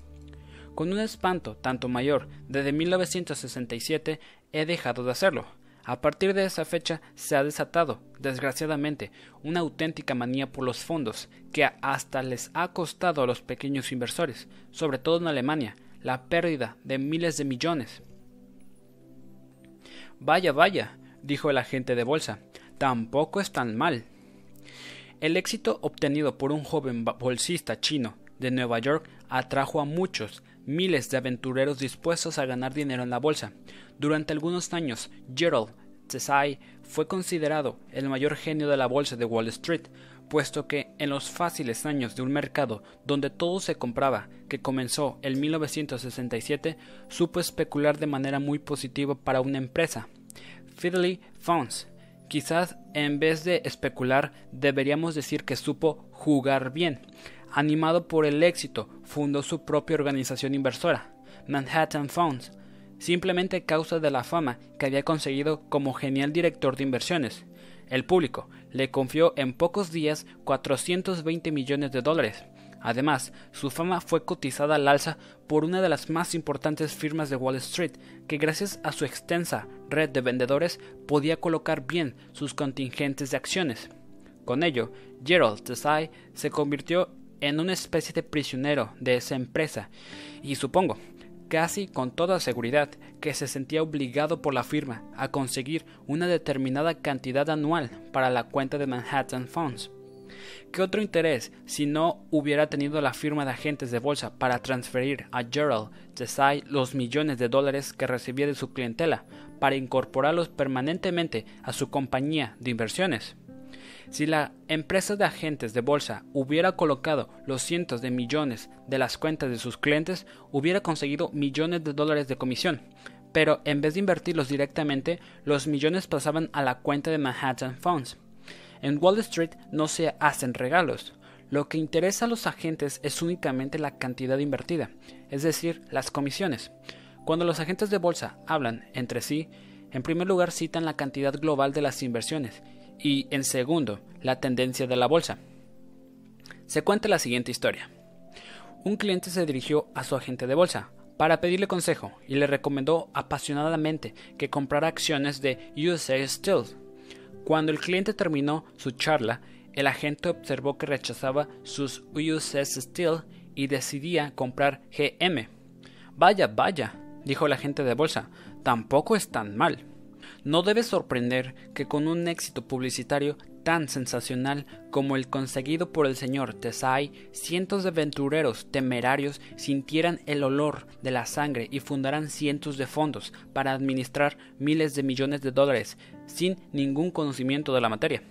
Con un espanto tanto mayor desde 1967 he dejado de hacerlo, a partir de esa fecha se ha desatado, desgraciadamente, una auténtica manía por los fondos, que hasta les ha costado a los pequeños inversores, sobre todo en Alemania, la pérdida de miles de millones. Vaya, vaya, dijo el agente de bolsa, tampoco es tan mal. El éxito obtenido por un joven bolsista chino de Nueva York atrajo a muchos, miles de aventureros dispuestos a ganar dinero en la bolsa. Durante algunos años, Gerald Tsai fue considerado el mayor genio de la bolsa de Wall Street, puesto que en los fáciles años de un mercado donde todo se compraba, que comenzó en 1967, supo especular de manera muy positiva para una empresa. Fidelity Funds. Quizás en vez de especular deberíamos decir que supo jugar bien. Animado por el éxito, fundó su propia organización inversora, Manhattan Funds, simplemente causa de la fama que había conseguido como genial director de inversiones. El público le confió en pocos días 420 millones de dólares. Además, su fama fue cotizada al alza por una de las más importantes firmas de Wall Street, que gracias a su extensa red de vendedores podía colocar bien sus contingentes de acciones. Con ello, Gerald Desai se convirtió en una especie de prisionero de esa empresa, y supongo casi con toda seguridad que se sentía obligado por la firma a conseguir una determinada cantidad anual para la cuenta de Manhattan Funds. ¿Qué otro interés si no hubiera tenido la firma de agentes de bolsa para transferir a Gerald Desai los millones de dólares que recibía de su clientela para incorporarlos permanentemente a su compañía de inversiones? Si la empresa de agentes de bolsa hubiera colocado los cientos de millones de las cuentas de sus clientes, hubiera conseguido millones de dólares de comisión. Pero en vez de invertirlos directamente, los millones pasaban a la cuenta de Manhattan Funds. En Wall Street no se hacen regalos. Lo que interesa a los agentes es únicamente la cantidad invertida, es decir, las comisiones. Cuando los agentes de bolsa hablan entre sí, en primer lugar citan la cantidad global de las inversiones y, en segundo, la tendencia de la bolsa. Se cuenta la siguiente historia. Un cliente se dirigió a su agente de bolsa para pedirle consejo y le recomendó apasionadamente que comprara acciones de USA Steel. Cuando el cliente terminó su charla, el agente observó que rechazaba sus USS Steel y decidía comprar GM. Vaya, vaya, dijo el agente de bolsa, tampoco es tan mal. No debe sorprender que con un éxito publicitario tan sensacional como el conseguido por el señor Tesai, cientos de aventureros temerarios sintieran el olor de la sangre y fundaran cientos de fondos para administrar miles de millones de dólares sin ningún conocimiento de la materia.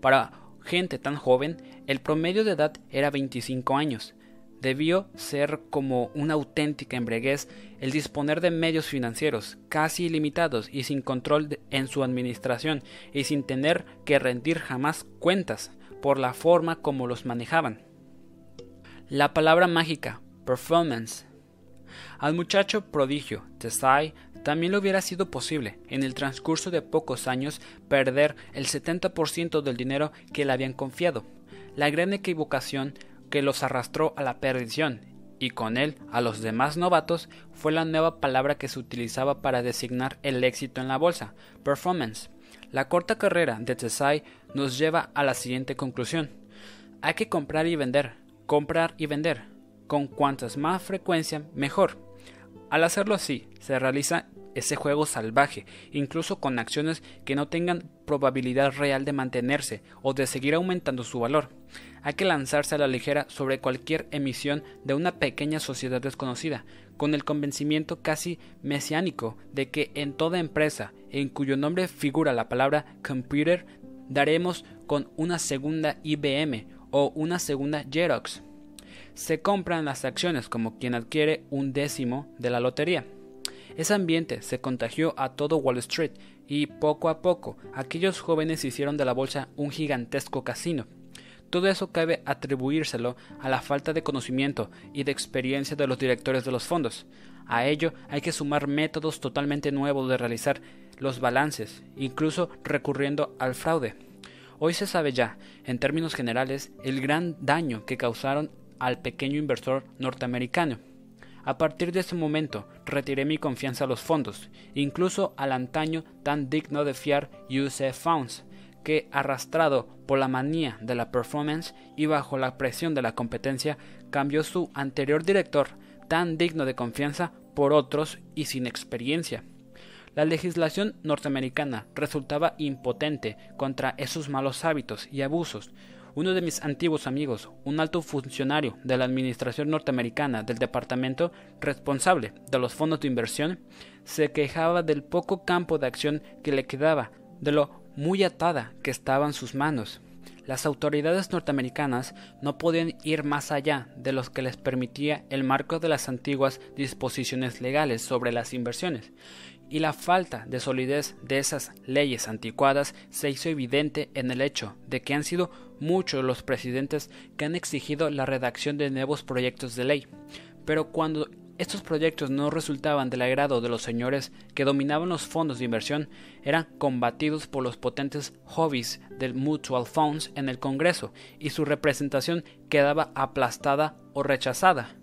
Para gente tan joven, el promedio de edad era 25 años. Debió ser como una auténtica embreguez el disponer de medios financieros casi ilimitados y sin control en su administración y sin tener que rendir jamás cuentas por la forma como los manejaban. La palabra mágica, performance. Al muchacho prodigio, Tesai, también le hubiera sido posible, en el transcurso de pocos años, perder el 70% del dinero que le habían confiado. La gran equivocación que los arrastró a la perdición, y con él a los demás novatos, fue la nueva palabra que se utilizaba para designar el éxito en la bolsa, performance. La corta carrera de Tesai nos lleva a la siguiente conclusión. Hay que comprar y vender, comprar y vender. Con cuantas más frecuencia, mejor. Al hacerlo así, se realiza ese juego salvaje, incluso con acciones que no tengan probabilidad real de mantenerse o de seguir aumentando su valor. Hay que lanzarse a la ligera sobre cualquier emisión de una pequeña sociedad desconocida, con el convencimiento casi mesiánico de que en toda empresa en cuyo nombre figura la palabra computer daremos con una segunda IBM o una segunda Xerox. Se compran las acciones como quien adquiere un décimo de la lotería. Ese ambiente se contagió a todo Wall Street y poco a poco aquellos jóvenes hicieron de la bolsa un gigantesco casino. Todo eso cabe atribuírselo a la falta de conocimiento y de experiencia de los directores de los fondos. A ello hay que sumar métodos totalmente nuevos de realizar los balances, incluso recurriendo al fraude. Hoy se sabe ya, en términos generales, el gran daño que causaron al pequeño inversor norteamericano. A partir de ese momento retiré mi confianza a los fondos, incluso al antaño tan digno de fiar UC Funds, que, arrastrado por la manía de la performance y bajo la presión de la competencia, cambió su anterior director, tan digno de confianza, por otros y sin experiencia. La legislación norteamericana resultaba impotente contra esos malos hábitos y abusos, uno de mis antiguos amigos, un alto funcionario de la Administración norteamericana del departamento responsable de los fondos de inversión, se quejaba del poco campo de acción que le quedaba, de lo muy atada que estaban sus manos. Las autoridades norteamericanas no podían ir más allá de los que les permitía el marco de las antiguas disposiciones legales sobre las inversiones, y la falta de solidez de esas leyes anticuadas se hizo evidente en el hecho de que han sido muchos los presidentes que han exigido la redacción de nuevos proyectos de ley. Pero cuando estos proyectos no resultaban del agrado de los señores que dominaban los fondos de inversión, eran combatidos por los potentes hobbies del Mutual Funds en el Congreso y su representación quedaba aplastada o rechazada.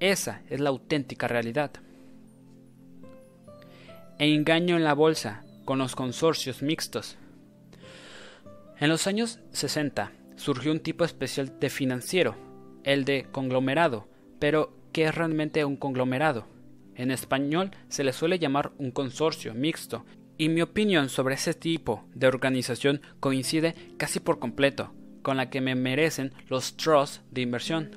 Esa es la auténtica realidad e engaño en la bolsa con los consorcios mixtos. En los años 60 surgió un tipo especial de financiero, el de conglomerado, pero ¿qué es realmente un conglomerado? En español se le suele llamar un consorcio mixto, y mi opinión sobre ese tipo de organización coincide casi por completo con la que me merecen los trusts de inversión.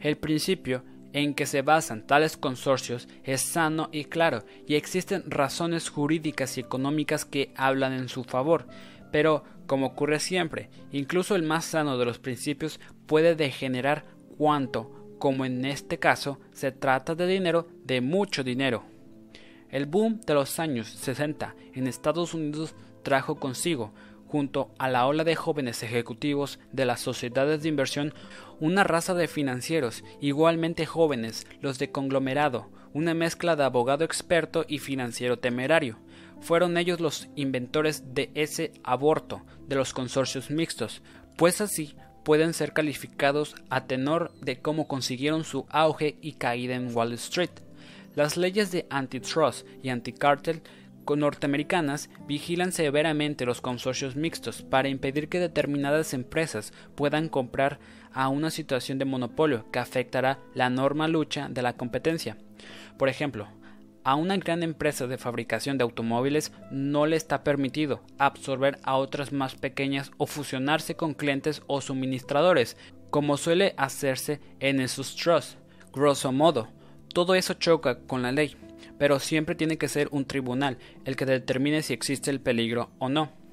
El principio en que se basan tales consorcios es sano y claro, y existen razones jurídicas y económicas que hablan en su favor, pero Como ocurre siempre, incluso el más sano de los principios puede degenerar cuanto, como en este caso, se trata de dinero, de mucho dinero. El boom de los años 60 en Estados Unidos trajo consigo, junto a la ola de jóvenes ejecutivos de las sociedades de inversión, una raza de financieros igualmente jóvenes, los de conglomerado, una mezcla de abogado experto y financiero temerario. Fueron ellos los inventores de ese aborto de los consorcios mixtos, pues así pueden ser calificados a tenor de cómo consiguieron su auge y caída en Wall Street. Las leyes de antitrust y anticartel norteamericanas vigilan severamente los consorcios mixtos para impedir que determinadas empresas puedan comprar a una situación de monopolio que afectará la norma lucha de la competencia. Por ejemplo, a una gran empresa de fabricación de automóviles no le está permitido absorber a otras más pequeñas o fusionarse con clientes o suministradores, como suele hacerse en esos trusts. Grosso modo, todo eso choca con la ley, pero siempre tiene que ser un tribunal el que determine si existe el peligro o no.